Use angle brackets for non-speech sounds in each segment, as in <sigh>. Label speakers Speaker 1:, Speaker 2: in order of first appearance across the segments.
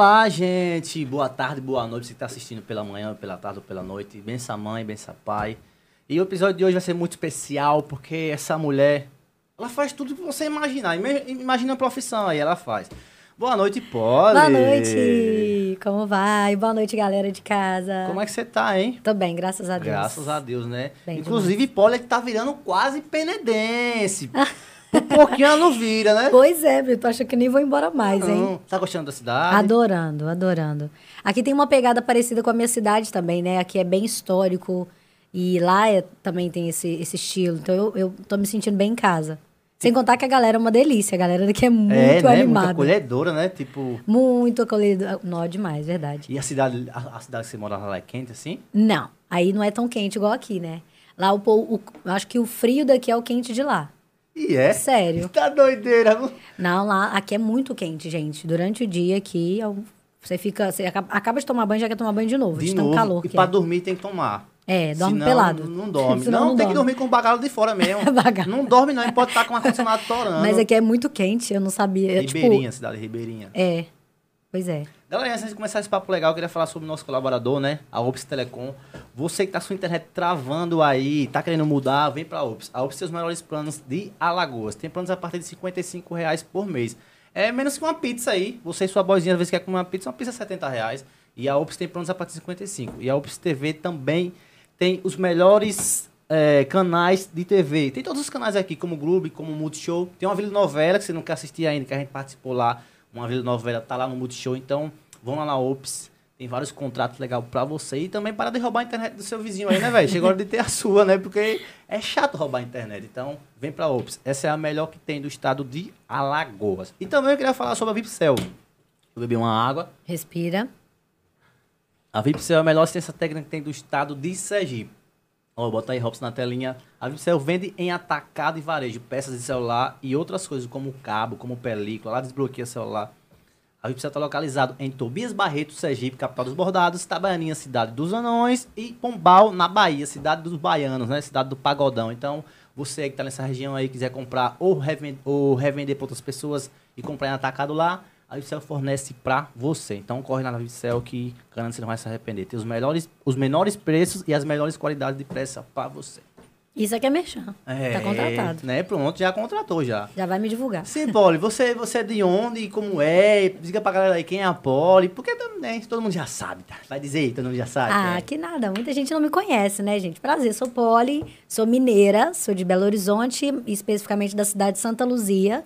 Speaker 1: Olá, gente. Boa tarde, boa noite. Você que está assistindo pela manhã, pela tarde ou pela noite. Bença mãe, bença pai. E o episódio de hoje vai ser muito especial porque essa mulher, ela faz tudo que você imaginar. Ima- Imagina a profissão aí, ela faz. Boa noite, Polly.
Speaker 2: Boa noite! Como vai? Boa noite, galera de casa.
Speaker 1: Como é que você tá, hein?
Speaker 2: Tô bem, graças a Deus.
Speaker 1: Graças a Deus, né?
Speaker 2: Bem
Speaker 1: Inclusive, Polly tá virando quase penedense. <laughs> Por pouquinho não vira, né?
Speaker 2: Pois é, tô achando que nem vou embora mais, hein?
Speaker 1: Não. Tá gostando da cidade?
Speaker 2: Adorando, adorando. Aqui tem uma pegada parecida com a minha cidade também, né? Aqui é bem histórico e lá é- também tem esse, esse estilo. Então eu, eu tô me sentindo bem em casa. Sem contar que a galera é uma delícia. A galera daqui é muito
Speaker 1: é, né? Muito
Speaker 2: animada.
Speaker 1: acolhedora, né? Tipo...
Speaker 2: Muito acolhedora. Nó demais, verdade.
Speaker 1: E a cidade, a, a cidade que você mora lá é quente, assim?
Speaker 2: Não, aí não é tão quente igual aqui, né? Lá o, o acho que o frio daqui é o quente de lá.
Speaker 1: E é?
Speaker 2: Sério.
Speaker 1: Tá doideira. não?
Speaker 2: Não, lá, aqui é muito quente, gente. Durante o dia aqui, eu- você fica, você acaba, acaba de tomar banho, já quer tomar banho de novo, de,
Speaker 1: De novo.
Speaker 2: calor
Speaker 1: e
Speaker 2: que
Speaker 1: pra
Speaker 2: é.
Speaker 1: dormir tem que tomar.
Speaker 2: É, dorme
Speaker 1: Senão,
Speaker 2: pelado.
Speaker 1: Não dorme. <laughs>
Speaker 2: Senão
Speaker 1: não,
Speaker 2: não
Speaker 1: tem que
Speaker 2: dorme.
Speaker 1: dormir com o bagalo de fora mesmo. <laughs> Não dorme não, pode estar com o ar-condicionado <laughs> torando.
Speaker 2: Mas aqui é muito quente, eu não sabia. Eu,
Speaker 1: Ribeirinha,
Speaker 2: tipo,
Speaker 1: cidade Ribeirinha.
Speaker 2: é, pois é.
Speaker 1: Galera, antes de começar esse papo legal, eu queria falar sobre o nosso colaborador, né? A Ops Telecom. Você que tá sua internet travando aí, tá querendo mudar, vem pra Ops. A Ops tem os melhores planos de Alagoas. Tem planos a partir de 55 reais por mês. É menos que uma pizza aí. Você e sua boizinha, às vezes, quer comer uma pizza, uma pizza é 70 reais. E a Ops tem planos a partir de 55. E a Ops TV também tem os melhores é, canais de TV. Tem todos os canais aqui, como Globo, como Multishow. Tem uma Vila Novela que você não quer assistir ainda, que a gente participou lá. Uma Vila Novela tá lá no Multishow. Então, vão lá na Ops. Tem vários contratos legais pra você. E também para de roubar a internet do seu vizinho aí, né, velho? Chegou a hora de ter a sua, né? Porque é chato roubar a internet. Então, vem pra Ops. Essa é a melhor que tem do estado de Alagoas. E também eu queria falar sobre a Vipcel. Eu bebi uma água.
Speaker 2: Respira.
Speaker 1: A Vipcel é a melhor assistência técnica que tem do estado de Sergipe. Ó, bota aí, Robson, na telinha. A Vipcel vende em atacado e varejo, peças de celular e outras coisas, como cabo, como película, lá desbloqueia celular. A Vipcel está localizado em Tobias Barreto, Sergipe, capital dos bordados, Itabaianinha, cidade dos anões, e Pombal, na Bahia, cidade dos baianos, né? Cidade do pagodão. Então, você que está nessa região aí, quiser comprar ou, reven- ou revender para outras pessoas e comprar em atacado lá, a Vipcel fornece para você. Então, corre lá na Vipcel que que você não vai se arrepender. Tem os, melhores, os menores preços e as melhores qualidades de preço para você.
Speaker 2: Isso aqui é merchan. tá contratado.
Speaker 1: Né? Pronto, já contratou já.
Speaker 2: Já vai me divulgar.
Speaker 1: Sim, Poli, você, você é de onde e como é? Diga pra galera aí quem é a Poli, porque né, todo mundo já sabe, tá? Vai dizer aí, todo mundo já sabe.
Speaker 2: Ah,
Speaker 1: né?
Speaker 2: que nada. Muita gente não me conhece, né, gente? Prazer, sou Poli, sou mineira, sou de Belo Horizonte, especificamente da cidade de Santa Luzia.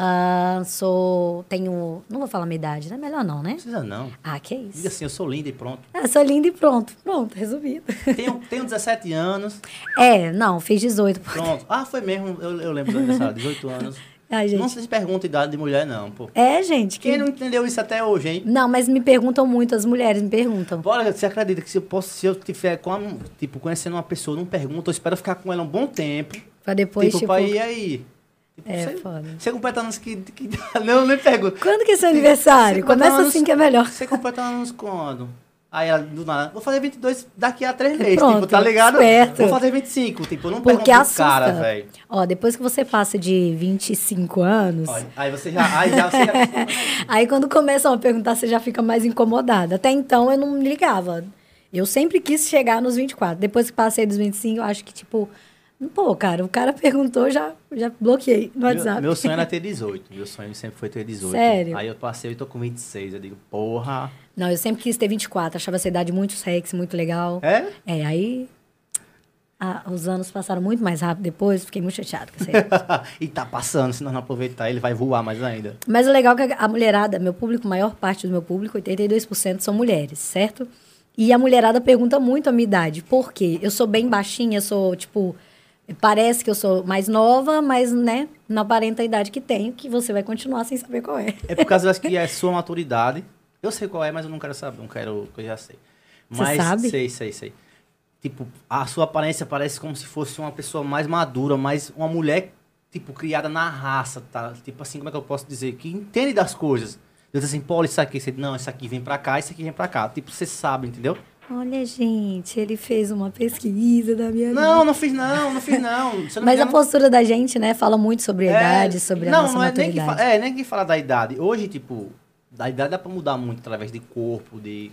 Speaker 2: Ah, sou. Tenho. Não vou falar minha idade, né? Melhor não, né?
Speaker 1: Não precisa não.
Speaker 2: Ah, que
Speaker 1: Diga
Speaker 2: isso.
Speaker 1: assim, eu sou linda e pronto.
Speaker 2: Ah, sou linda e pronto. Pronto, resolvido.
Speaker 1: Tenho, tenho 17 anos, <laughs>
Speaker 2: É, não, fiz 18.
Speaker 1: pronto. Ah, foi mesmo, eu, eu lembro aniversário, 18 anos. <laughs>
Speaker 2: Ai, gente.
Speaker 1: Não se pergunta idade de mulher não, pô.
Speaker 2: É, gente. Que...
Speaker 1: Quem não entendeu isso até hoje, hein?
Speaker 2: Não, mas me perguntam muito, as mulheres me perguntam.
Speaker 1: Olha, você acredita que se eu posso, se eu tiver com a, tipo, conhecendo uma pessoa, não pergunta, eu espero ficar com ela um bom tempo.
Speaker 2: Pra depois,
Speaker 1: tipo,
Speaker 2: tipo.
Speaker 1: pra ir aí. Tipo,
Speaker 2: É,
Speaker 1: você,
Speaker 2: foda.
Speaker 1: Você completa anos que, que. <laughs> Não, nem pergunto.
Speaker 2: Quando que é seu aniversário? Começa
Speaker 1: anos-
Speaker 2: assim que é melhor.
Speaker 1: Você completa anos quando? Aí ela, do nada, vou fazer 22 daqui a três meses,
Speaker 2: Pronto,
Speaker 1: tipo, tá ligado?
Speaker 2: esperto.
Speaker 1: Vou fazer 25, tipo, não
Speaker 2: Porque
Speaker 1: pergunta
Speaker 2: assusta.
Speaker 1: cara, velho.
Speaker 2: Ó, depois que você passa de 25 anos,
Speaker 1: Olha, Aí você já, aí já, você já... <laughs>
Speaker 2: aí quando começam a perguntar, você já fica mais incomodada. Até então eu não me ligava. Eu sempre quis chegar nos 24. Depois que passei dos 25, eu acho que, tipo, pô, cara, o cara perguntou, já, já bloqueei no WhatsApp.
Speaker 1: Meu, meu sonho era <laughs> ter 18, meu sonho sempre foi ter 18.
Speaker 2: Sério?
Speaker 1: Aí eu passei e tô com 26, eu digo, porra...
Speaker 2: Não, eu sempre quis ter 24, achava essa idade muito sexy, muito legal.
Speaker 1: É?
Speaker 2: É, aí ah, os anos passaram muito mais rápido depois, fiquei muito chateada com isso <laughs>
Speaker 1: e tá passando, se nós não aproveitar, ele vai voar mais ainda.
Speaker 2: Mas o legal é que a mulherada, meu público, maior parte do meu público, 82% são mulheres, certo? E a mulherada pergunta muito a minha idade. Por quê? Eu sou bem baixinha, sou, tipo, Parece que eu sou mais nova, mas, né, não aparenta a idade que tenho, que você vai continuar sem saber qual é.
Speaker 1: É por causa que <laughs> é sua maturidade. Eu sei qual é, mas eu não quero saber, não quero que eu já sei.
Speaker 2: Você
Speaker 1: Mas
Speaker 2: sabe?
Speaker 1: sei, sei, sei. Tipo, a sua aparência parece como se fosse uma pessoa mais madura, mais uma mulher, tipo, criada na raça, tá? Tipo assim, como é que eu posso dizer? Que entende das coisas. Eu disse assim, Paulo, isso aqui, você, não, isso aqui vem pra cá, isso aqui vem pra cá. Tipo, você sabe, entendeu?
Speaker 2: Olha, gente, ele fez uma pesquisa da minha vida.
Speaker 1: Não, não fiz não, não fiz não. <laughs> Não
Speaker 2: Mas a postura da gente, né, fala muito sobre a
Speaker 1: É,
Speaker 2: idade, sobre a
Speaker 1: não,
Speaker 2: nossa
Speaker 1: não é nem
Speaker 2: maturidade.
Speaker 1: que fa- É, nem que fala da idade. Hoje, tipo, da idade dá pra mudar muito através de corpo, de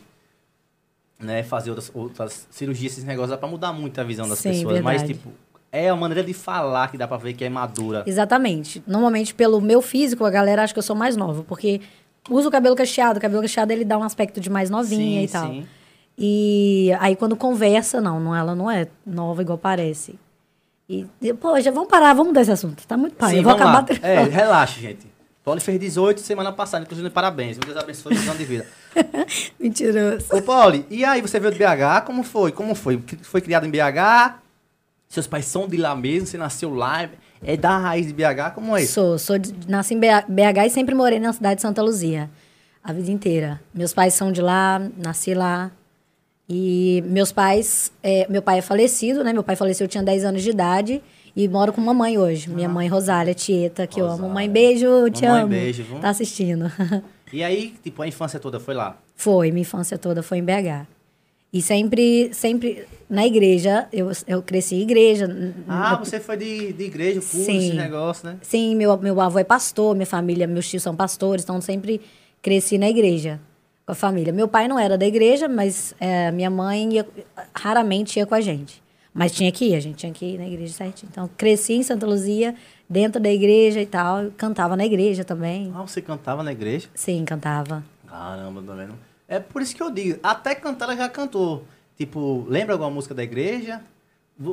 Speaker 1: né, fazer outras, outras cirurgias, esses negócios, dá pra mudar muito a visão das
Speaker 2: Sim,
Speaker 1: pessoas. Mas,
Speaker 2: verdade.
Speaker 1: tipo, é a maneira de falar que dá pra ver que é madura.
Speaker 2: Exatamente. Normalmente, pelo meu físico, a galera acha que eu sou mais nova, porque uso o cabelo cacheado. O cabelo cacheado, ele dá um aspecto de mais novinha
Speaker 1: Sim,
Speaker 2: e tal.
Speaker 1: sim.
Speaker 2: E aí, quando conversa, não, não, ela não é nova igual parece. E, pô, já vamos parar, vamos mudar esse assunto. Tá muito pai.
Speaker 1: Sim,
Speaker 2: eu vou acabar...
Speaker 1: lá. É, <laughs> relaxa, gente. Paulo fez 18 semana passada, inclusive parabéns. Deus abençoe o ano de vida. <laughs>
Speaker 2: Mentiroso.
Speaker 1: Ô, Paulo, e aí, você veio de BH? Como foi? Como foi? Foi criado em BH? Seus pais são de lá mesmo? Você nasceu lá? É da raiz de BH? Como é isso?
Speaker 2: Sou, sou de, nasci em BH e sempre morei na cidade de Santa Luzia. A vida inteira. Meus pais são de lá, nasci lá. E meus pais, é, meu pai é falecido, né? Meu pai faleceu, eu tinha 10 anos de idade. E moro com mamãe hoje. Minha mãe, Rosália, Tieta, que eu amo.
Speaker 1: Rosália.
Speaker 2: Mãe, beijo, te
Speaker 1: Mamãe,
Speaker 2: amo.
Speaker 1: beijo, viu?
Speaker 2: Tá assistindo. <laughs>
Speaker 1: E aí, tipo, a infância toda foi lá?
Speaker 2: Foi, minha infância toda foi em BH. E sempre, sempre na igreja, eu, eu cresci em igreja.
Speaker 1: Ah,
Speaker 2: n-
Speaker 1: você foi de, de igreja, curso,
Speaker 2: Sim.
Speaker 1: esse negócio, né?
Speaker 2: Sim, meu, meu avô é pastor, minha família, meus tios são pastores, então sempre cresci na igreja com a família. Meu pai não era da igreja, mas é, minha mãe ia- raramente ia com a gente. Mas tinha que ir, a gente tinha que ir na igreja certinho. Então, cresci em Santa Luzia, dentro da igreja e tal. eu Cantava na igreja também.
Speaker 1: Ah, você cantava na igreja?
Speaker 2: Sim, cantava.
Speaker 1: Caramba, também não. É por isso que eu digo, até cantar ela já cantou. Tipo, lembra alguma música da igreja?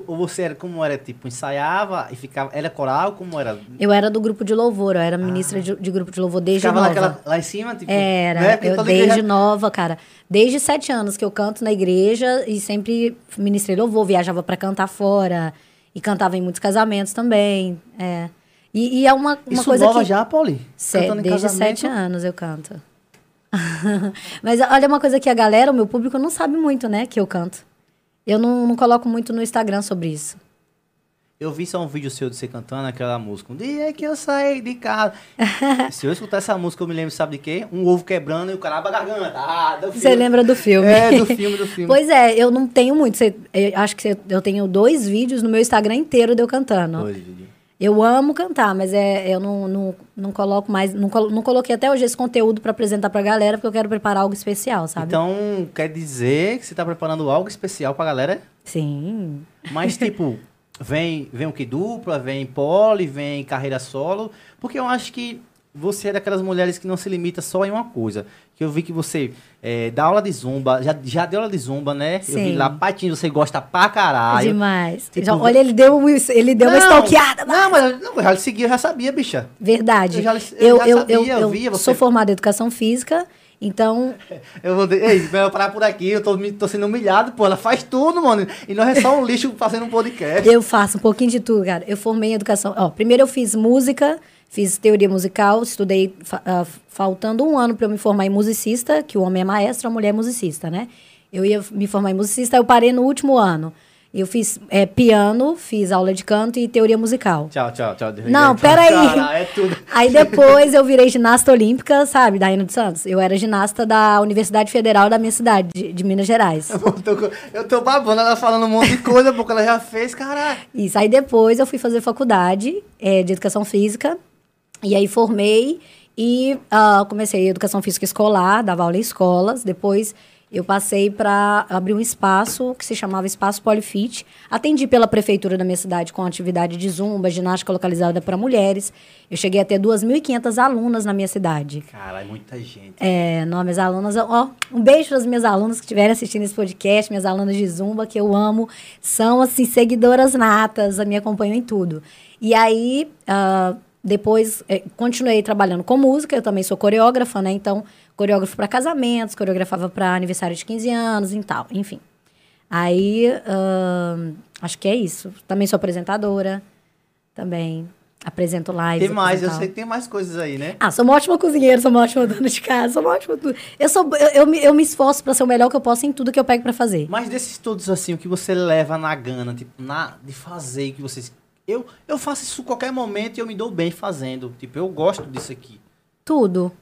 Speaker 1: Ou você era, como era, tipo, ensaiava e ficava, era coral, como era?
Speaker 2: Eu era do grupo de louvor, eu era ministra de, de grupo de louvor desde
Speaker 1: Ah. Ficava
Speaker 2: nova.
Speaker 1: naquela, lá em cima, tipo...
Speaker 2: Era,
Speaker 1: né?
Speaker 2: Eu desde
Speaker 1: igreja-
Speaker 2: nova, cara. Desde sete anos que eu canto na igreja e sempre ministrei louvor, viajava pra cantar fora e cantava em muitos casamentos também. É. E, e é uma, uma
Speaker 1: Isso
Speaker 2: coisa
Speaker 1: nova
Speaker 2: que...
Speaker 1: já, Pauli?
Speaker 2: Se- desde sete anos eu canto. <laughs> Mas olha uma coisa que a galera, o meu público, não sabe muito, né, que eu canto. Eu não, não coloco muito no Instagram sobre isso.
Speaker 1: Eu vi só um vídeo seu de você cantando aquela música. Um dia que eu saí de casa. <laughs> Se eu escutar essa música, eu me lembro, sabe de quê? Um ovo quebrando e o cara abre a garganta. Ah,
Speaker 2: Você lembra do filme?
Speaker 1: É, do filme, do filme.
Speaker 2: Pois é, eu não tenho muito. Eu acho que eu tenho dois vídeos no meu Instagram inteiro de eu cantando.
Speaker 1: Dois vídeos.
Speaker 2: Eu amo cantar, mas é, eu não, não, não coloco mais. Não, colo- não coloquei até hoje esse conteúdo pra apresentar pra galera, porque eu quero preparar algo especial, sabe?
Speaker 1: Então, quer dizer que você tá preparando algo especial pra galera?
Speaker 2: Sim.
Speaker 1: Mas, <laughs> tipo, vem, vem o que dupla, vem pole, vem carreira solo. Porque eu acho que você é daquelas mulheres que não se limita só em uma coisa. Que eu vi que você é, dá aula de zumba, já, já deu aula de zumba, né? Eu vi
Speaker 2: Sim.
Speaker 1: lá, patinho, você gosta pra caralho.
Speaker 2: Demais.
Speaker 1: Tipo,
Speaker 2: Já- olha, ele deu, ele deu uma
Speaker 1: Não,
Speaker 2: stalkeada.
Speaker 1: Não, mas eu, não, eu já segui, eu já sabia, bicha.
Speaker 2: Verdade.
Speaker 1: Eu já- eu já sabia, eu
Speaker 2: eu
Speaker 1: via você-
Speaker 2: sou formada em educação física, então <laughs>
Speaker 1: Eu vou ei, vai parar por aqui, eu tô, me- tô sendo humilhado, pô, ela faz tudo, mano. E nós é só um lixo fazendo um podcast.
Speaker 2: Eu faço um pouquinho de tudo, cara. Eu formei em educação. Ó, primeiro eu fiz música, fiz teoria musical, estudei ah, faltando um ano para eu me formar em musicista, que o homem é maestro, a mulher é musicista, né? Eu ia me formar em musicista, eu parei no último ano. Eu fiz é, piano, fiz aula de canto e teoria musical.
Speaker 1: Tchau, tchau, tchau.
Speaker 2: Não, peraí.
Speaker 1: cara, é tudo. <laughs>
Speaker 2: Aí depois eu virei ginasta olímpica, sabe, da Ana dos Santos. Eu era ginasta da Universidade Federal da minha cidade, de, de Minas Gerais. <laughs>
Speaker 1: Eu tô, eu tô babando ela falando um monte de coisa, porque ela já fez, caralho.
Speaker 2: Isso. Aí depois eu fui fazer faculdade eh, de educação física. E aí formei e ah, comecei a educação física escolar, dava aula em escolas. Depois eu passei para abrir um espaço que se chamava Espaço Polifit. Atendi pela prefeitura da minha cidade com atividade de zumba, ginástica localizada para mulheres. Eu cheguei a ter 2.500 alunas na minha cidade.
Speaker 1: Caralho, muita gente.
Speaker 2: É, não, minhas alunas, ó, um beijo para as minhas alunas que estiverem assistindo esse podcast, minhas alunas de Zumba, que eu amo, são, assim, seguidoras natas, me acompanham em tudo. E aí, ah, depois, eh, continuei trabalhando com música, eu também sou coreógrafa, né, então, coreógrafo para casamentos, coreografava para aniversário de 15 anos e tal, enfim. Aí, ahn, acho que é isso. Também sou apresentadora. Também apresento lives.
Speaker 1: Tem mais, eu sei que tem mais coisas aí, né?
Speaker 2: Ah, sou uma ótima cozinheira, sou uma ótima dona de casa, sou uma ótima tudo. Eu, sou, eu, eu, me, eu me esforço pra ser o melhor que eu posso em tudo que eu pego pra fazer.
Speaker 1: Mas desses todos, assim, o que você leva na gana, tipo, na, de fazer, que vocês... Eu, eu faço isso a qualquer momento e eu me dou bem fazendo. Tipo, eu gosto disso aqui.
Speaker 2: Tudo.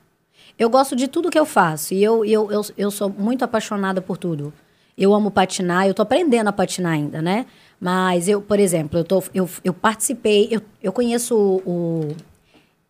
Speaker 2: Eu gosto de tudo que eu faço. E eu, eu, eu, eu sou muito apaixonada por tudo. Eu amo patinar, eu tô aprendendo a patinar ainda, né? Mas eu, por exemplo, eu, tô, eu, eu participei, eu, eu conheço o, o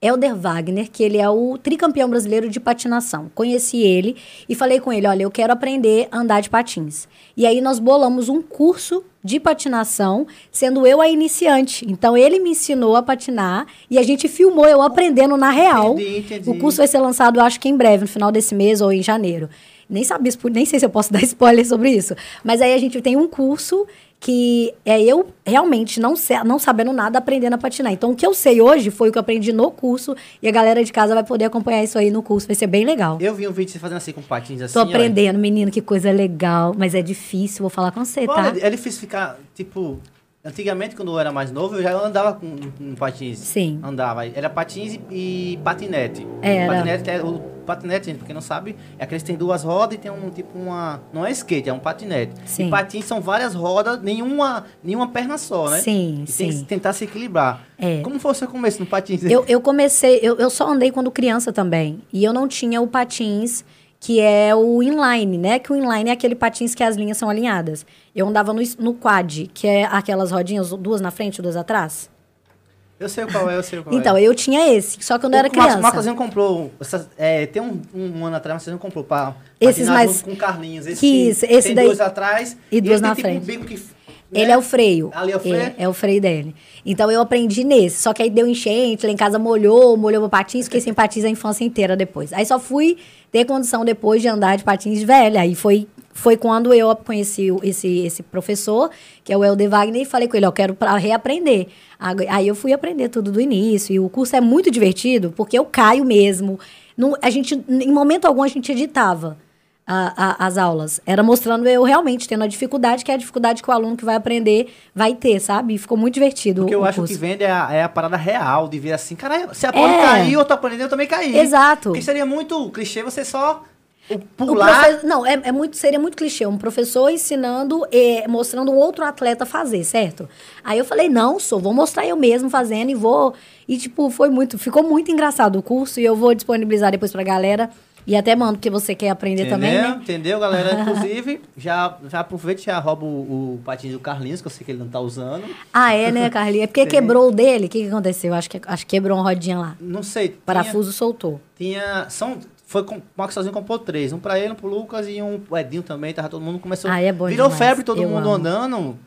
Speaker 2: Elder Wagner, que ele é o tricampeão brasileiro de patinação. Conheci ele e falei com ele: olha, eu quero aprender a andar de patins. E aí nós bolamos um curso de patinação, sendo eu a iniciante. Então ele me ensinou a patinar e a gente filmou eu aprendendo na real.
Speaker 1: Entendi, entendi.
Speaker 2: O curso vai ser lançado, acho que em breve, no final desse mês ou em janeiro. Nem sabia, nem sei se eu posso <laughs> dar spoiler sobre isso. Mas aí a gente tem um curso que é eu realmente não, não sabendo nada aprendendo a patinar. Então o que eu sei hoje foi o que eu aprendi no curso e a galera de casa vai poder acompanhar isso aí no curso. Vai ser bem legal.
Speaker 1: Eu vi um vídeo de você fazendo assim com patins assim.
Speaker 2: Tô aprendendo, menino, que coisa legal. Mas é difícil, vou falar com você,
Speaker 1: Pô,
Speaker 2: tá?
Speaker 1: é é difícil ficar, tipo... Antigamente, quando eu era mais novo, eu já andava com, com patins.
Speaker 2: Sim.
Speaker 1: Andava. Era patins e, e patinete.
Speaker 2: Era.
Speaker 1: Patinete, é, o patinete, gente, pra quem não sabe, é aqueles que tem duas rodas e tem um tipo uma... Não é skate, é um patinete.
Speaker 2: Sim.
Speaker 1: E patins são várias rodas, nenhuma, nenhuma perna só, né?
Speaker 2: Sim,
Speaker 1: E tem que
Speaker 2: sim.
Speaker 1: tentar se equilibrar.
Speaker 2: É.
Speaker 1: Como foi o seu começo no patins?
Speaker 2: Eu, eu comecei, eu, eu só andei quando criança também. E eu não tinha o patins, que é o inline, né? Que o inline é aquele patins que as linhas são alinhadas. Eu andava no, no quad, que é aquelas rodinhas, duas na frente, duas atrás.
Speaker 1: Eu sei qual é, eu sei qual
Speaker 2: Então,
Speaker 1: é.
Speaker 2: eu tinha esse, só quando eu era
Speaker 1: O
Speaker 2: criança.
Speaker 1: O Marcosinho comprou. é, tem um, um ano atrás, você não comprou pra.
Speaker 2: Esses mais-
Speaker 1: Com Carlinhos. Esse,
Speaker 2: Que isso, esse
Speaker 1: tem
Speaker 2: daí-
Speaker 1: dois atrás
Speaker 2: e duas
Speaker 1: ele
Speaker 2: na frente.
Speaker 1: Tipo um que, né?
Speaker 2: Ele é o freio.
Speaker 1: Ali é o freio?
Speaker 2: É, é o freio dele. Então eu aprendi nesse. Só que aí deu enchente, lá em casa molhou, molhou meu patins, fiquei sem patins a infância inteira depois. Aí só fui ter condição depois de andar de patins velha. Aí foi, foi quando eu conheci o- esse, esse professor, que é o Helder Wagner, e falei com ele, ó, quero pra reaprender. Aí eu fui aprender tudo do início. E o curso é muito divertido, porque eu caio mesmo. Não, a gente, em momento algum, a gente editava a- a- as aulas. Era mostrando eu realmente tendo a dificuldade, que é a dificuldade que o aluno que vai aprender vai ter, sabe? E ficou muito divertido
Speaker 1: O que eu
Speaker 2: o
Speaker 1: acho
Speaker 2: curso.
Speaker 1: que vende é a, é a parada real, de ver assim, caralho, se a pode
Speaker 2: É.
Speaker 1: cair, eu tô aprendendo, eu também caí.
Speaker 2: Exato.
Speaker 1: Porque seria muito clichê você só o
Speaker 2: O
Speaker 1: pular.
Speaker 2: profe- Não, é, é muito, seria muito clichê. Um professor ensinando, eh, mostrando um outro atleta fazer, certo? Aí eu falei, não, sou, vou mostrar eu mesmo fazendo e vou. E, tipo, foi muito. Ficou muito engraçado o curso e eu vou disponibilizar depois pra galera. E até mando, porque você quer aprender
Speaker 1: Entendeu?
Speaker 2: também, né?
Speaker 1: Entendeu, galera? <laughs> Inclusive, já, já aproveita e já rouba o, o patins do Carlinhos, que eu sei que ele não tá usando.
Speaker 2: Ah, é, né, Carlinhos? É porque <laughs>
Speaker 1: Tem.
Speaker 2: quebrou o dele. O que, que aconteceu? Acho que, acho que quebrou uma rodinha lá.
Speaker 1: Não sei.
Speaker 2: O parafuso soltou.
Speaker 1: Tinha. tinha são, foi com, o Marcos sozinho comprou três. Um pra ele, um pro Lucas e um pro Edinho também. Tava todo mundo começou.
Speaker 2: Ah, é bom
Speaker 1: Virou
Speaker 2: demais.
Speaker 1: febre, todo
Speaker 2: Eu
Speaker 1: mundo
Speaker 2: amo.
Speaker 1: andando.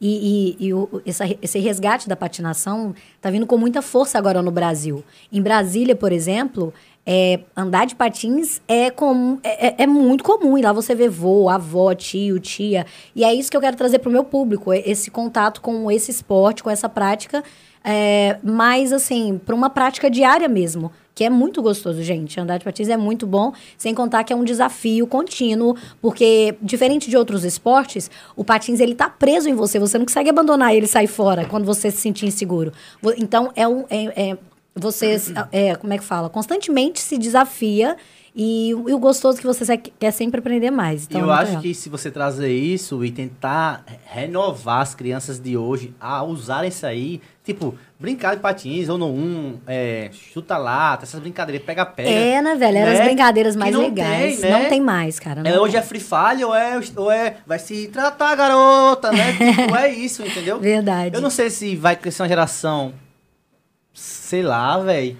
Speaker 2: E, e, e o- essa- esse resgate da patinação tá vindo com muita força agora no Brasil. Em Brasília, por exemplo, é, andar de patins é, comum, é, é- é muito comum. E lá você vê vô, avó, tio, tia. E é isso que eu quero trazer pro meu público: é esse contato com esse esporte, com essa prática. É, mais assim, para uma prática diária mesmo. Que é muito gostoso, gente. Andar de patins é muito bom, sem contar que é um desafio contínuo, porque, diferente de outros esportes, o patins ele tá preso em você, você não consegue abandonar ele e sair fora quando você se sentir inseguro. Então, é um. É, é- você, é, como é que fala? Constantemente se desafia e, o- e o gostoso é que você quer sempre aprender mais. Então, é
Speaker 1: eu
Speaker 2: muito
Speaker 1: acho
Speaker 2: legal.
Speaker 1: que se você trazer isso e tentar renovar as crianças de hoje a usarem isso aí, tipo, brincar de patins, ou no um, é, chuta lata, essas brincadeiras, pega-pega.
Speaker 2: É, né, velho? Eram as
Speaker 1: né?
Speaker 2: brincadeiras
Speaker 1: Que
Speaker 2: mais legais.
Speaker 1: tem, né?
Speaker 2: Não tem mais, cara.
Speaker 1: É, hoje é Free Fire ou é, ou é vai se tratar, garota, né? <laughs> tipo, é isso, entendeu?
Speaker 2: Verdade.
Speaker 1: Eu não sei se vai crescer uma geração, sei lá, velho.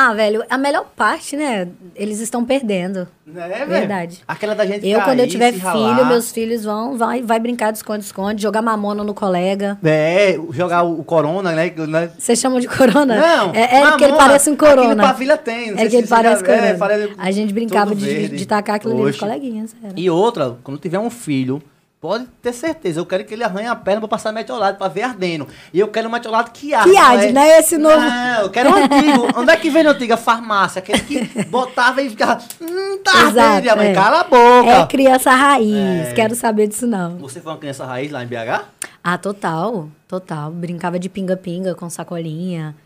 Speaker 2: Ah, velho, a melhor parte, né? Eles estão perdendo.
Speaker 1: Velho?
Speaker 2: Verdade.
Speaker 1: Aquela da gente
Speaker 2: Eu, quando eu tiver filho,
Speaker 1: ralar.
Speaker 2: meus filhos vão, vai, vai brincar de esconde-esconde, jogar mamona no colega.
Speaker 1: É, jogar o, o Corona, né? que- né?
Speaker 2: Vocês chamam de corona?
Speaker 1: Não,
Speaker 2: É, é porque ele
Speaker 1: mamona,
Speaker 2: parece um
Speaker 1: Aqui no
Speaker 2: corona.
Speaker 1: Pavilha tem, não
Speaker 2: É
Speaker 1: sei
Speaker 2: que
Speaker 1: se
Speaker 2: ele
Speaker 1: já-
Speaker 2: parece
Speaker 1: é,
Speaker 2: corona.
Speaker 1: parece
Speaker 2: a gente brincava de, de tacar aquilo ali nos coleguinhas. era.
Speaker 1: E outra, quando tiver um filho, Pode ter certeza. Eu quero que ele arranhe a perna pra passar metiolado, pra ver ardendo. E eu quero um metiolado que arde.
Speaker 2: Que arde,
Speaker 1: é-
Speaker 2: né? Esse novo.
Speaker 1: Não, eu quero um antigo. <laughs> Onde é que vem no antigo? A farmácia. Aquele que botava e ficava... Hum, tá ardendo. Mãe,
Speaker 2: é.
Speaker 1: cala a boca.
Speaker 2: É criança raiz,
Speaker 1: É.
Speaker 2: quero saber disso não.
Speaker 1: Você foi uma criança raiz lá em BH?
Speaker 2: Ah, total, total. Brincava de pinga-pinga com sacolinha.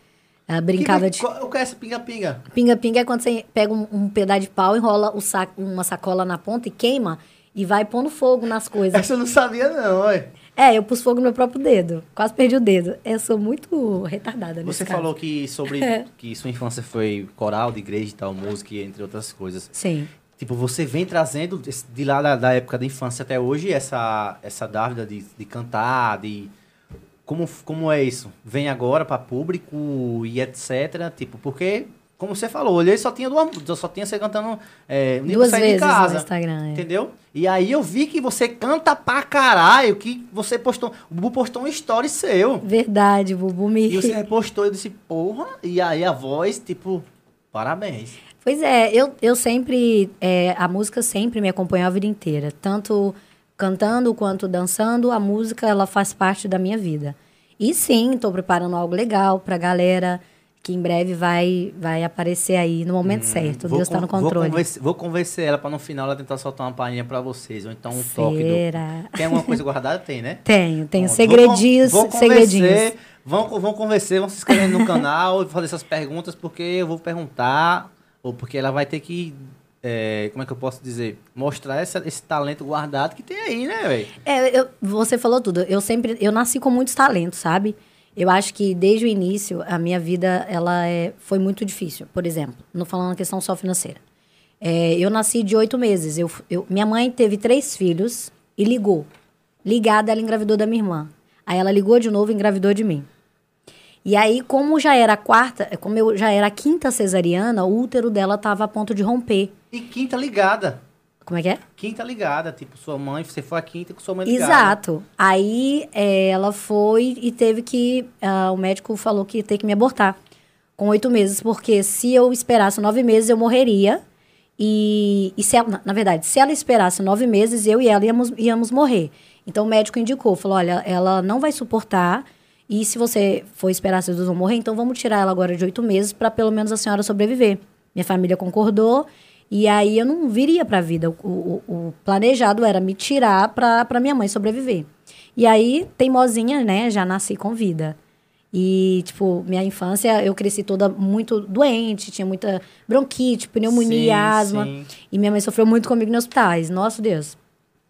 Speaker 2: Ah, brincava
Speaker 1: que,
Speaker 2: de.
Speaker 1: É essa pinga-pinga?
Speaker 2: Pinga-pinga é quando você pega um, um pedaço de pau, enrola o uma sacola na ponta e queima e vai pondo fogo nas coisas.
Speaker 1: Essa eu não sabia não, ué.
Speaker 2: É, eu pus fogo no meu próprio dedo. Quase perdi o dedo. Eu sou muito retardada nesse
Speaker 1: Você
Speaker 2: caso.
Speaker 1: falou que sobre <laughs>
Speaker 2: É.
Speaker 1: que sua infância foi coral, de igreja e tal, música, entre outras coisas.
Speaker 2: Sim.
Speaker 1: Tipo, você vem trazendo de lá da, da época da infância até hoje essa, essa dúvida de, de cantar, de. Como, como é isso? Vem agora para público e etc. Tipo, porque, como você falou, olhei só tinha duas músicas, só tinha você cantando é,
Speaker 2: Duas vezes
Speaker 1: de casa.
Speaker 2: no Instagram. é.
Speaker 1: Entendeu? E aí eu vi que você canta pra caralho, que você postou. O Bubu postou um story seu.
Speaker 2: Verdade, Bubu me.
Speaker 1: E você <laughs> repostou, eu disse, porra, e aí a voz, tipo, parabéns.
Speaker 2: Pois é, eu, eu sempre. é, a música sempre me acompanhou a vida inteira. Tanto cantando quanto dançando, a música ela faz parte da minha vida. E sim, estou preparando algo legal pra galera que em breve vai, vai aparecer aí no momento certo.
Speaker 1: Hum, Vou
Speaker 2: Deus está no
Speaker 1: con-
Speaker 2: controle.
Speaker 1: Vou convencer, vou convencer ela pra no final ela tentar soltar uma palhinha pra vocês, ou então um toque
Speaker 2: Será?
Speaker 1: do... Tem alguma coisa guardada? Tem, né? <laughs>
Speaker 2: Tenho, tenho
Speaker 1: Pronto.
Speaker 2: segredinhos,
Speaker 1: Vou, vou
Speaker 2: segredinhos.
Speaker 1: Vão, vão convencer, vão se inscrever no canal e fazer essas perguntas, porque eu vou perguntar, ou porque ela vai ter que, é, como é que eu posso dizer, mostrar essa- esse talento guardado que tem aí, né, velho?
Speaker 2: É, eu- você falou tudo. Eu sempre, eu nasci com muitos talentos, sabe? Eu acho que desde o início a minha vida ela é, foi muito difícil. Por exemplo, não falando na questão só financeira. É, eu nasci de oito meses. Eu, eu- minha mãe teve três filhos e ligou. Ligada, ela engravidou da minha irmã. Aí ela ligou de novo e engravidou de mim. E aí, como já era a quarta, como eu já era a quinta cesariana, o útero dela estava a ponto de romper.
Speaker 1: E quinta ligada.
Speaker 2: Como é que é?
Speaker 1: Quinta ligada, tipo, sua mãe, você foi a quinta com sua mãe ligada.
Speaker 2: Exato. Aí é, ela foi e teve que. ah, o médico falou que ia ter que me abortar com oito meses, porque se eu esperasse nove meses, eu morreria. E, e se ela, na- na verdade, se ela esperasse nove meses, eu e ela íamos, íamos morrer. Então o médico indicou, falou: olha, ela não vai suportar. E se você for esperar vocês dois vão morrer, então vamos tirar ela agora de oito meses para pelo menos a senhora sobreviver. Minha família concordou. E aí eu não viria para a vida. O, o- o planejado era me tirar para minha mãe sobreviver. E aí, teimosinha, né? Já nasci com vida. E, tipo, minha infância, eu cresci toda muito doente, tinha muita bronquite, pneumonia,
Speaker 1: Sim,
Speaker 2: asma.
Speaker 1: sim.
Speaker 2: E minha mãe sofreu muito comigo nos hospitais. Nossa Deus.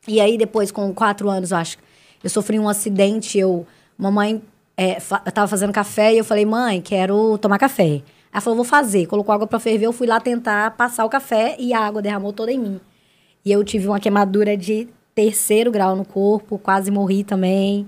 Speaker 2: E aí, depois, com quatro anos, eu acho, eu sofri um acidente. Eu, mamãe, é, fa tava fazendo café e eu falei, mãe, quero tomar café. Ela falou, vou fazer. Colocou água pra ferver, eu fui lá tentar passar o café e a água derramou toda em mim. E eu tive uma queimadura de terceiro grau no corpo, quase morri também.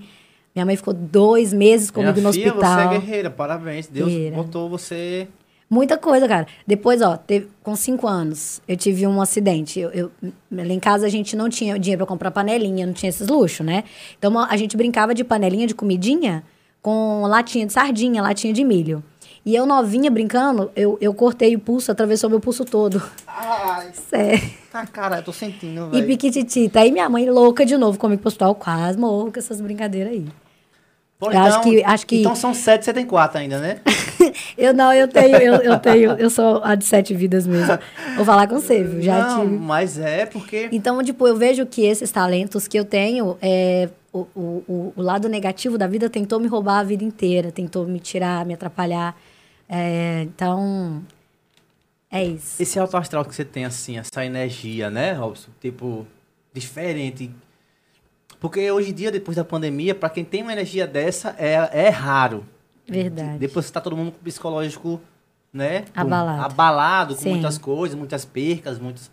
Speaker 2: Minha mãe ficou dois meses comigo
Speaker 1: Minha
Speaker 2: no
Speaker 1: filha,
Speaker 2: hospital.
Speaker 1: você é guerreira, parabéns. Deus
Speaker 2: Guerreira.
Speaker 1: botou você...
Speaker 2: Muita coisa, cara. Depois, ó, teve- com cinco anos, eu tive um acidente. Eu, eu- lá em casa a gente não tinha dinheiro pra comprar panelinha, não tinha esses luxos, né? Então a gente brincava de panelinha de comidinha com latinha de sardinha, latinha de milho. E eu novinha brincando, eu, eu cortei o pulso, atravessou meu pulso todo.
Speaker 1: Ai,
Speaker 2: Sério.
Speaker 1: tá, cara, eu tô sentindo,
Speaker 2: E
Speaker 1: velho.
Speaker 2: piquititita. Aí minha mãe louca de novo comigo pro hospital, quase morro com essas brincadeiras aí.
Speaker 1: Pô,
Speaker 2: eu acho que- acho que-
Speaker 1: Então são sete, você tem quatro ainda, né? <laughs>
Speaker 2: Eu não, eu tenho, eu, eu tenho, eu sou a de sete vidas mesmo. Vou falar com você, viu? Já
Speaker 1: Não,
Speaker 2: tive.
Speaker 1: mas é porque...
Speaker 2: Então, tipo, eu vejo que esses talentos que eu tenho, é, o, o, o- o lado negativo da vida tentou me roubar a vida inteira, tentou me tirar, me atrapalhar. É, então, é isso.
Speaker 1: Esse alto astral que você tem, assim, essa energia, né, Robson? Tipo, diferente. Porque hoje em dia, depois da pandemia, pra quem tem uma energia dessa, é, é raro.
Speaker 2: Verdade.
Speaker 1: Depois tá todo mundo com o psicológico, né? com-
Speaker 2: Abalado.
Speaker 1: Abalado com
Speaker 2: Sim.
Speaker 1: muitas coisas, muitas percas, muitas...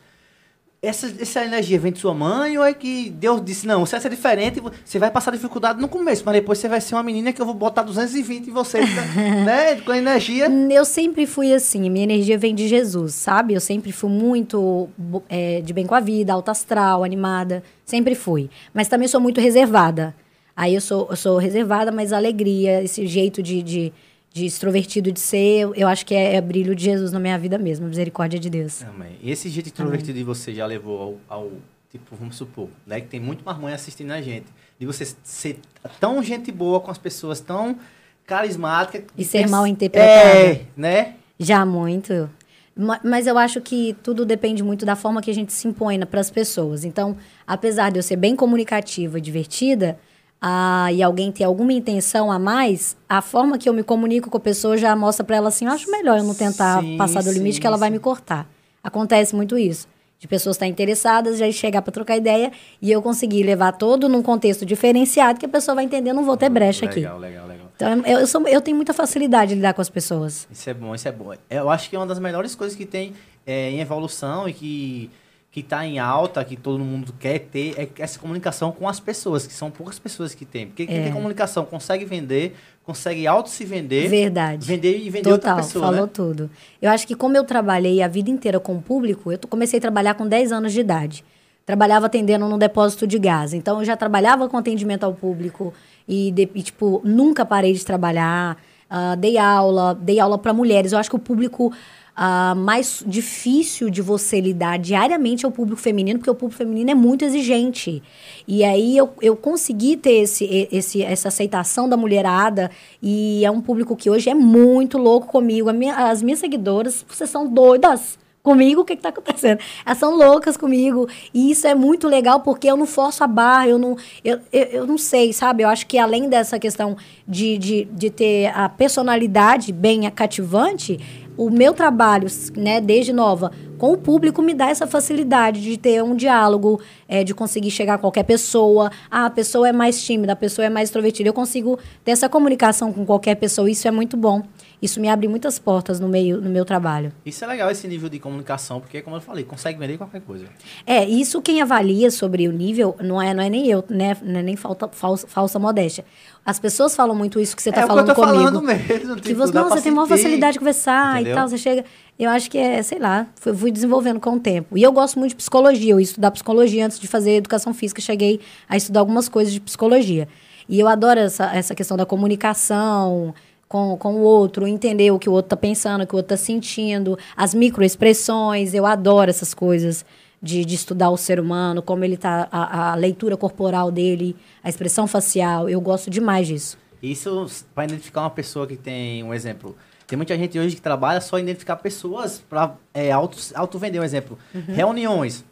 Speaker 1: Essa, essa energia vem de sua mãe ou é que Deus disse, não, você vai ser diferente, você vai passar dificuldade no começo, mas depois você vai ser uma menina que eu vou botar 220 em você, né? <laughs> Com energia.
Speaker 2: Eu sempre fui assim, minha energia vem de Jesus, sabe? Eu sempre fui muito é, de bem com a vida, alta astral, animada, sempre fui. Mas também sou muito reservada. Aí eu sou, eu sou reservada, mas a alegria, esse jeito de, de, de extrovertido de ser, eu, acho que é, é brilho de Jesus na minha vida mesmo, misericórdia de Deus.
Speaker 1: Amém. E esse jeito introvertido de você já levou ao, ao, tipo, vamos supor, né, que tem muito mais mãe assistindo a gente, de você ser tão gente boa com as pessoas, tão carismática.
Speaker 2: E ser mal
Speaker 1: É,
Speaker 2: interpretada.
Speaker 1: né?
Speaker 2: Já muito. Ma- Mas eu acho que tudo depende muito da forma que a gente se impõe para as pessoas. Então, apesar de eu ser bem comunicativa e divertida, ah, e alguém ter alguma intenção a mais, a forma que eu me comunico com a pessoa já mostra para ela assim: eu acho melhor eu não tentar
Speaker 1: Sim,
Speaker 2: passar do limite
Speaker 1: sim,
Speaker 2: que ela vai
Speaker 1: sim.
Speaker 2: me cortar. Acontece muito isso. De pessoas estarem interessadas, já chegar para trocar ideia e eu conseguir levar todo num contexto diferenciado que a pessoa vai entender, não vou ter brecha aqui.
Speaker 1: Legal, legal, legal.
Speaker 2: Então, eu, eu, sou, eu tenho muita facilidade de lidar com as pessoas.
Speaker 1: Isso é bom, isso é bom. Eu acho que é uma das melhores coisas que tem é, em evolução e que que está em alta, que todo mundo quer ter, é essa comunicação com as pessoas, que são poucas pessoas que tem. Porque quem
Speaker 2: É.
Speaker 1: tem comunicação consegue vender, consegue auto se vender,
Speaker 2: Verdade.
Speaker 1: vender e vender outra
Speaker 2: Total,
Speaker 1: pessoa,
Speaker 2: falou
Speaker 1: né?
Speaker 2: tudo. Eu acho que como eu trabalhei a vida inteira com o público, eu comecei a trabalhar com 10 anos de idade. Trabalhava atendendo num depósito de gás. Então, eu já trabalhava com atendimento ao público e, de- e, tipo, nunca parei de trabalhar. Ah, dei aula, dei aula para mulheres. Eu acho que o público ah, mais difícil de você lidar diariamente é o público feminino, porque o público feminino é muito exigente. E aí eu, eu consegui ter esse, esse, essa aceitação da mulherada, e é um público que hoje é muito louco comigo. Minha- as minhas seguidoras, vocês são doidas. Comigo, o que, que tá acontecendo? Elas são loucas comigo. E isso é muito legal porque eu não forço a barra, eu não. Eu, eu, eu não sei, sabe? Eu acho que além dessa questão de, de, de ter a personalidade bem cativante, o meu trabalho, né, desde nova, com o público me dá essa facilidade de ter um diálogo, é, de conseguir chegar a qualquer pessoa. Ah, a pessoa é mais tímida, a pessoa é mais extrovertida. Eu consigo ter essa comunicação com qualquer pessoa, isso é muito bom. Isso me abre muitas portas no, meio, no meu trabalho.
Speaker 1: Isso é legal, esse nível de comunicação, porque, como eu falei, consegue vender qualquer coisa.
Speaker 2: É, isso quem avalia sobre o nível não é, não é nem eu, né? Não é nem falta, falsa, falsa modéstia. As pessoas falam muito isso que você
Speaker 1: é
Speaker 2: está
Speaker 1: eu
Speaker 2: falando
Speaker 1: tô
Speaker 2: comigo.
Speaker 1: falando mesmo.
Speaker 2: Que
Speaker 1: tipo,
Speaker 2: você, não, você tem maior facilidade de conversar
Speaker 1: Entendeu?
Speaker 2: e tal, você chega. Eu acho que é, sei lá, fui, fui desenvolvendo com o tempo. E eu gosto muito de psicologia. Eu ia estudar psicologia antes de fazer educação física. Cheguei a estudar algumas coisas de psicologia. E eu adoro essa, essa questão da comunicação com, com o outro, entender o que o outro está pensando, o que o outro está sentindo, as microexpressões. Eu adoro essas coisas de, de estudar o ser humano, como ele tá, a, a leitura corporal dele, a expressão facial. Eu gosto demais disso.
Speaker 1: Isso para identificar uma pessoa que tem um exemplo. Tem muita gente hoje que trabalha só em identificar pessoas para é, auto, auto vender um exemplo.
Speaker 2: Uhum.
Speaker 1: Reuniões.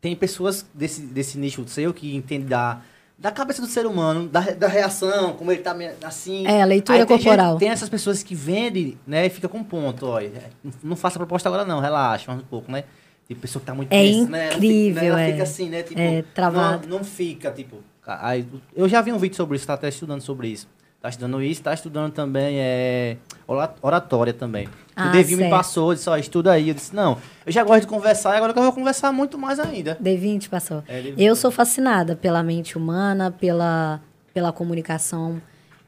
Speaker 1: Tem pessoas desse, desse nicho seu que entendem da, da cabeça do ser humano, da, da reação, como ele tá assim.
Speaker 2: É, a leitura
Speaker 1: Aí tem
Speaker 2: corporal.
Speaker 1: gente- tem essas pessoas que vendem, né, e fica com ponto, ó. é, Não, faça proposta agora não, relaxa mais um pouco, né? Tem pessoa que tá muito
Speaker 2: É
Speaker 1: tensa, né? Ela fica-
Speaker 2: incrível,
Speaker 1: né, Ela
Speaker 2: é.
Speaker 1: fica assim, né? Tipo,
Speaker 2: É, travado.
Speaker 1: Não, não fica, tipo. Aí, eu já vi um vídeo sobre isso, tá até estudando sobre isso. Tá estudando isso, tá estudando também é, ora- oratória também.
Speaker 2: Ah,
Speaker 1: o Devinho me passou, disse, ó, estuda aí. Eu disse, não, eu já gosto de conversar, agora que eu vou conversar muito mais ainda.
Speaker 2: D20 passou.
Speaker 1: É, D20.
Speaker 2: Eu sou fascinada pela mente humana, pela, pela comunicação.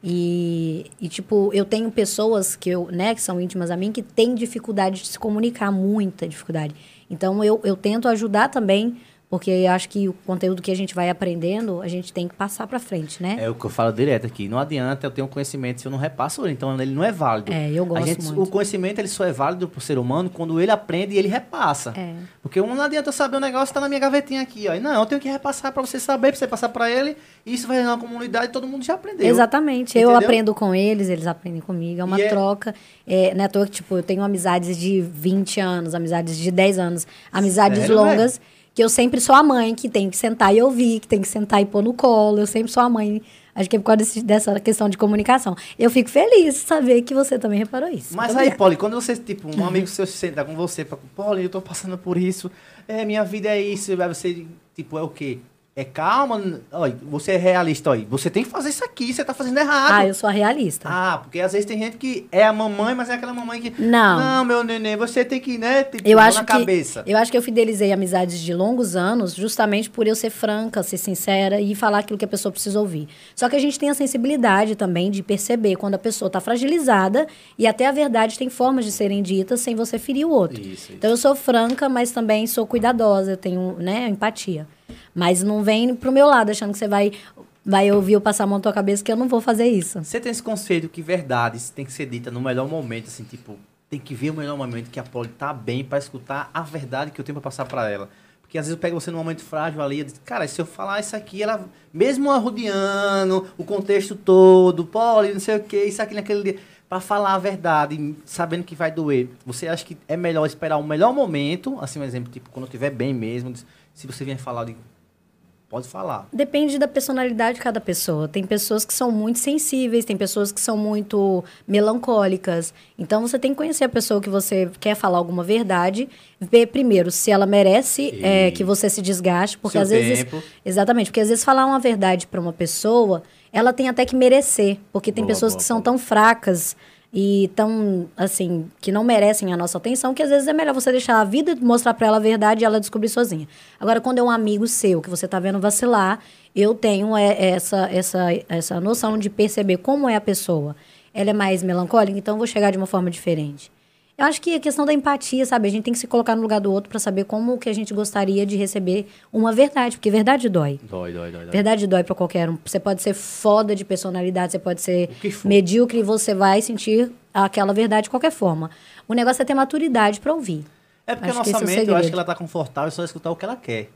Speaker 2: E, e, tipo, eu tenho pessoas que, eu, né, que são íntimas a mim que têm dificuldade de se comunicar, muita dificuldade. Então, eu, eu tento ajudar também, porque eu acho que o conteúdo que a gente vai aprendendo, a gente tem que passar pra frente, né?
Speaker 1: É o que eu falo direto aqui. Não adianta eu ter um conhecimento se eu não repasso ele. Então ele não é válido.
Speaker 2: É, eu gosto
Speaker 1: gente-
Speaker 2: muito.
Speaker 1: O conhecimento ele só é válido pro ser humano quando ele aprende e ele repassa.
Speaker 2: É.
Speaker 1: Porque não adianta eu saber um negócio que tá na minha gavetinha aqui, ó. Não, eu tenho que repassar pra você saber, pra você passar pra ele. E isso vai na comunidade e todo mundo já aprendeu.
Speaker 2: Exatamente. Eu
Speaker 1: Entendeu?
Speaker 2: aprendo com eles, eles aprendem comigo. É uma
Speaker 1: E é-
Speaker 2: troca. É, é toa que, tipo, eu tenho amizades de 20 anos, amizades de 10 anos, amizades
Speaker 1: Sério,
Speaker 2: longas, que eu sempre sou a mãe que tem que sentar e ouvir, que tem que sentar e pôr no colo. Eu sempre sou a mãe. Acho que é por causa desse- dessa questão de comunicação. Eu fico feliz de saber que você também reparou isso.
Speaker 1: Mas aí. Polly, quando você, tipo, um amigo seu se senta com você, Polly, eu tô passando por isso, é, minha vida é isso, aí você, tipo, é o quê? É calma, olha, você é realista, olha, você tem que fazer isso aqui, você tá fazendo errado.
Speaker 2: Ah, eu sou a realista.
Speaker 1: Ah, porque às vezes tem gente que é a mamãe, mas é aquela mamãe que.
Speaker 2: Não.
Speaker 1: Não, meu neném, você tem que, né? Tipo,
Speaker 2: Eu acho,
Speaker 1: na
Speaker 2: que,
Speaker 1: cabeça.
Speaker 2: eu acho que eu fidelizei amizades de longos anos justamente por eu ser franca, ser sincera e falar aquilo que a pessoa precisa ouvir. Só que a gente tem a sensibilidade também de perceber quando a pessoa está fragilizada e até a verdade tem formas de serem ditas sem você ferir o outro.
Speaker 1: Isso, isso.
Speaker 2: Então eu sou franca, mas também sou cuidadosa, eu tenho né, empatia. Mas não vem pro meu lado achando que você vai, vai ouvir eu passar a mão na tua cabeça que eu não vou fazer isso.
Speaker 1: Você tem esse conceito que verdades tem que ser dita no melhor momento, assim, tipo, tem que ver o melhor momento que a Polly tá bem pra escutar a verdade que eu tenho pra passar pra ela. Porque às vezes eu pego você num momento frágil ali, eu digo, cara, se eu falar isso aqui, ela, mesmo arrodeando o contexto todo, poli, não sei o que, isso aqui naquele dia, pra falar a verdade, sabendo que vai doer, você acha que é melhor esperar o melhor momento, assim, um exemplo, tipo, quando eu estiver bem mesmo, se você vier falar, eu digo, pode falar.
Speaker 2: Depende da personalidade de cada pessoa. Tem pessoas que são muito sensíveis, tem pessoas que são muito melancólicas. Então você tem que conhecer a pessoa que você quer falar alguma verdade, ver primeiro se ela merece é, que você se desgaste, porque às vezes
Speaker 1: tempo.
Speaker 2: exatamente, porque às vezes falar uma verdade para uma pessoa, ela tem até que merecer, porque tem
Speaker 1: Boa,
Speaker 2: pessoas
Speaker 1: boa,
Speaker 2: que são
Speaker 1: boa.
Speaker 2: tão fracas e tão assim que não merecem a nossa atenção que às vezes é melhor você deixar a vida mostrar para ela a verdade e ela descobrir sozinha. Agora quando é um amigo seu que você tá vendo vacilar, eu tenho é, essa essa essa noção de perceber como é a pessoa. Ela é mais melancólica, então eu vou chegar de uma forma diferente. Eu acho que a questão da empatia, sabe? A gente tem que se colocar no lugar do outro para saber como que a gente gostaria de receber uma verdade, porque verdade dói.
Speaker 1: Dói, dói, dói. dói.
Speaker 2: Verdade dói pra qualquer um. Você pode ser foda de personalidade, você pode ser medíocre e você vai sentir aquela verdade de qualquer forma. O negócio é ter maturidade pra ouvir.
Speaker 1: É porque
Speaker 2: Acho
Speaker 1: a nossa
Speaker 2: é
Speaker 1: mente, eu acho que ela tá confortável só escutar o que ela quer.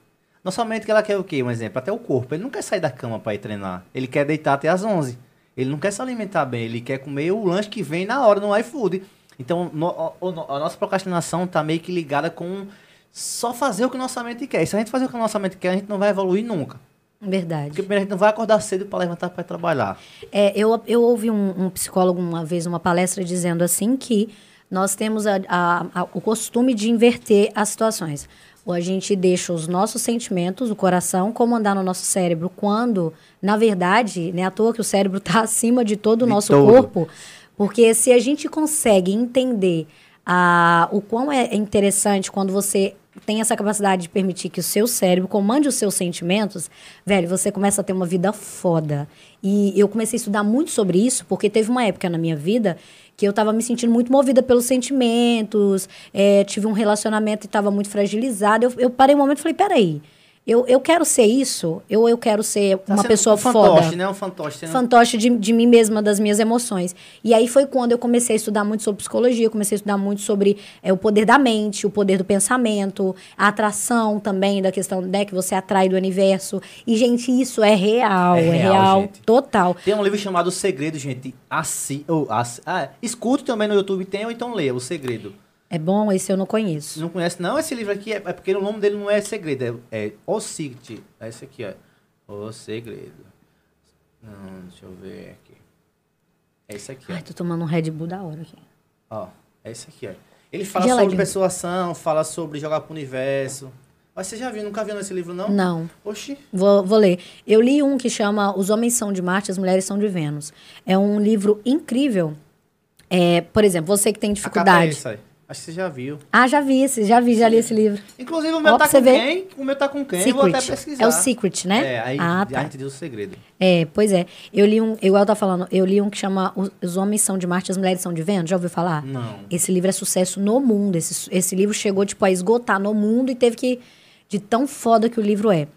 Speaker 1: Nossa mente que ela quer o quê? Um exemplo, até o corpo. Ele não quer sair da cama pra ir treinar. Ele quer deitar até às 11. Ele não quer se alimentar bem, ele quer comer o lanche que vem na hora no iFood. Então, no- o- a nossa procrastinação tá meio que ligada com só fazer o que nossa mente quer. E se a gente fazer o que a nossa mente quer, a gente não vai evoluir nunca.
Speaker 2: Verdade.
Speaker 1: Porque primeiro a gente não vai acordar cedo pra levantar ir trabalhar.
Speaker 2: É, eu, eu ouvi um, um psicólogo uma vez, uma palestra, dizendo assim que nós temos a- a- a- o costume de inverter as situações. Ou a gente deixa os nossos sentimentos, o coração, comandar no nosso cérebro, quando, na verdade, não é à toa que o cérebro está <laughs> acima de todo o nosso
Speaker 1: todo.
Speaker 2: corpo. Porque se a gente consegue entender a, o quão é interessante quando você tem essa capacidade de permitir que o seu cérebro comande os seus sentimentos, velho, você começa a ter uma vida foda. E eu comecei a estudar muito sobre isso, porque teve uma época na minha vida que eu tava me sentindo muito movida pelos sentimentos, é, tive um relacionamento e tava muito fragilizado. Eu, eu parei um momento e falei, peraí, eu, eu quero ser isso? Eu, eu quero ser
Speaker 1: Tá
Speaker 2: uma pessoa
Speaker 1: um
Speaker 2: foda
Speaker 1: fantoche, né? Um fantoche. Não-
Speaker 2: fantoche de, de mim mesma, das minhas emoções. E aí foi quando eu comecei a estudar muito sobre psicologia, comecei a estudar muito sobre é, o poder da mente, o poder do pensamento, a atração também, da questão né, que você atrai do universo. E, gente, isso é real,
Speaker 1: É
Speaker 2: é
Speaker 1: real,
Speaker 2: total.
Speaker 1: Tem um livro chamado O Segredo, gente. Assi, ou, assi, ah, escute também no YouTube, tem, ou então leia O Segredo.
Speaker 2: É bom, esse eu não conheço.
Speaker 1: Não conhece, não? Esse livro aqui é, é porque o nome dele não é Segredo, é, é O Secret. É esse aqui, ó. O Segredo. Não, deixa eu ver aqui. É esse aqui, ó.
Speaker 2: Ai, tô tomando um Red Bull da hora aqui.
Speaker 1: Ó, é esse aqui, ó. Ele fala sobre persuasão, fala sobre jogar pro universo. Mas você já viu, nunca viu esse livro, não?
Speaker 2: Não.
Speaker 1: Oxi.
Speaker 2: Vou, vou ler. Eu li um que chama Os Homens São de Marte, as Mulheres São de Vênus. É um livro incrível. É, por exemplo, você que tem
Speaker 1: A
Speaker 2: dificuldade.
Speaker 1: capa é essa aí. Acho que você já viu.
Speaker 2: Ah, já vi já vi, já li esse livro.
Speaker 1: Inclusive, o meu
Speaker 2: Ó,
Speaker 1: tá com
Speaker 2: ver.
Speaker 1: quem? O meu tá com quem? Eu vou até
Speaker 2: Secret.
Speaker 1: pesquisar.
Speaker 2: É o Secret, né?
Speaker 1: É, aí
Speaker 2: ah,
Speaker 1: a
Speaker 2: tá.
Speaker 1: gente diz o segredo.
Speaker 2: É, pois é. Eu li um, igual eu tava falando, eu li um que chama Os- Os Homens São de Marte, as Mulheres São de Vênus. Já ouviu falar?
Speaker 1: Não.
Speaker 2: Esse livro é sucesso no mundo. Esse, esse livro chegou, tipo, a esgotar no mundo e teve que. De tão foda que o livro é.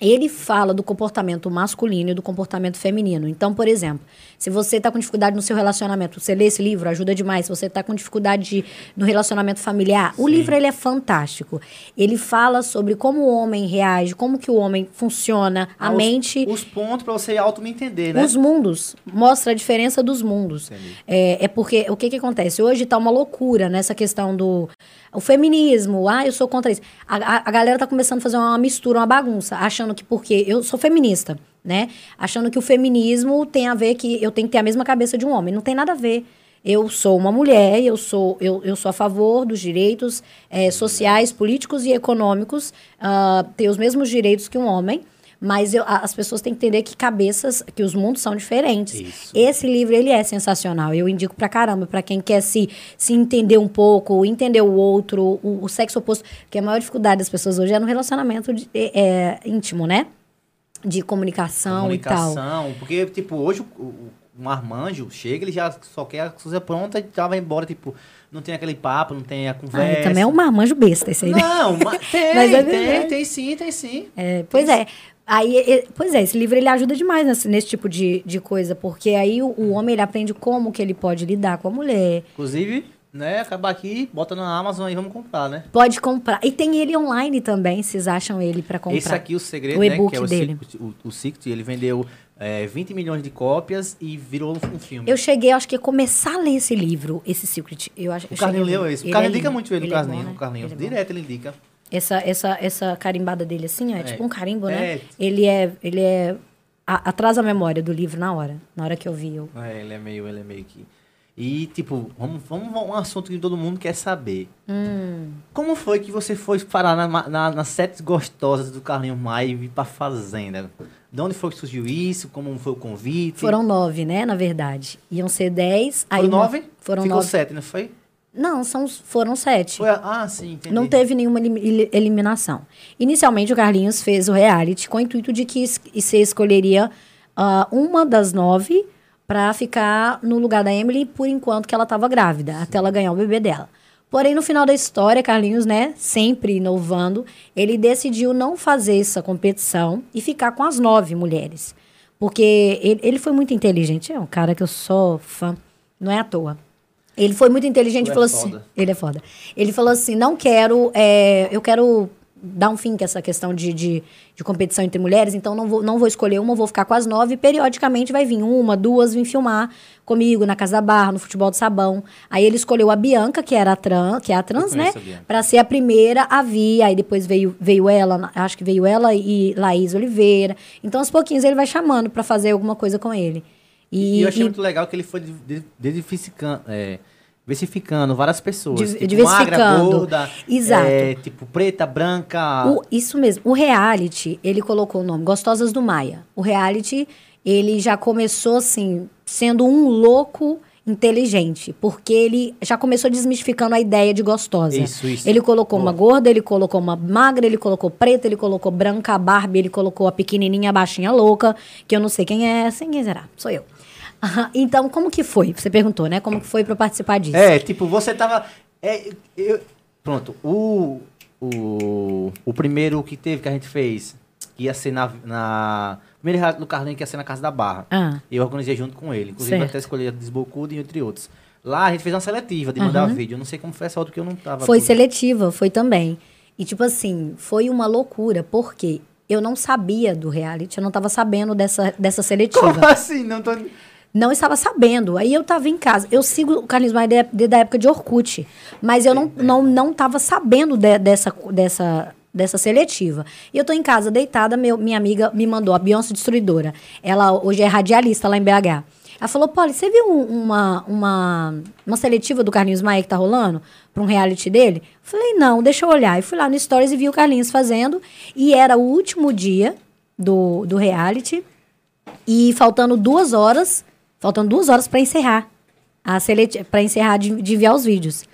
Speaker 2: Ele fala do comportamento masculino e do comportamento feminino. Então, por exemplo, se você está com dificuldade no seu relacionamento, você lê esse livro, ajuda demais. Se você está com dificuldade de- no relacionamento familiar, o livro ele é fantástico. Ele fala sobre como o homem reage, como que o homem funciona, a
Speaker 1: Ah,
Speaker 2: mente.
Speaker 1: Os, pontos pra você auto entender, né?
Speaker 2: Os mundos. Mostra a diferença dos mundos. É, é porque o que, que acontece? Hoje tá uma loucura nessa questão do o feminismo. Ah, eu sou contra isso. A, a, a galera tá começando a fazer uma mistura, uma bagunça, achando que porque eu sou feminista, né? Achando que o feminismo tem a ver que eu tenho que ter a mesma cabeça de um homem. Não tem nada a ver. Eu sou uma mulher, eu sou, eu, eu sou a favor dos direitos eh, sociais, políticos e econômicos, ah, ter os mesmos direitos que um homem. Mas eu- as pessoas têm que entender que cabeças, que os mundos são diferentes.
Speaker 1: Isso.
Speaker 2: Esse livro, ele é sensacional. Eu indico pra caramba, pra quem quer se, se entender um pouco, entender o outro, o, o sexo oposto. Porque a maior dificuldade das pessoas hoje é no relacionamento de- é, é, íntimo, né? De comunicação, e tal.
Speaker 1: Comunicação. Porque, tipo, hoje um armanjo chega, ele já só quer a coisa pronta e já vai embora, tipo, não tem aquele papo, não tem a
Speaker 2: Ah,
Speaker 1: conversa.
Speaker 2: e também é um marmanjo besta esse aí, né?
Speaker 1: Não, mas <laughs> tem,
Speaker 2: Mas é
Speaker 1: tem, tem sim, tem sim.
Speaker 2: É, pois é. Aí, pois é, esse livro ele ajuda demais nesse, nesse tipo de, de coisa, porque aí o, o homem ele aprende como que ele pode lidar com a mulher.
Speaker 1: Inclusive, né, acabar aqui, bota na Amazon e vamos comprar, né?
Speaker 2: Pode comprar. E tem ele online também, vocês acham ele pra comprar.
Speaker 1: Esse aqui, o segredo,
Speaker 2: O
Speaker 1: né, que é o
Speaker 2: dele.
Speaker 1: Secret, o, o Secret, ele vendeu é, 20 milhões de cópias e virou um filme.
Speaker 2: Eu cheguei, acho que a começar a ler esse livro, esse Secret. Eu acho,
Speaker 1: o
Speaker 2: eu
Speaker 1: Carlinho leu esse. O Carlinho
Speaker 2: é
Speaker 1: indica muito ele,
Speaker 2: Ele
Speaker 1: o
Speaker 2: é
Speaker 1: Carlinho.
Speaker 2: bom, né?
Speaker 1: O Carlinho,
Speaker 2: Ele é
Speaker 1: direto ele indica.
Speaker 2: Essa, essa, essa carimbada dele assim, ó, é,
Speaker 1: É.
Speaker 2: tipo um carimbo, né?
Speaker 1: É.
Speaker 2: Ele é, ele é a- atrás a memória do livro na hora, na hora que eu vi. Eu,
Speaker 1: É, ele é meio, ele é meio que... E, tipo, vamos, vamos a um assunto que todo mundo quer saber.
Speaker 2: Hum.
Speaker 1: Como foi que você foi parar na, na, nas sete gostosas do Carlinhos Maia e vir pra fazenda? De onde foi que surgiu isso? Como foi o convite?
Speaker 2: Foram nove, né, na verdade. Iam ser dez.
Speaker 1: Foram
Speaker 2: aí uma-
Speaker 1: nove?
Speaker 2: Foram
Speaker 1: Ficou
Speaker 2: nove.
Speaker 1: sete, não foi?
Speaker 2: Não, são, foram sete.
Speaker 1: Foi ah, sim, entendi.
Speaker 2: Não teve nenhuma eliminação. Inicialmente, o Carlinhos fez o reality com o intuito de que você escolheria ah, uma das nove para ficar no lugar da Emily por enquanto que ela estava grávida, até ela ganhar o bebê dela. Porém, no final da história, Carlinhos, né, sempre inovando, ele decidiu não fazer essa competição e ficar com as nove mulheres. Porque ele, ele foi muito inteligente. É um cara que eu sou fã, não é à toa. Ele foi muito inteligente e
Speaker 1: é
Speaker 2: falou assim:
Speaker 1: foda.
Speaker 2: ele é foda. Ele falou assim: não quero, é, eu quero dar um fim com essa questão de, de, de competição entre mulheres, então não vou, não vou escolher uma, vou ficar com as nove, e periodicamente vai vir uma, duas, vir filmar comigo na Casa da Barra, no Futebol do Sabão. Aí ele escolheu a Bianca, que era a trans, que é a trans, né?
Speaker 1: conheço a Bianca.
Speaker 2: Pra ser a primeira a vir, aí depois veio, veio ela, acho que veio ela e Laís Oliveira. Então, aos pouquinhos, ele vai chamando pra fazer alguma coisa com ele.
Speaker 1: E,
Speaker 2: E,
Speaker 1: eu achei
Speaker 2: e-
Speaker 1: muito legal que ele foi diversificando, é, diversificando várias pessoas.
Speaker 2: Div-
Speaker 1: tipo,
Speaker 2: diversificando.
Speaker 1: Magra, gorda,
Speaker 2: Exato.
Speaker 1: é, tipo, preta, branca.
Speaker 2: O- isso mesmo. O reality, ele colocou o nome Gostosas do Maia. O reality, ele já começou assim, sendo um louco inteligente, porque ele já começou desmistificando a ideia de gostosa.
Speaker 1: Isso, isso.
Speaker 2: Ele colocou
Speaker 1: Boa.
Speaker 2: uma gorda, ele colocou uma magra, ele colocou preta, ele colocou branca, a Barbie, ele colocou a pequenininha, a baixinha louca, que eu não sei quem é, sem quem será, sou eu. Então, como que foi? Você perguntou, né? Como que foi pra eu participar disso?
Speaker 1: É, tipo, você tava. é, eu- pronto, o, o. O primeiro que teve, que a gente fez, que ia ser na. na primeiro do Carlinhos, que ia ser na Casa da Barra.
Speaker 2: Ah.
Speaker 1: Eu organizei junto com ele. Inclusive,
Speaker 2: Certo.
Speaker 1: até escolhi a Desbocudo e entre outros. Lá a gente fez uma seletiva de mandar vídeo. Eu não sei como foi essa outra, porque eu não tava.
Speaker 2: Foi
Speaker 1: tudo.
Speaker 2: seletiva, foi também. E, tipo assim, foi uma loucura, porque eu não sabia do reality, eu não estava sabendo dessa, dessa seletiva.
Speaker 1: Como assim? Não tô.
Speaker 2: Não estava sabendo. Aí eu estava em casa. Eu sigo o Carlinhos Maia desde a época de Orkut. Mas eu não não não estava sabendo de- dessa, dessa, dessa seletiva. E eu tô em casa deitada, meu, minha amiga me mandou, a Beyoncé Destruidora. Ela hoje é radialista lá em BH. Ela falou, Polly, você viu um- uma, uma, uma seletiva do Carlinhos Maia que tá rolando? Pra um reality dele? Falei, não, deixa eu olhar. E fui lá no Stories e vi o Carlinhos fazendo. E era o último dia do, do reality. E faltando duas horas, faltando duas horas para encerrar para encerrar de, de enviar os vídeos.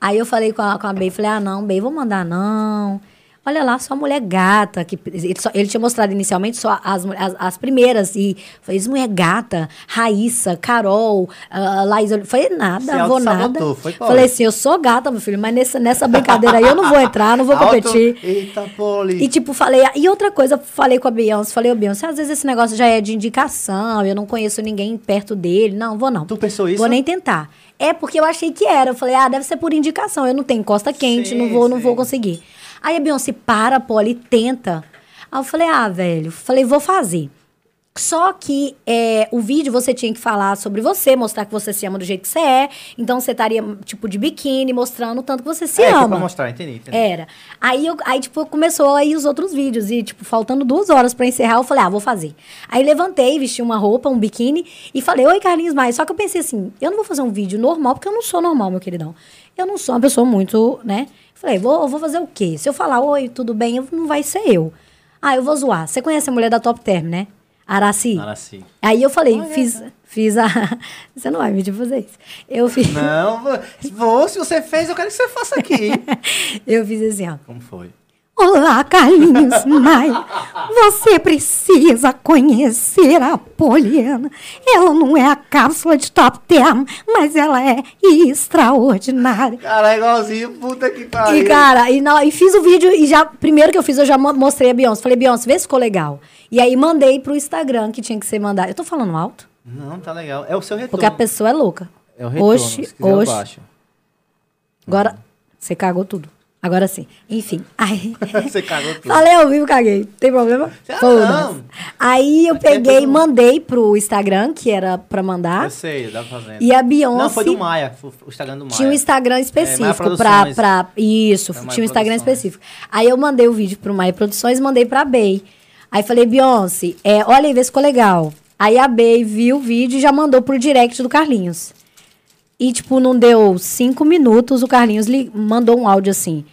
Speaker 2: Aí eu falei com a, com a Bey, falei, ah, não, Bey, vou mandar não. Olha lá, só mulher gata. Que, ele, só- ele tinha mostrado inicialmente só as, as, as primeiras. E fez mulher gata, Raíssa, Carol, uh, Laís. Oli- Falei, nada,
Speaker 1: Você
Speaker 2: vou nada.
Speaker 1: foi?
Speaker 2: Falei assim, eu sou gata, meu filho, mas nessa, nessa brincadeira aí eu não vou entrar, não vou
Speaker 1: Auto-
Speaker 2: competir.
Speaker 1: Eita, Poli.
Speaker 2: E tipo, falei. E outra coisa, falei com a Beyoncé, falei, ô Beyoncé, às vezes esse negócio já é de indicação, eu não conheço ninguém perto dele. Não, vou não.
Speaker 1: Tu pensou isso?
Speaker 2: Vou nem tentar. É porque eu achei que era. Eu falei, ah, deve ser por indicação. Eu não tenho costa quente,
Speaker 1: Sim,
Speaker 2: não vou, não
Speaker 1: sim.
Speaker 2: vou conseguir. Aí a Beyoncé para, Polly, tenta. Aí eu falei, ah, velho, falei, vou fazer. Só que é, o vídeo você tinha que falar sobre você, mostrar que você se ama do jeito que você é. Então você estaria, tipo, de biquíni, mostrando o tanto que você se
Speaker 1: é, que é
Speaker 2: ama.
Speaker 1: pra mostrar, entendi. entendi.
Speaker 2: Era. Aí, eu, aí, tipo, começou aí os outros vídeos. E, tipo, faltando duas horas pra encerrar, eu falei, ah, vou fazer. Aí levantei, vesti uma roupa, um biquíni e falei, oi, Carlinhos Maia. Só que eu pensei assim, eu não vou fazer um vídeo normal, porque eu não sou normal, meu queridão. Eu não sou uma pessoa muito, né? Falei, vou, vou fazer o quê? Se eu falar, oi, tudo bem, eu- não vai ser eu. Ah, eu vou zoar. Você conhece a mulher da Top Term, né? Araci.
Speaker 1: Araci.
Speaker 2: Aí eu falei, fiz, fiz a. <laughs> Você não vai me fazer isso. Eu fiz,
Speaker 1: Não, vou- vou, se você fez, eu quero que você faça aqui. <laughs>
Speaker 2: eu fiz assim, ó.
Speaker 1: Como foi?
Speaker 2: Olá, Carlinhos Maia. Você precisa conhecer a Poliana. Ela não é a cápsula de top term, mas ela é extraordinária.
Speaker 1: Cara, é igualzinho, puta que pariu.
Speaker 2: E, cara, e, na- e fiz o vídeo e já, primeiro que eu fiz, eu já mo- mostrei a Beyoncé. Falei, Beyoncé, vê se ficou legal. E aí mandei pro Instagram que tinha que ser mandado. Eu tô falando alto?
Speaker 1: Não, tá legal. É o seu retorno.
Speaker 2: Porque a pessoa é louca.
Speaker 1: É o retorno,
Speaker 2: oxe.
Speaker 1: baixo.
Speaker 2: Agora, você cagou tudo. Agora sim. Enfim. Aí. <laughs>
Speaker 1: Você cagou tudo.
Speaker 2: Falei ao vivo, caguei. Tem problema?
Speaker 1: Ah, não.
Speaker 2: Aí eu
Speaker 1: é
Speaker 2: peguei e mandei pro Instagram, que era pra mandar.
Speaker 1: Eu sei, dá pra fazendo.
Speaker 2: E a Beyoncé.
Speaker 1: Não, foi do Maia, foi o Instagram do Maia.
Speaker 2: Tinha um Instagram
Speaker 1: Maia
Speaker 2: específico pra,
Speaker 1: Produções.
Speaker 2: pra. Isso,
Speaker 1: É,
Speaker 2: tinha um Instagram
Speaker 1: Produções.
Speaker 2: específico. Aí eu mandei o vídeo pro Maia Produções mandei pra Bey. Aí falei, Beyoncé, é, olha aí, vê se ficou legal. Aí a Bey viu o vídeo e já mandou pro direct do Carlinhos. E, tipo, não deu cinco minutos, o Carlinhos lhe mandou um áudio assim.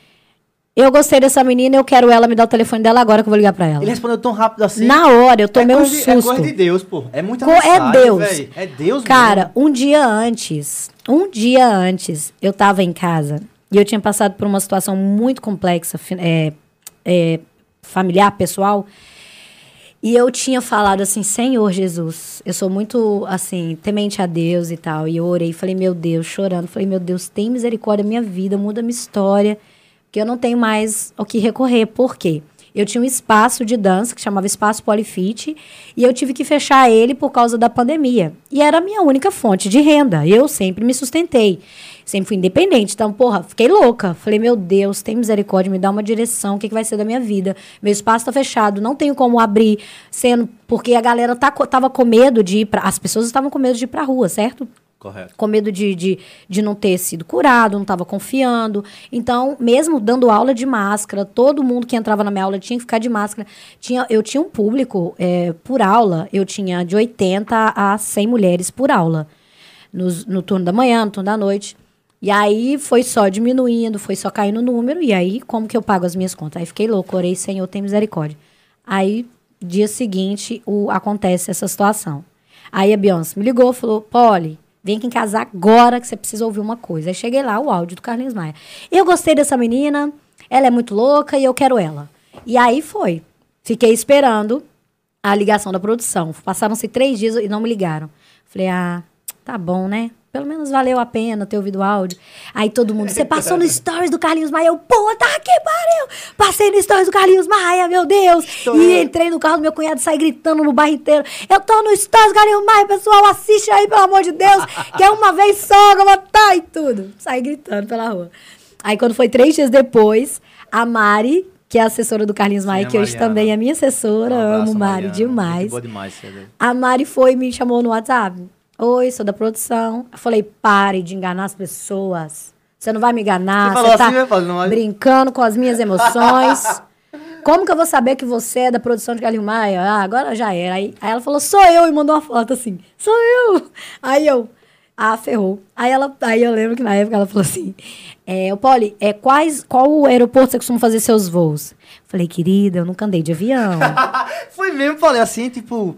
Speaker 2: Eu gostei dessa menina, eu quero ela, me dá o telefone dela agora que eu vou ligar pra ela.
Speaker 1: Ele respondeu tão rápido assim.
Speaker 2: Na hora, eu tomei
Speaker 1: é
Speaker 2: um
Speaker 1: de-
Speaker 2: susto.
Speaker 1: É coisa de Deus, pô. É muita
Speaker 2: Co-
Speaker 1: mensagem,
Speaker 2: é Deus.
Speaker 1: véi. É Deus
Speaker 2: Cara,
Speaker 1: mesmo.
Speaker 2: um dia antes, um dia antes, eu tava em casa e eu tinha passado por uma situação muito complexa, é, é, familiar, pessoal. E eu tinha falado assim, Senhor Jesus, eu sou muito, assim, temente a Deus e tal. E eu orei, falei, meu Deus, chorando. Falei, meu Deus, tem misericórdia minha vida, muda minha história. Porque eu não tenho mais o que recorrer. Por quê? Eu tinha um espaço de dança que chamava Espaço Polifit e eu tive que fechar ele por causa da pandemia. E era a minha única fonte de renda. Eu sempre me sustentei. Sempre fui independente. Então, porra, fiquei louca. Falei, meu Deus, tem misericórdia, me dá uma direção. O que, que vai ser da minha vida? Meu espaço tá fechado, não tenho como abrir, sendo. Porque a galera tá, tava com medo de ir pra. As pessoas estavam com medo de ir pra rua, certo?
Speaker 1: Correto.
Speaker 2: com medo de, de, de não ter sido curado, não estava confiando. Então, mesmo dando aula de máscara, todo mundo que entrava na minha aula tinha que ficar de máscara. Tinha, eu tinha um público é, por aula, eu tinha de 80 a 100 mulheres por aula. Nos- no turno da manhã, no turno da noite. E aí foi só diminuindo, foi só caindo o número. E aí, como que eu pago as minhas contas? Aí fiquei louco, orei, Senhor, tem misericórdia. Aí, dia seguinte, o, acontece essa situação. Aí a Beyoncé me ligou, falou, Polly, vem aqui em casa agora que você precisa ouvir uma coisa. Aí cheguei lá, o áudio do Carlinhos Maia. Eu gostei dessa menina, ela é muito louca e eu quero ela. E aí foi. Fiquei esperando a ligação da produção. Passaram-se três dias e não me ligaram. Falei, ah, tá bom, né? Pelo menos valeu a pena ter ouvido o áudio. Aí todo mundo, você passou no stories do Carlinhos Maia. Eu, puta que pariu! Passei no stories do Carlinhos Maia, meu Deus! E entrei no carro do meu cunhado e saí gritando no bairro inteiro. Eu tô no stories do Carlinhos Maia, pessoal, assiste aí, pelo amor de Deus, que é uma vez só eu vou tá e tudo. Saí gritando pela rua. Aí quando foi três dias depois, a Mari, que é a assessora do Carlinhos Maia, que hoje também é minha assessora,
Speaker 1: Um abraço,
Speaker 2: amo Mari demais.
Speaker 1: Boa demais, Cedro.
Speaker 2: A Mari foi e me chamou no WhatsApp. Oi, sou da produção. Eu falei, pare de enganar as pessoas. Você não vai me enganar.
Speaker 1: Você
Speaker 2: Você tá
Speaker 1: assim, Paulo? Não
Speaker 2: brincando com as minhas emoções. <laughs> Como que eu vou saber que você é da produção de Galinho Maia? Ah, agora já era. Aí, aí ela falou, sou eu, e mandou uma foto assim. Sou eu. Aí eu, ah, ferrou. Aí, ela, aí eu lembro que na época ela falou assim, é, Poli, é, quais, qual o aeroporto você costuma fazer seus voos? Falei, querida, eu nunca andei de avião. <laughs>
Speaker 1: Foi mesmo, falei assim, tipo...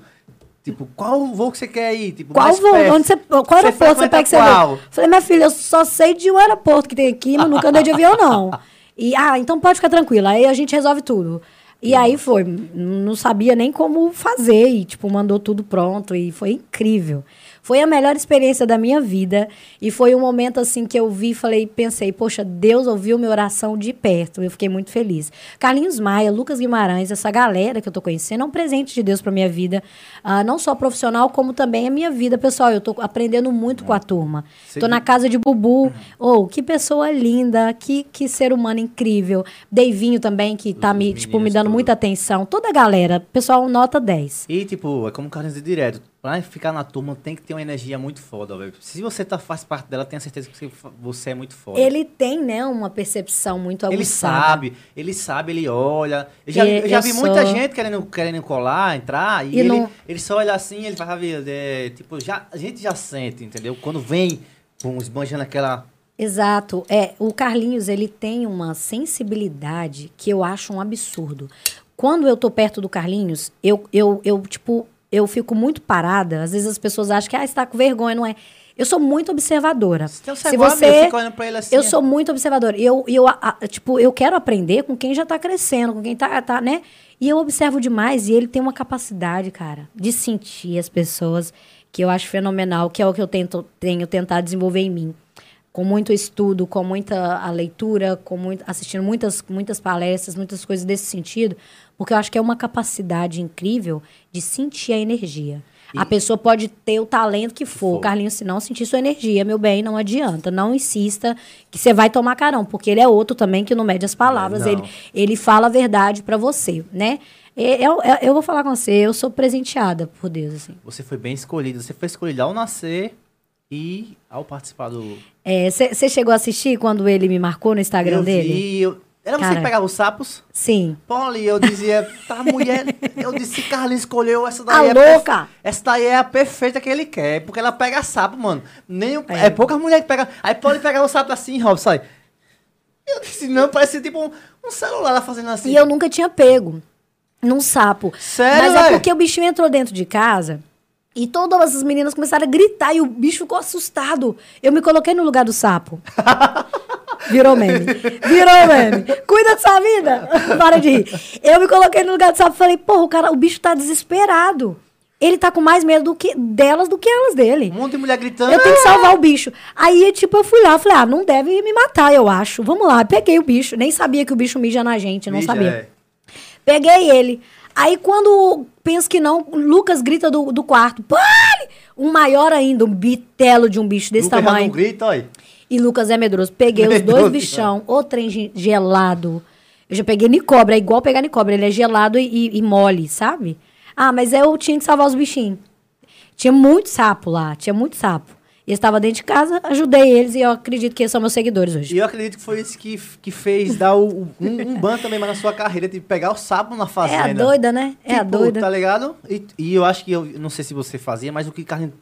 Speaker 1: Tipo, qual voo que você quer ir? Tipo,
Speaker 2: Qual voo?
Speaker 1: perto.
Speaker 2: Onde você, qual aeroporto você pega que você
Speaker 1: qual?
Speaker 2: vê? Falei, minha filha, eu só sei de um aeroporto que tem aqui, mas nunca andei de avião, não. <laughs> E, ah, então pode ficar tranquila. Aí a gente resolve tudo. E aí foi, não sabia nem como fazer, e tipo, mandou tudo pronto, e foi incrível. Foi a melhor experiência da minha vida, e foi um momento assim que eu vi, falei, pensei, poxa, Deus ouviu minha oração de perto, eu fiquei muito feliz. Carlinhos Maia, Lucas Guimarães, essa galera que eu tô conhecendo, é um presente de Deus pra minha vida, ah, não só profissional, como também a minha vida pessoal. Eu tô aprendendo muito com a turma.
Speaker 1: Você
Speaker 2: Tô na casa de Bubu. Oh, que pessoa linda, que, que ser humano incrível. Deivinho também, que tá
Speaker 1: Os
Speaker 2: me, tipo, me dando
Speaker 1: todos.
Speaker 2: muita atenção. Toda a galera, pessoal, nota 10.
Speaker 1: E, tipo, é como Carlinhos diz direto. Pra ficar na turma, tem que ter uma energia muito foda, velho. Se você tá, faz parte dela, tenha certeza que você, é muito foda.
Speaker 2: Ele tem, né, uma percepção muito
Speaker 1: Ele
Speaker 2: aguçada.
Speaker 1: sabe, ele sabe, ele olha. Eu já,
Speaker 2: E-
Speaker 1: eu já
Speaker 2: eu
Speaker 1: vi muita
Speaker 2: sou-
Speaker 1: gente querendo, querendo colar, entrar, e,
Speaker 2: E
Speaker 1: ele,
Speaker 2: não-
Speaker 1: ele só olha assim, ele faz a vida. É, tipo, já, a gente já sente, entendeu? Quando vem, pum, esbanjando aquela.
Speaker 2: Exato. É, o Carlinhos, ele tem uma sensibilidade que eu acho um absurdo. Quando eu tô perto do Carlinhos, eu, eu, eu tipo, eu fico muito parada. Às vezes as pessoas acham que, ah, você tá com vergonha, não é? Eu sou muito observadora.
Speaker 1: Então,
Speaker 2: Se
Speaker 1: eu
Speaker 2: você...
Speaker 1: fico olhando pra ele assim.
Speaker 2: Eu sou muito observadora. Eu, eu, a- a- tipo, eu quero aprender com quem já tá crescendo, com quem tá, tá, né? E eu observo demais. E ele tem uma capacidade, cara, de sentir as pessoas que eu acho fenomenal, que é o que eu tento, tenho tentado desenvolver em mim. Com muito estudo, com muita a leitura, com muito, assistindo muitas, muitas palestras, muitas coisas desse sentido, porque eu acho que é uma capacidade incrível de sentir a energia. A pessoa pode ter o talento que for.
Speaker 1: for.
Speaker 2: Carlinhos, se não sentir sua energia, meu bem, não adianta. Não insista que você vai tomar carão, porque ele é outro também que não mede as palavras.
Speaker 1: É,
Speaker 2: ele, ele fala a verdade pra você, né? E- Eu, eu, eu vou falar com você, eu sou presenteada por Deus, assim.
Speaker 1: Você foi bem escolhida. Você foi escolhida ao nascer e ao participar do.
Speaker 2: Você chegou a assistir quando ele me marcou no Instagram
Speaker 1: eu
Speaker 2: dele?
Speaker 1: Vi, eu... Era você
Speaker 2: Cara.
Speaker 1: que pegava os sapos?
Speaker 2: Sim.
Speaker 1: Polly, eu dizia, tá, mulher. Eu disse, Carlinhos escolheu essa daí.
Speaker 2: A
Speaker 1: é
Speaker 2: louca!
Speaker 1: Essa daí é a perfeita que ele quer. Porque ela pega sapo, mano. Nem o-
Speaker 2: É.
Speaker 1: é. poucas mulheres que pegam. Aí Polly pegava o sapo assim, Robson, sai. Eu disse, não, parece tipo um, um celular fazendo assim.
Speaker 2: E eu nunca tinha pego num sapo.
Speaker 1: Sério,
Speaker 2: Mas é porque o bichinho entrou dentro de casa e todas as meninas começaram a gritar e o bicho ficou assustado. Eu me coloquei no lugar do sapo. <laughs> Virou meme. Virou meme. Cuida da sua vida. <laughs> Para de rir. Eu me coloquei no lugar do sapo e falei, porra, o, cara, o bicho tá desesperado. Ele tá com mais medo do que delas do que elas dele.
Speaker 1: Um monte de mulher gritando.
Speaker 2: Eu tenho que salvar o bicho. Aí, tipo, eu fui lá, falei, ah, não deve me matar, eu acho. Vamos lá, peguei o bicho. Nem sabia que o bicho mija na gente, não
Speaker 1: Mija,
Speaker 2: sabia.
Speaker 1: é.
Speaker 2: Peguei ele. Aí, quando penso que não, Lucas grita do, do quarto. Pare! Um maior ainda, um bitelo de um bicho desse
Speaker 1: Lucas já
Speaker 2: tamanho.
Speaker 1: não grita, olha.
Speaker 2: E Lucas é medroso. Peguei os
Speaker 1: Medroso,
Speaker 2: dois bichão, o trem ge- gelado. Eu já peguei nicobra, é igual pegar nicobra. Ele é gelado e, e- e mole, sabe? Ah, mas eu tinha que salvar os bichinhos. Tinha muito sapo lá, tinha muito sapo. E estava dentro de casa, ajudei eles e eu acredito que eles são meus seguidores hoje.
Speaker 1: E eu acredito que foi isso que, que fez dar o, um, um ban também mais na sua carreira, de pegar o sapo na
Speaker 2: É
Speaker 1: fazenda.
Speaker 2: a doida, né? É a
Speaker 1: Tipo,
Speaker 2: doida.
Speaker 1: Tá ligado? E, e eu acho que eu não sei se você fazia, mas o que Carlinhos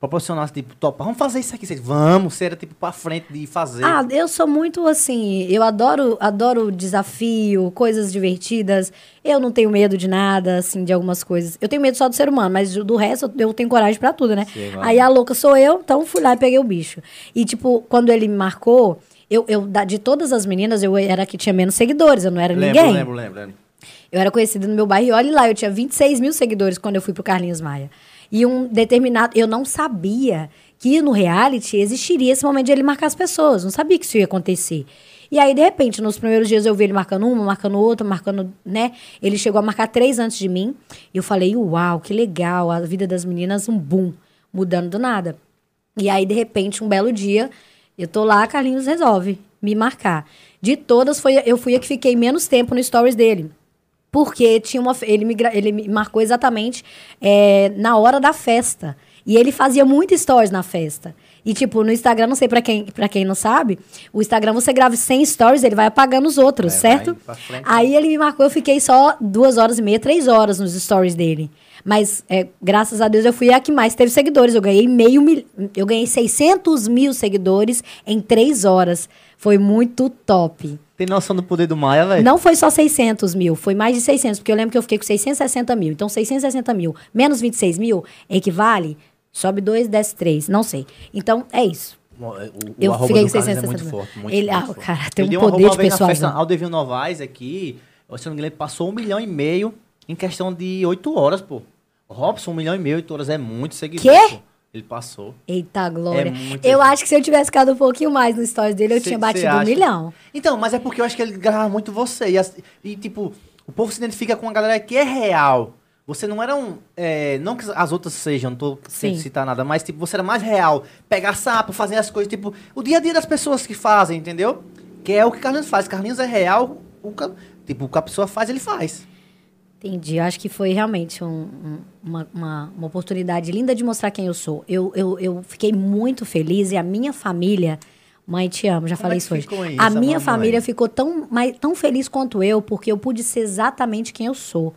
Speaker 1: proporcionasse, tipo, topa, vamos fazer isso aqui. Você, vamos, você era tipo pra frente de fazer.
Speaker 2: Ah, eu sou muito assim, eu adoro, adoro desafio, coisas divertidas. Eu não tenho medo de nada, assim, de algumas coisas. Eu tenho medo só do ser humano, mas do resto eu- tenho coragem pra tudo, né?
Speaker 1: Sim.
Speaker 2: Aí a louca sou eu, então fui lá e peguei o bicho. E tipo, quando ele me marcou, eu, eu de todas as meninas, eu era a que tinha menos seguidores, eu não era
Speaker 1: lembro,
Speaker 2: ninguém.
Speaker 1: lembro, lembro, lembro.
Speaker 2: Eu era conhecida no meu bairro e olha lá, eu tinha 26 mil seguidores quando eu fui pro Carlinhos Maia. E um determinado. Eu não sabia que no reality existiria esse momento de ele marcar as pessoas. Não sabia que isso ia acontecer. E aí, de repente, nos primeiros dias eu vi ele marcando uma, marcando outra, marcando, né? Ele chegou a marcar três antes de mim. E eu falei, uau, que legal, a vida das meninas, um boom, mudando do nada. E aí, de repente, um belo dia, eu tô lá, Carlinhos resolve me marcar. De todas, foi, eu fui a que fiquei menos tempo no stories dele. Porque tinha uma, ele, me, ele me marcou exatamente é, na hora da festa. E ele fazia muito stories na festa. E, tipo, no Instagram, não sei pra quem, pra quem não sabe, o Instagram você grava 100 stories, ele vai apagando os outros,
Speaker 1: É,
Speaker 2: certo?
Speaker 1: frente.
Speaker 2: Aí ele me marcou, eu fiquei só duas horas e meia, três horas nos stories dele. Mas, é, graças a Deus, eu fui a que mais teve seguidores. Eu ganhei meio mil, eu ganhei 600 mil seguidores em três horas. Foi muito top.
Speaker 1: Tem noção do poder do Maia, velho?
Speaker 2: Não foi só 600 mil, foi mais de 600, porque eu lembro que eu fiquei com 660 mil. Então, 660 mil menos 26 mil equivale, sobe 2, desce 3, não sei. Então, é isso.
Speaker 1: O, o,
Speaker 2: Eu
Speaker 1: o arroba
Speaker 2: fiquei com
Speaker 1: Carlinhos é
Speaker 2: 660
Speaker 1: muito
Speaker 2: mil.
Speaker 1: forte. Muito,
Speaker 2: Ele-
Speaker 1: muito
Speaker 2: ah, cara, tem
Speaker 1: Ele
Speaker 2: um poder de persuasão.
Speaker 1: festa Aldevio Novaes aqui, se não me engano, passou um milhão e meio em questão de oito horas, pô. Robson, um milhão e meio, oito horas é muito seguidor,
Speaker 2: Quê?
Speaker 1: pô. Ele passou.
Speaker 2: Eita, Glória.
Speaker 1: É muito
Speaker 2: eu acho que se eu tivesse ficado um pouquinho mais no stories dele, eu
Speaker 1: Cê-
Speaker 2: tinha batido um milhão.
Speaker 1: Então, mas é porque eu acho que ele gravava muito você. E, as- e, tipo, o povo se identifica com a galera que é real. Você não era um. é, não que as outras sejam, não tô sem
Speaker 2: Sim.
Speaker 1: citar nada, mas tipo, você era mais real. Pegar sapo, fazer as coisas, tipo, o dia a dia das pessoas que fazem, entendeu? Que é o que Carlinhos faz. Carlinhos é real, o, tipo, o que a pessoa faz, ele faz.
Speaker 2: Entendi. Acho que foi realmente um- um- uma, uma, uma oportunidade linda de mostrar quem eu sou. Eu, eu, eu fiquei muito feliz e a minha família. Mãe, te amo, já
Speaker 1: Como
Speaker 2: falei
Speaker 1: é
Speaker 2: isso hoje.
Speaker 1: isso,
Speaker 2: a minha
Speaker 1: mamãe?
Speaker 2: família ficou tão, mais, tão feliz quanto eu, porque eu pude ser exatamente quem eu sou.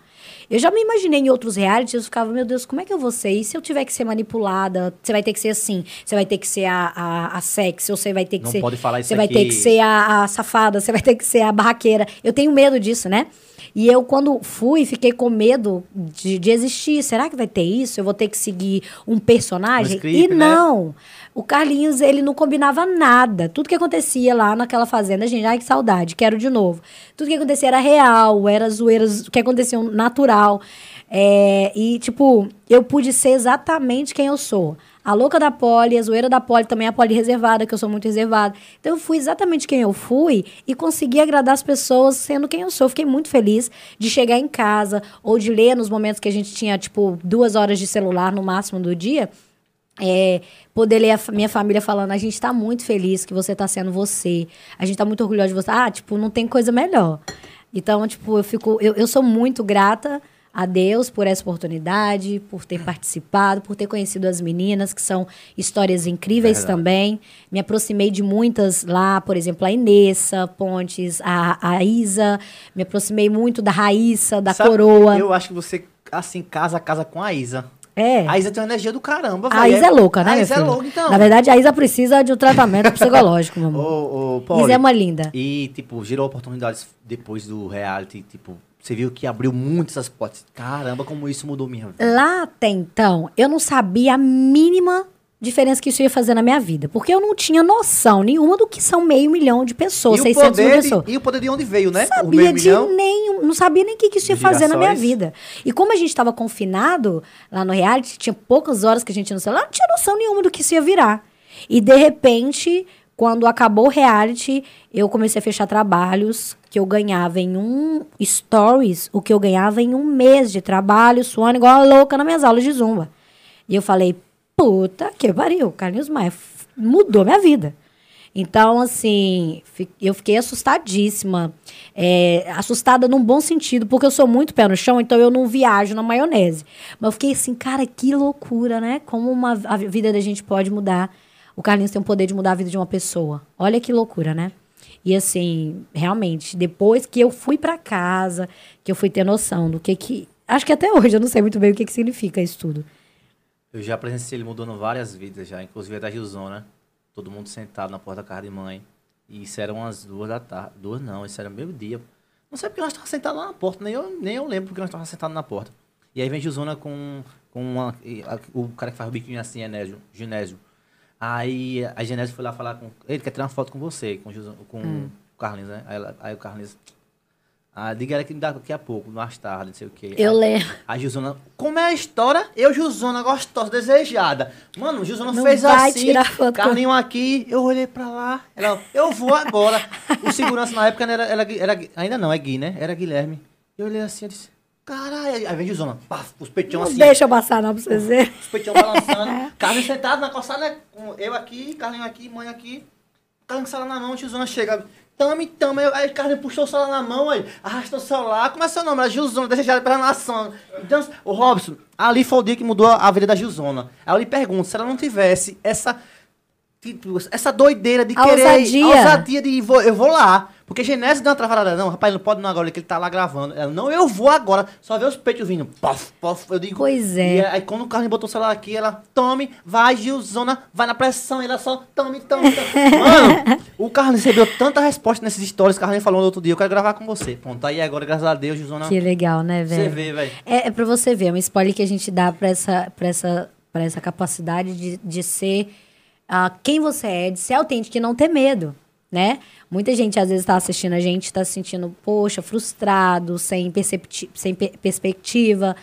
Speaker 2: Eu já me imaginei em outros realities, eu ficava, meu Deus, como é que eu vou ser? E se eu tiver que ser manipulada? Você vai ter que ser assim. Você vai ter que ser a, a, a sexy, ou você vai ter que
Speaker 1: Não
Speaker 2: ser.
Speaker 1: pode falar isso
Speaker 2: Você vai ter
Speaker 1: aqui.
Speaker 2: que ser a, a safada, você vai ter que ser a barraqueira. Eu tenho medo disso, né? E eu, quando fui, fiquei com medo de, de existir. Será que vai ter isso? Eu vou ter que seguir um personagem?
Speaker 1: Um script,
Speaker 2: e
Speaker 1: né?
Speaker 2: não. O Carlinhos, ele não combinava nada. Tudo que acontecia lá naquela fazenda, gente, ai que saudade, quero de novo. Tudo que acontecia era real, era zoeiras que aconteciam natural. É, e, tipo, eu pude ser exatamente quem eu sou. A louca da poli, a zoeira da poli, também a poli reservada, que eu sou muito reservada. Então, eu fui exatamente quem eu fui e consegui agradar as pessoas sendo quem eu sou. Fiquei muito feliz de chegar em casa ou de ler nos momentos que a gente tinha, tipo, duas horas de celular no máximo do dia. É, poder ler a minha família falando, a gente tá muito feliz que você tá sendo você. A gente tá muito orgulhoso de você. Ah, tipo, não tem coisa melhor. Então, tipo, eu fico. Eu, eu sou muito grata a Deus por essa oportunidade, por ter participado, por ter conhecido as meninas, que são histórias incríveis
Speaker 1: Verdade.
Speaker 2: também. Me aproximei de muitas lá, por exemplo, a Inessa Pontes, a, a Isa. Me aproximei muito da Raíssa, da
Speaker 1: Sabe,
Speaker 2: Coroa.
Speaker 1: Eu acho que você, assim, casa a casa com a Isa.
Speaker 2: É.
Speaker 1: A Isa tem uma energia do caramba,
Speaker 2: A. Isa é louca, né,
Speaker 1: A Isa é louca, então.
Speaker 2: Na verdade, a Isa precisa de um tratamento <laughs> psicológico, meu amor.
Speaker 1: Ô, ô,
Speaker 2: Isa é uma linda.
Speaker 1: E, tipo, gerou oportunidades depois do reality, tipo, você viu que abriu muitas as portas. Caramba, como isso mudou minha vida.
Speaker 2: Lá até então, eu não sabia a mínima diferença que isso ia fazer na minha vida. Porque eu não tinha noção nenhuma do que são meio milhão de pessoas,
Speaker 1: e, o
Speaker 2: 600 mil
Speaker 1: poder
Speaker 2: pessoas.
Speaker 1: de, e o poder de onde veio, né?
Speaker 2: sabia de nenhum, não sabia nem o que, que isso ia fazer na minha vida. E como a gente estava confinado lá no reality, tinha poucas horas que a gente ia no celular, não tinha noção nenhuma do que isso ia virar. E de repente, quando acabou o reality, eu comecei a fechar trabalhos que eu ganhava em um stories, o que eu ganhava em um mês de trabalho, suando igual louca nas minhas aulas de zumba. E eu falei, puta que pariu, Carlinhos Maia mudou minha vida. Então, assim, eu fiquei assustadíssima. É, assustada num bom sentido, porque eu sou muito pé no chão, então eu não viajo na maionese. Mas eu fiquei assim, cara, que loucura, né? Como uma, a vida da gente pode mudar. O Carlinhos tem o poder de mudar a vida de uma pessoa. Olha que loucura, né? E assim, realmente, depois que eu fui pra casa, que eu fui ter noção do que que. Acho que até hoje eu não sei muito bem o que, que significa isso tudo.
Speaker 1: Eu já presenciei ele mudando várias vidas já, inclusive a da Gilzona. Todo mundo sentado na porta da casa de mãe. E isso eram umas duas da tarde. Duas não, isso era meio-dia. Não sei porque nós estávamos sentados lá na porta, nem eu, nem eu lembro porque nós estávamos sentados na porta. E aí vem Gilzona com, com uma, o cara que faz o biquinho assim, Genésio. Genésio. Aí a Genésio foi lá falar com. Ele quer tirar uma foto com você, com, Gilzona- com
Speaker 2: Hum.
Speaker 1: o Carlinhos, né? Aí, ela- aí o Carlinhos. Ah, diga ela que me dá daqui a pouco, mais tarde, não sei o quê.
Speaker 2: Eu
Speaker 1: Aí-
Speaker 2: lembro.
Speaker 1: a Gilzona, como é a história? Eu, Gilzona, gostosa, desejada. Mano, Gilzona
Speaker 2: Não
Speaker 1: fez
Speaker 2: vai
Speaker 1: assim.
Speaker 2: tirar foto com-
Speaker 1: Carlinho aqui, eu olhei pra lá. Ela, eu vou agora. o segurança na época era, era, era- ainda não, é Gui, né? Era Guilherme. Eu olhei assim, eu disse, caralho. Aí vem Gilzona, pá, os peitão
Speaker 2: Não
Speaker 1: assim.
Speaker 2: deixa eu passar, não, pra vocês verem.
Speaker 1: Os peitão balançando. <laughs> Carlinho sentado na calçada, com eu aqui, Carlinho aqui, mãe aqui. Carlinho com o celular na mão, Gilzona chega. Tame, tame. Aí o Carlinho puxou o celular na mão, aí arrastou o celular. Como é seu nome? Era Gilzona, desejada pela nação. Então, o Robson, ali foi o dia que mudou a vida da Gilzona. Aí eu lhe pergunto, se ela não tivesse essa tipo, essa doideira de
Speaker 2: A
Speaker 1: querer...
Speaker 2: ousadia.
Speaker 1: A ousadia de vou, eu vou lá. Porque Genésio deu uma travada. Não, rapaz, não pode não agora, que ele tá lá gravando. Ela, não, eu vou agora. Só ver os peitos vindo. Pof, pof. Eu digo...
Speaker 2: Pois é.
Speaker 1: E aí quando o Carlinhos botou o celular aqui, ela... Tome, vai, Gilzona, vai na pressão. E ela só... Tome, tome, tome. <laughs> Mano, o Carlinhos recebeu tanta resposta nesses stories. O Carlinhos falou no outro dia, eu quero gravar com você. Pronto, aí agora, graças a Deus, Gilzona...
Speaker 2: Que legal, né,
Speaker 1: Você
Speaker 2: velho?
Speaker 1: vê, velho.
Speaker 2: É, é pra você ver, é um spoiler que a gente dá pra essa, pra essa, pra essa capacidade de, de ser ah, quem você é, de ser autêntico e não ter medo, né? Muita gente às vezes tá assistindo a gente, tá se sentindo, poxa, frustrado, sem, sem pe- perspectiva.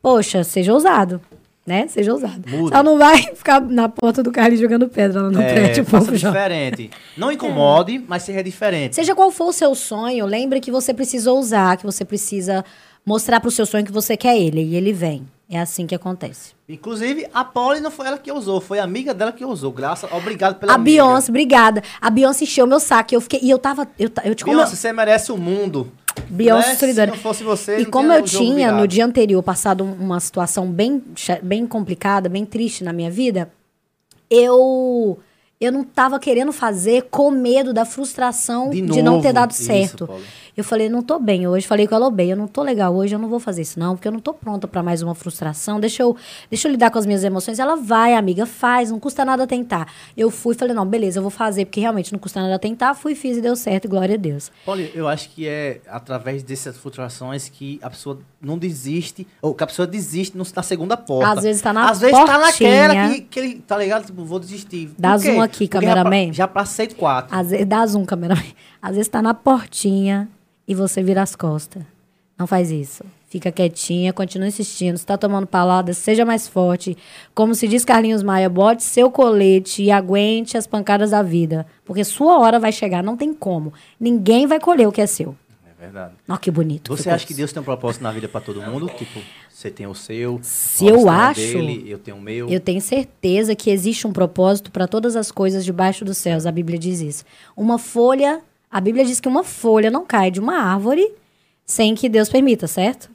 Speaker 2: Poxa, seja ousado, né? Seja ousado.
Speaker 1: Mude.
Speaker 2: Só não vai <laughs> ficar na porta do carro jogando pedra lá no prédio,
Speaker 1: É, faça
Speaker 2: povo, João.
Speaker 1: diferente. Não incomode, mas seja diferente.
Speaker 2: Seja qual for o seu sonho, lembre que você precisa ousar, que você precisa mostrar pro seu sonho que você quer ele, e ele vem. É assim que acontece.
Speaker 1: Inclusive, a Polly não foi ela que usou, foi a amiga dela que usou. Graças, obrigado pela
Speaker 2: a
Speaker 1: amiga.
Speaker 2: Beyoncé, obrigada. A Beyoncé encheu meu saco. Eu fiquei, e eu tava. Eu, eu te como
Speaker 1: Beyoncé, você merece o mundo.
Speaker 2: Beyoncé
Speaker 1: né? Se
Speaker 2: solidária.
Speaker 1: não fosse você,
Speaker 2: E como eu tinha no dia anterior passado um- uma situação bem, bem complicada, bem triste na minha vida, eu eu não tava querendo fazer com medo da frustração
Speaker 1: De
Speaker 2: de, não ter dado
Speaker 1: Isso,
Speaker 2: certo.
Speaker 1: Paulo.
Speaker 2: eu falei, não tô bem hoje. Falei com ela, "Ô, bem, eu não tô legal hoje, eu não vou fazer isso não, porque eu não tô pronta pra mais uma frustração. Deixa eu, deixa eu lidar com as minhas emoções. Ela vai, amiga, faz, não custa nada tentar. Eu fui, falei, não, beleza, eu vou fazer, porque realmente não custa nada tentar. Fui, fiz e deu certo, glória a Deus.
Speaker 1: Polly, eu acho que é através dessas flutuações que a pessoa não desiste, ou que a pessoa desiste na segunda porta.
Speaker 2: Às vezes tá na
Speaker 1: Às vezes tá
Speaker 2: portinha.
Speaker 1: naquela que, que ele, tá ligado? Tipo, vou desistir.
Speaker 2: Dá zoom aqui,
Speaker 1: Porque já
Speaker 2: cameraman.
Speaker 1: Já passei quatro.
Speaker 2: Às vezes, dá zoom, cameraman. Às vezes tá na portinha e você vira as costas. Não faz isso. fica quietinha, continua insistindo. Se tá tomando palada, seja mais forte. Como se diz Carlinhos Maia, bote seu colete e aguente as pancadas da vida. Porque sua hora vai chegar, não tem como. Ninguém vai colher o que é seu.
Speaker 1: Verdade.
Speaker 2: Ó, que bonito.
Speaker 1: Você acha que
Speaker 2: isso.
Speaker 1: Deus tem um propósito na vida pra todo mundo? Tipo, você tem o seu.
Speaker 2: Se eu acho-
Speaker 1: Dele, eu tenho o meu.
Speaker 2: Eu tenho certeza que existe um propósito para todas as coisas debaixo dos céus. A Bíblia diz isso. Uma folha, a Bíblia diz que uma folha não cai de uma árvore sem que Deus permita, certo?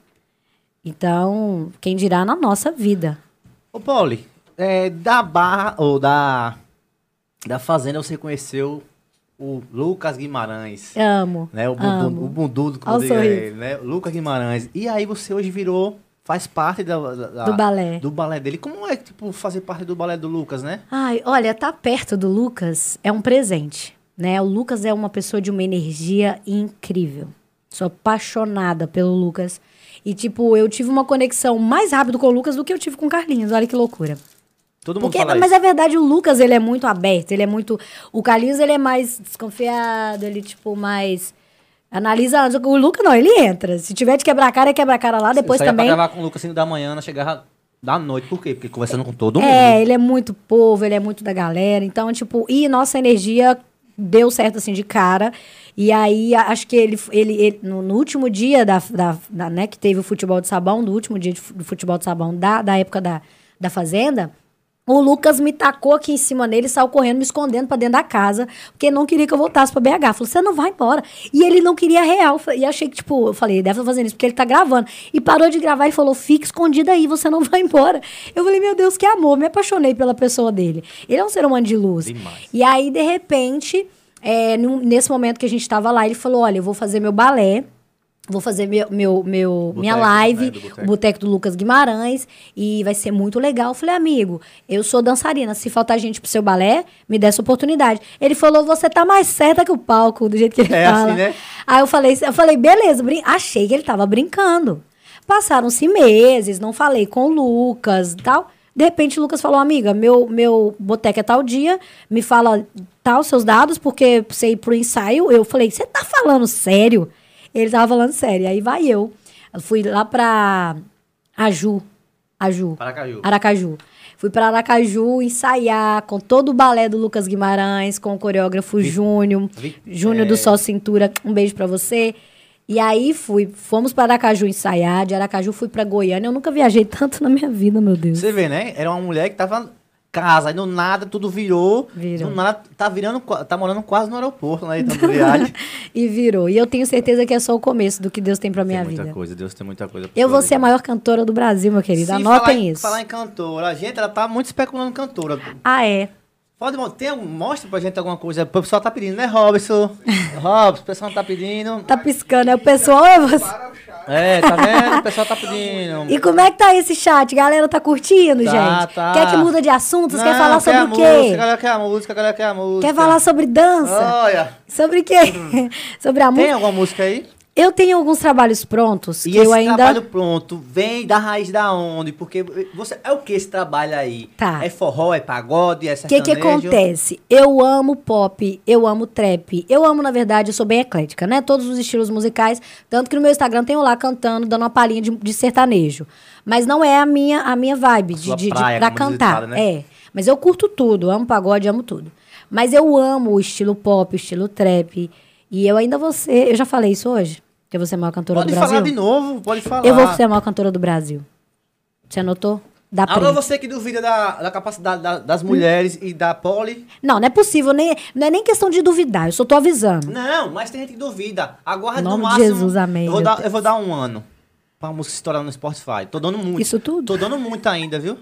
Speaker 2: Então, quem dirá na nossa vida.
Speaker 1: Ô, Pauli, é, da barra, ou da, da fazenda, você conheceu o Lucas Guimarães.
Speaker 2: Amo.
Speaker 1: Né? O,
Speaker 2: amo.
Speaker 1: bundu, o bundudo, como
Speaker 2: Olha o
Speaker 1: diga
Speaker 2: sorriso.
Speaker 1: ele, né? Lucas Guimarães. E aí você hoje virou, faz parte da- da-
Speaker 2: Do balé.
Speaker 1: do balé dele. Como é, tipo, fazer parte do balé do Lucas, né?
Speaker 2: Ai, olha, tá perto do Lucas é um presente, né? O Lucas é uma pessoa de uma energia incrível. Sou apaixonada pelo Lucas. E, tipo, eu tive uma conexão mais rápido com o Lucas do que eu tive com o Carlinhos. Olha que loucura.
Speaker 1: Todo mundo
Speaker 2: Porque,
Speaker 1: fala
Speaker 2: mas
Speaker 1: isso.
Speaker 2: é verdade, o Lucas, ele é muito aberto, ele é muito... O Carlinhos, ele é mais desconfiado, ele, tipo, mais... Analisa antes. O Lucas, não, ele entra. Se tiver de quebrar a cara, é quebrar a cara lá. Depois
Speaker 1: eu saía
Speaker 2: também...
Speaker 1: pra gravar com o Lucas assim da manhã, chegava da noite. Por quê? Porque conversando com todo mundo.
Speaker 2: É, ele é muito povo, ele é muito da galera. Então, tipo, e nossa energia deu certo, assim, de cara. E aí, acho que ele, ele, ele- no, no último dia da, da, da, né, que teve o futebol de sabão, do último dia de do futebol de sabão da, da época da, da Fazenda, o Lucas me tacou aqui em cima nele, saiu correndo, me escondendo pra dentro da casa, porque não queria que eu voltasse pra BH. Falou, você não vai embora. E ele não queria real. E achei que, tipo, eu falei, deve estar fazendo isso porque ele tá gravando. E parou de gravar e falou, fica escondida aí, você não <laughs> vai embora. Eu falei, meu Deus, que amor. Me apaixonei pela pessoa dele. Ele é um ser humano de luz.
Speaker 1: Demais.
Speaker 2: E aí, de repente, é, nesse momento que a gente tava lá, ele falou, olha, eu vou fazer meu balé. Vou fazer meu, meu, meu- minha
Speaker 1: Boteco,
Speaker 2: live,
Speaker 1: né, boteco.
Speaker 2: o Boteco do Lucas Guimarães, e vai ser muito legal. Eu falei, amigo, eu sou dançarina, se faltar gente pro seu balé, me dê essa oportunidade. Ele falou, você tá mais certa que o palco, do jeito que ele
Speaker 1: É
Speaker 2: fala.
Speaker 1: assim, né?
Speaker 2: Aí eu falei, eu falei, beleza, brin- achei que ele tava brincando. Passaram-se meses, não falei com o Lucas e tal. De repente o Lucas falou, amiga, meu, meu boteco é tal dia, me fala tal seus dados, porque pra você ir pro ensaio. Eu falei, você tá falando sério? Ele tava falando sério. Aí vai eu. Eu fui lá pra Aju. Aju.
Speaker 1: Paracaju.
Speaker 2: Aracaju. Fui para Aracaju ensaiar com todo o balé do Lucas Guimarães, com o coreógrafo Júnior.
Speaker 1: vi-
Speaker 2: Júnior
Speaker 1: é.
Speaker 2: do Sol Cintura, um beijo pra você. E aí fui, fomos para Aracaju ensaiar, de Aracaju fui pra Goiânia. Eu nunca viajei <laughs> tanto na minha vida, meu Deus.
Speaker 1: Você vê, né? Era uma mulher que tava casa, aí do nada tudo virou.
Speaker 2: Virou.
Speaker 1: Do nada tá virando, tá morando quase no aeroporto, né? Então, viagem.
Speaker 2: E virou. E eu tenho certeza que é só o começo do que Deus tem pra minha
Speaker 1: tem muita
Speaker 2: vida.
Speaker 1: coisa, Deus tem muita coisa. pra
Speaker 2: Eu vou ser a maior cantora do Brasil, meu querido.
Speaker 1: Se
Speaker 2: Anotem
Speaker 1: falar
Speaker 2: isso.
Speaker 1: Falar em cantora, a gente, ela tá muito especulando cantora.
Speaker 2: Ah, é.
Speaker 1: Pode, tem, algum- mostra pra gente alguma coisa. O pessoal tá pedindo, né, Robson? <laughs> Robson, o pessoal tá pedindo.
Speaker 2: Tá piscando. É o pessoal ou é você?
Speaker 1: É, tá vendo? O pessoal tá pedindo.
Speaker 2: E como é que tá esse chat? Galera tá curtindo,
Speaker 1: Tá,
Speaker 2: gente?
Speaker 1: tá.
Speaker 2: Quer que muda de assunto? Vocês quer falar sobre
Speaker 1: a
Speaker 2: o quê?
Speaker 1: Música, a galera quer a música, a galera quer a música.
Speaker 2: Quer falar sobre dança?
Speaker 1: Olha,
Speaker 2: Sobre o quê? <laughs> sobre a
Speaker 1: tem
Speaker 2: música?
Speaker 1: alguma música aí?
Speaker 2: Eu tenho alguns trabalhos prontos
Speaker 1: E
Speaker 2: que
Speaker 1: esse
Speaker 2: eu ainda.
Speaker 1: trabalho pronto vem da raiz da onde? Porque você é o que esse trabalho aí?
Speaker 2: Tá.
Speaker 1: É forró, é pagode, é
Speaker 2: O que que acontece? Eu amo pop, eu amo trap, eu amo, na verdade, eu sou bem eclética, né? Todos os estilos musicais, tanto que no meu Instagram tenho lá cantando, dando uma palhinha de, de sertanejo. Mas não é a minha, a minha vibe de,
Speaker 1: sua
Speaker 2: de, de-
Speaker 1: praia,
Speaker 2: pra
Speaker 1: diz o
Speaker 2: cantar.
Speaker 1: né?
Speaker 2: É. Mas eu curto tudo, amo pagode, amo tudo. Mas eu amo o estilo pop, o estilo trap. E eu ainda vou ser. Eu já falei isso hoje? Que eu vou ser a maior cantora
Speaker 1: Pode
Speaker 2: do
Speaker 1: falar
Speaker 2: Brasil?
Speaker 1: de novo, pode falar.
Speaker 2: Eu vou ser a maior cantora do Brasil. Você anotou? Da
Speaker 1: Alô,
Speaker 2: print.
Speaker 1: você que duvida da, da capacidade da- das mulheres e da poli.
Speaker 2: Não, não é possível, nem, não é nem questão de duvidar, eu só tô avisando.
Speaker 1: Não, mas tem gente que duvida.
Speaker 2: Em
Speaker 1: no máximo.
Speaker 2: Jesus, amém,
Speaker 1: Eu vou, dar, eu vou dar um ano pra música estourar no Spotify. Tô dando muito.
Speaker 2: Isso tudo?
Speaker 1: Tô dando muito ainda, viu?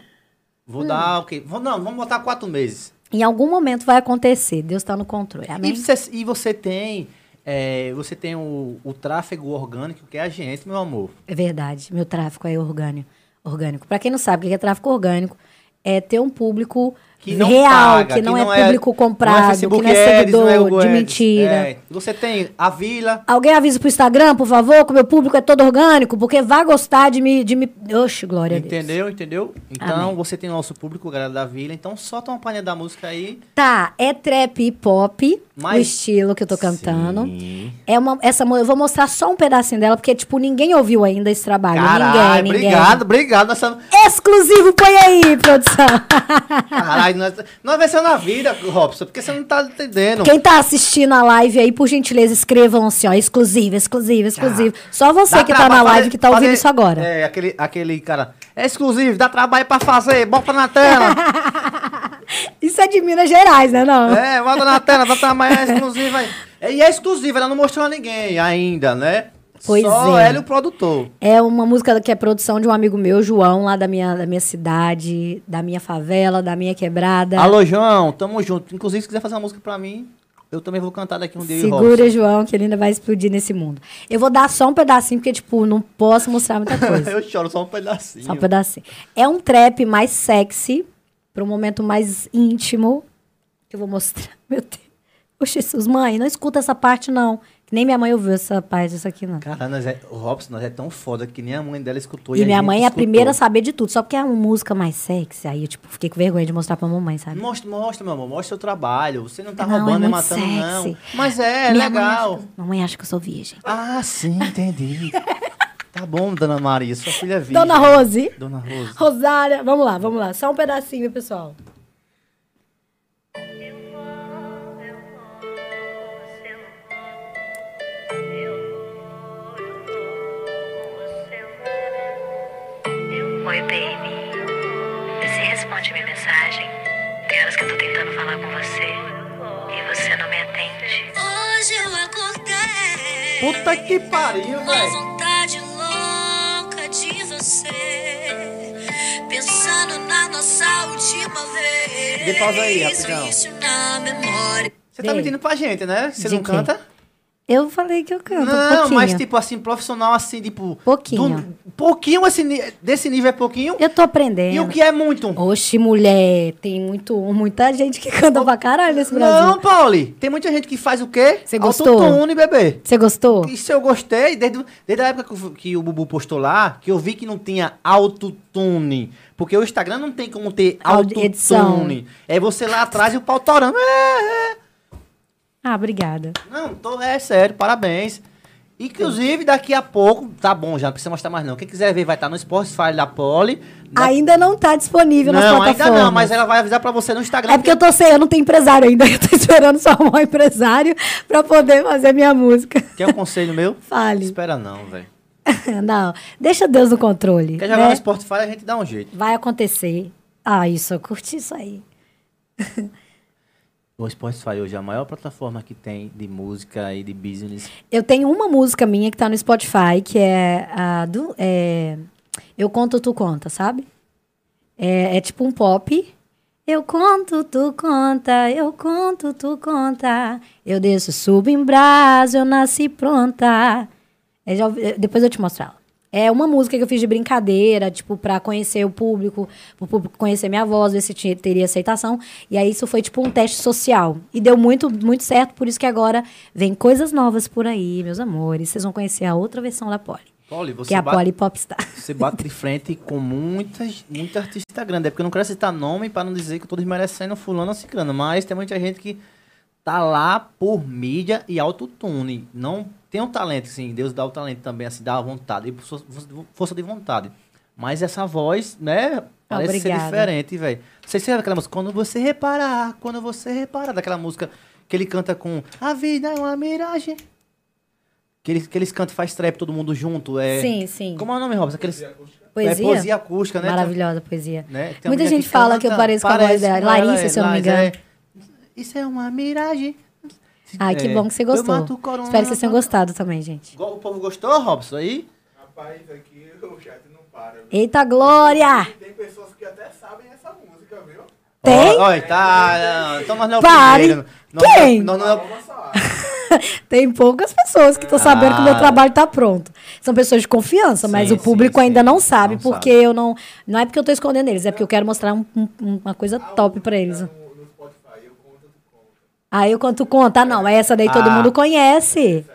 Speaker 1: Vou dar o quê? Vou, não, vamos botar quatro meses.
Speaker 2: Em algum momento vai acontecer, Deus tá no controle, amém?
Speaker 1: E você, e você tem. É, você tem o, o tráfego orgânico, que é a gente, meu amor.
Speaker 2: É verdade, meu tráfico é orgânico. orgânico. Para quem não sabe o que é tráfico orgânico, é ter um público
Speaker 1: que não
Speaker 2: Real,
Speaker 1: paga,
Speaker 2: que não é público comprado,
Speaker 1: Facebook
Speaker 2: que não é seguidor,
Speaker 1: Google
Speaker 2: de
Speaker 1: Ads.
Speaker 2: mentira.
Speaker 1: É, Você tem a Vila,
Speaker 2: Alguém avisa pro Instagram, por favor, que o meu público é todo orgânico, porque vai gostar de me. De me... Oxe, glória a Deus.
Speaker 1: entendeu? Entendeu? Então
Speaker 2: Amém.
Speaker 1: você tem o nosso público, galera da Vila. Então solta uma palhinha da música aí.
Speaker 2: Tá, é trap e pop, o
Speaker 1: Mas-
Speaker 2: estilo que eu tô cantando.
Speaker 1: Sim.
Speaker 2: É uma, essa, eu vou mostrar só um pedacinho dela, porque, tipo, ninguém ouviu ainda esse trabalho.
Speaker 1: Caralho,
Speaker 2: ninguém, ninguém.
Speaker 1: obrigado, obrigado. Estamos.
Speaker 2: Exclusivo, põe aí, produção.
Speaker 1: Caralho, nós, nós vencemos na vida, Robson, porque você não tá entendendo.
Speaker 2: Quem tá assistindo a live aí, por gentileza, escrevam assim, ó, exclusivo, exclusivo, exclusivo. Só você
Speaker 1: Dá
Speaker 2: que tá na
Speaker 1: trabalho
Speaker 2: live
Speaker 1: fazer-
Speaker 2: que tá ouvindo
Speaker 1: fazer-
Speaker 2: isso agora.
Speaker 1: É, aquele, aquele cara. É exclusivo, dá trabalho pra fazer, bota na tela. <laughs>
Speaker 2: Isso é de Minas Gerais, né, não?
Speaker 1: é, bota na tela, bota na manhã, é exclusiva aí. E é exclusiva, ela não mostrou a ninguém ainda, né?
Speaker 2: Pois
Speaker 1: Só
Speaker 2: é.
Speaker 1: ela e o produtor.
Speaker 2: É uma música que é produção de um amigo meu, João, lá da minha, da minha cidade, da minha favela, da minha quebrada.
Speaker 1: Alô, João, tamo junto. Inclusive, se quiser fazer uma música pra mim, eu também vou cantar daqui um dia.
Speaker 2: Segura. João, que ele ainda vai explodir nesse mundo. Eu vou dar só um pedacinho, porque, tipo, não posso mostrar muita <laughs> coisa.
Speaker 1: eu choro só um pedacinho.
Speaker 2: só um pedacinho. É um trap mais sexy, para um momento mais íntimo, que eu vou mostrar. <laughs> Meu Deus. Ô, Jesus, mãe, não escuta essa parte, não. Nem minha mãe ouviu essa parte disso aqui, não.
Speaker 1: Cara, nós é, o Robson, nós é tão foda que nem a mãe dela escutou.
Speaker 2: E, minha
Speaker 1: gente
Speaker 2: mãe é a
Speaker 1: escutou.
Speaker 2: primeira a saber de tudo, só porque é uma música mais sexy. Aí eu, tipo, fiquei com vergonha de mostrar pra mamãe, sabe?
Speaker 1: Mostra, mostra, meu amor, mostra seu trabalho. Você não tá
Speaker 2: Não, é
Speaker 1: roubando nem
Speaker 2: muito
Speaker 1: matando, não.
Speaker 2: sexy.
Speaker 1: Mas é,
Speaker 2: Minha mãe
Speaker 1: legal.
Speaker 2: acha que- mamãe acha que eu sou virgem.
Speaker 1: Ah, sim, entendi. <laughs> tá bom, dona Maria, sua filha é virgem.
Speaker 2: Dona Rose.
Speaker 1: Dona Rose.
Speaker 2: Rosária, vamos lá, vamos lá. Só um pedacinho, pessoal.
Speaker 3: Oi, baby. Você responde minha mensagem. Tem horas que eu tô tentando falar com você e você não me atende.
Speaker 4: Hoje eu acordei
Speaker 1: Puta que pariu, velho.
Speaker 4: vontade louca de você. Pensando na nossa última vez.
Speaker 1: Dê pausa aí, rapidão. Você tá mentindo pra gente, né? Você não
Speaker 2: quê?
Speaker 1: canta?
Speaker 2: Eu falei que eu canto
Speaker 1: não, mas tipo assim, profissional assim, tipo...
Speaker 2: Pouquinho.
Speaker 1: do- pouquinho, ni- desse nível é pouquinho.
Speaker 2: Eu tô aprendendo.
Speaker 1: E o que é muito?
Speaker 2: Oxe, mulher, tem muito, muita gente que canta pra caralho nesse Brasil.
Speaker 1: Não, Pauli. Tem muita gente que faz o quê?
Speaker 2: Você gostou?
Speaker 1: Autotune, bebê.
Speaker 2: Você gostou?
Speaker 1: Isso eu gostei, desde, desde a época que, o- que o Bubu postou lá, que eu vi que não tinha autotune. Porque o Instagram não tem como ter autotune. É você lá atrás e o pau torando. É, é.
Speaker 2: Ah, obrigada.
Speaker 1: Não, tô, é sério, parabéns. Inclusive, daqui a pouco, tá bom, já não precisa mostrar mais não. Quem quiser ver vai estar no Spotify da Poli. Na-
Speaker 2: Ainda não tá disponível nas
Speaker 1: não,
Speaker 2: plataformas.
Speaker 1: ainda não, mas ela vai avisar pra você no Instagram.
Speaker 2: É porque eu tô sem, eu não tenho empresário ainda. <laughs> Eu tô esperando só arrumar um empresário pra poder fazer minha música.
Speaker 1: Quer um conselho meu? <laughs>
Speaker 2: Fale.
Speaker 1: Espera não, velho. <laughs>
Speaker 2: não, deixa Deus no controle.
Speaker 1: Quer jogar
Speaker 2: né?
Speaker 1: no Spotify, a gente dá um jeito.
Speaker 2: Vai acontecer. Ah, isso, eu curti isso aí.
Speaker 1: O Spotify hoje é a maior plataforma que tem de música e de business.
Speaker 2: Eu tenho uma música minha que tá no Spotify, que é a do. é, eu conto, tu conta, sabe? É, é tipo um pop. Eu conto, tu conta, eu conto, tu conta. Eu desço, subo em brasa, eu nasci pronta. É, já ouvi- depois eu te mostro ela. É uma música que eu fiz de brincadeira, tipo, pra conhecer o público, pro público conhecer minha voz, ver se tinha- teria aceitação. E aí isso foi tipo um teste social. E deu muito, muito certo, por isso que agora vem coisas novas por aí, meus amores. Vocês vão conhecer a outra versão da Polly,
Speaker 1: Poli, você
Speaker 2: que é a
Speaker 1: bate,
Speaker 2: Polly Popstar.
Speaker 1: você bate de frente com muitas, muita artista grande. É porque eu não quero citar nome pra não dizer que eu tô desmerecendo fulano ou ciclano. Mas tem muita gente que tá lá por mídia e autotune. Não tem um talento, assim. Deus dá o talento também, assim, dá a vontade. E força- de vontade. Mas essa voz, né? Parece ser
Speaker 2: Obrigada.
Speaker 1: diferente, velho. Você sabe aquela música? Quando você reparar, quando você reparar, daquela música que ele canta com A vida é uma miragem. Que eles, que eles cantam e faz trap todo mundo junto. É...
Speaker 2: Sim, sim.
Speaker 1: Como é o nome, Robson? Aqueles...
Speaker 2: Poesia?
Speaker 1: É poesia acústica, né?
Speaker 2: Maravilhosa poesia.
Speaker 1: Né?
Speaker 2: Muita gente fala que eu
Speaker 1: canta,
Speaker 2: pareço com a voz dela. Larissa,
Speaker 1: é,
Speaker 2: se eu não me engano.
Speaker 1: é. Isso é uma miragem.
Speaker 2: Ai, que
Speaker 1: É,
Speaker 2: bom que você
Speaker 1: eu
Speaker 2: gostou.
Speaker 1: mato o corona,
Speaker 2: Espero que vocês tenham gostado também, gente.
Speaker 1: O povo gostou, Robson, aí?
Speaker 5: Rapaz, aqui o chat não para. viu?
Speaker 2: Eita glória!
Speaker 5: E tem pessoas que até sabem essa música, viu?
Speaker 2: Tem?
Speaker 1: Olha, tá. Então nós não é o
Speaker 2: Pare.
Speaker 1: primeiro. Nós
Speaker 2: Quem?
Speaker 1: Nós é
Speaker 5: Vamos só. <laughs>
Speaker 2: Tem poucas pessoas que estão sabendo que o meu
Speaker 1: Ah.
Speaker 2: trabalho tá pronto. São pessoas de confiança, mas
Speaker 1: Sim,
Speaker 2: o público
Speaker 1: sim,
Speaker 2: ainda
Speaker 1: sim.
Speaker 2: não sabe,
Speaker 1: Não
Speaker 2: porque
Speaker 1: sabe.
Speaker 2: eu não. Não é porque eu tô escondendo eles, é porque eu quero mostrar um- um- uma coisa top pra eles.
Speaker 5: No, no Spotify, eu conto, tu conta.
Speaker 2: Aí eu conto conta. Ah, não, essa daí todo
Speaker 1: Ah.
Speaker 2: mundo conhece.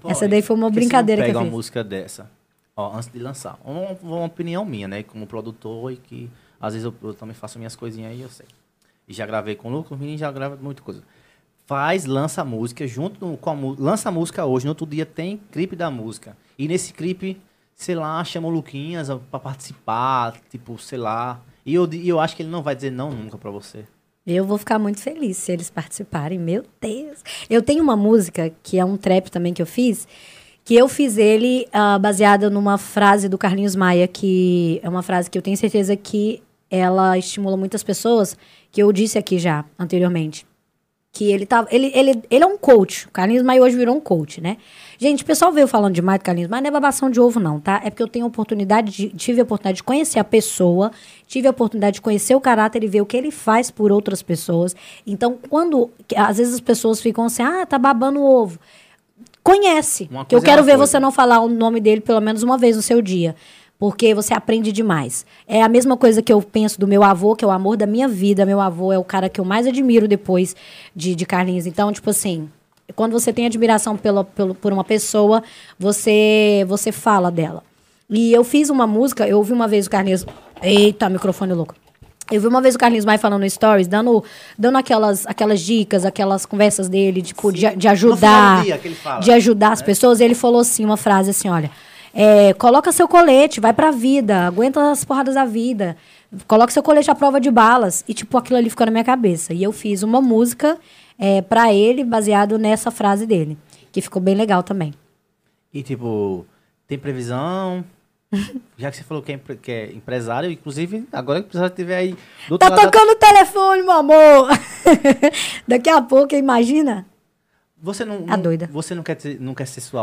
Speaker 1: Pô,
Speaker 2: Essa daí foi uma brincadeira que
Speaker 1: pega
Speaker 2: eu
Speaker 1: uma
Speaker 2: fiz.
Speaker 1: música dessa, ó, antes de lançar. Uma, uma opinião minha, né? Como produtor e que às vezes eu, eu também faço minhas coisinhas aí, eu sei. E já gravei com o Lucas, o menino já grava muita coisa. Faz, lança a música, junto com a música. Lança a música hoje, no outro dia tem clipe da música. E nesse clipe, sei lá, chama o Luquinhas pra participar, tipo, sei lá. E eu, e eu acho que ele não vai dizer não nunca pra você.
Speaker 2: Eu vou ficar muito feliz se eles participarem. Meu Deus. Eu tenho uma música, que é um trap também que eu fiz, que eu fiz ele ah, baseada numa frase do Carlinhos Maia, que é uma frase que eu tenho certeza que ela estimula muitas pessoas, que eu disse aqui já anteriormente. Que ele tá. Ele, ele, ele é um coach. O Carlinhos Maia hoje virou um coach, né? Gente, o pessoal veio falando demais do Carlinhos Maia, não é babação de ovo, não, tá? É porque eu tenho oportunidade de, tive a oportunidade de conhecer a pessoa, tive a oportunidade de conhecer o caráter e ver o que ele faz por outras pessoas. Então, quando. Às vezes as pessoas ficam assim, ah, tá babando o ovo. Conhece. Que eu
Speaker 1: é
Speaker 2: quero ver
Speaker 1: coisa.
Speaker 2: você não falar o nome dele pelo menos uma vez no seu dia. Porque você aprende demais. É a mesma coisa que eu penso do meu avô, que é o amor da minha vida. Meu avô é o cara que eu mais admiro depois de, de Carlinhos. Então, tipo assim, quando você tem admiração pela, pelo, por uma pessoa, você, você fala dela. E eu fiz uma música, eu ouvi uma vez o Carlinhos. Eita, microfone louco. Eu vi uma vez o Carlinhos Maia falando no Stories, dando, dando aquelas, aquelas dicas, aquelas conversas dele, tipo, de, de ajudar.
Speaker 1: fala.
Speaker 2: De ajudar as pessoas. Ele falou assim, uma frase assim, olha. é, coloca seu colete, vai pra vida, aguenta as porradas da vida. Coloca seu colete à prova de balas. E, tipo, aquilo ali ficou na minha cabeça. E eu fiz uma música é, para ele, baseado nessa frase dele. Que ficou bem legal também.
Speaker 1: E tipo, tem previsão? <laughs> Já que você falou que é, que é empresário, inclusive, agora que o empresário estiver aí
Speaker 2: Tá
Speaker 1: lado da-
Speaker 2: tocando o telefone, meu amor! <laughs> Daqui a pouco, imagina?
Speaker 1: Você não,
Speaker 2: Tá
Speaker 1: não-
Speaker 2: doida.
Speaker 1: Você não quer, ter- não quer ser sua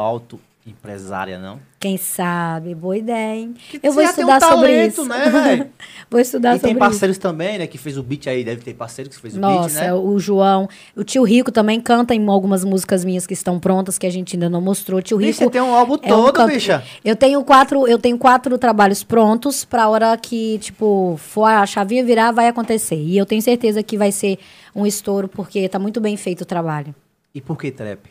Speaker 1: auto-empresária, não?
Speaker 2: Quem sabe? Boa ideia, hein?
Speaker 1: Que
Speaker 2: Eu vou
Speaker 1: você tem um
Speaker 2: estudar sobre
Speaker 1: talento,
Speaker 2: isso.
Speaker 1: né, <laughs>
Speaker 2: vou estudar
Speaker 1: e
Speaker 2: sobre
Speaker 1: tem
Speaker 2: isso.
Speaker 1: parceiros também, né? Que fez o beat aí, deve ter parceiro que fez o
Speaker 2: Nossa,
Speaker 1: beat, né?
Speaker 2: o João. O tio Rico também canta em algumas músicas minhas que estão prontas, que a gente ainda não mostrou. O tio Rico.
Speaker 1: Bicha, tem um álbum
Speaker 2: é um
Speaker 1: todo,
Speaker 2: canto-
Speaker 1: bicha.
Speaker 2: Eu tenho quatro, eu tenho quatro trabalhos prontos pra hora que, tipo, for a chavinha virar, vai acontecer. E eu tenho certeza que vai ser um estouro, porque tá muito bem feito o trabalho.
Speaker 1: E por que trap?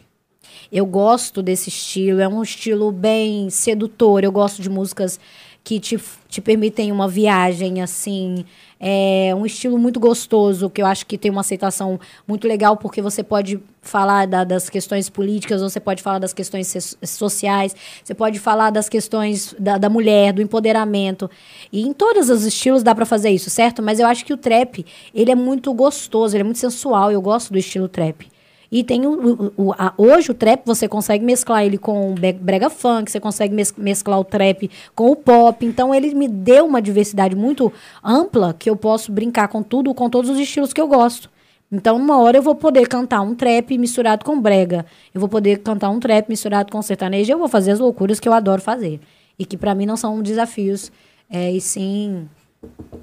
Speaker 2: Eu gosto desse estilo, é um estilo bem sedutor. Eu gosto de músicas que te, te permitem uma viagem, assim. É um estilo muito gostoso, que eu acho que tem uma aceitação muito legal, porque você pode falar da- das questões políticas, você pode falar das questões so- sociais, você pode falar das questões da, da mulher, do empoderamento. E em todos os estilos dá pra fazer isso, certo? Mas eu acho que o trap, ele é muito gostoso, ele é muito sensual. Eu gosto do estilo trap. E tem o, o- o- a- hoje o trap você consegue mesclar ele com o brega funk, você consegue mes- mesclar o trap com o pop. Então ele me deu uma diversidade muito ampla que eu posso brincar com tudo, com todos os estilos que eu gosto. Então, uma hora eu vou poder cantar um trap misturado com brega. Eu vou poder cantar um trap misturado com sertanejo. Eu vou fazer as loucuras que eu adoro fazer. E que pra mim não são desafios, é, e sim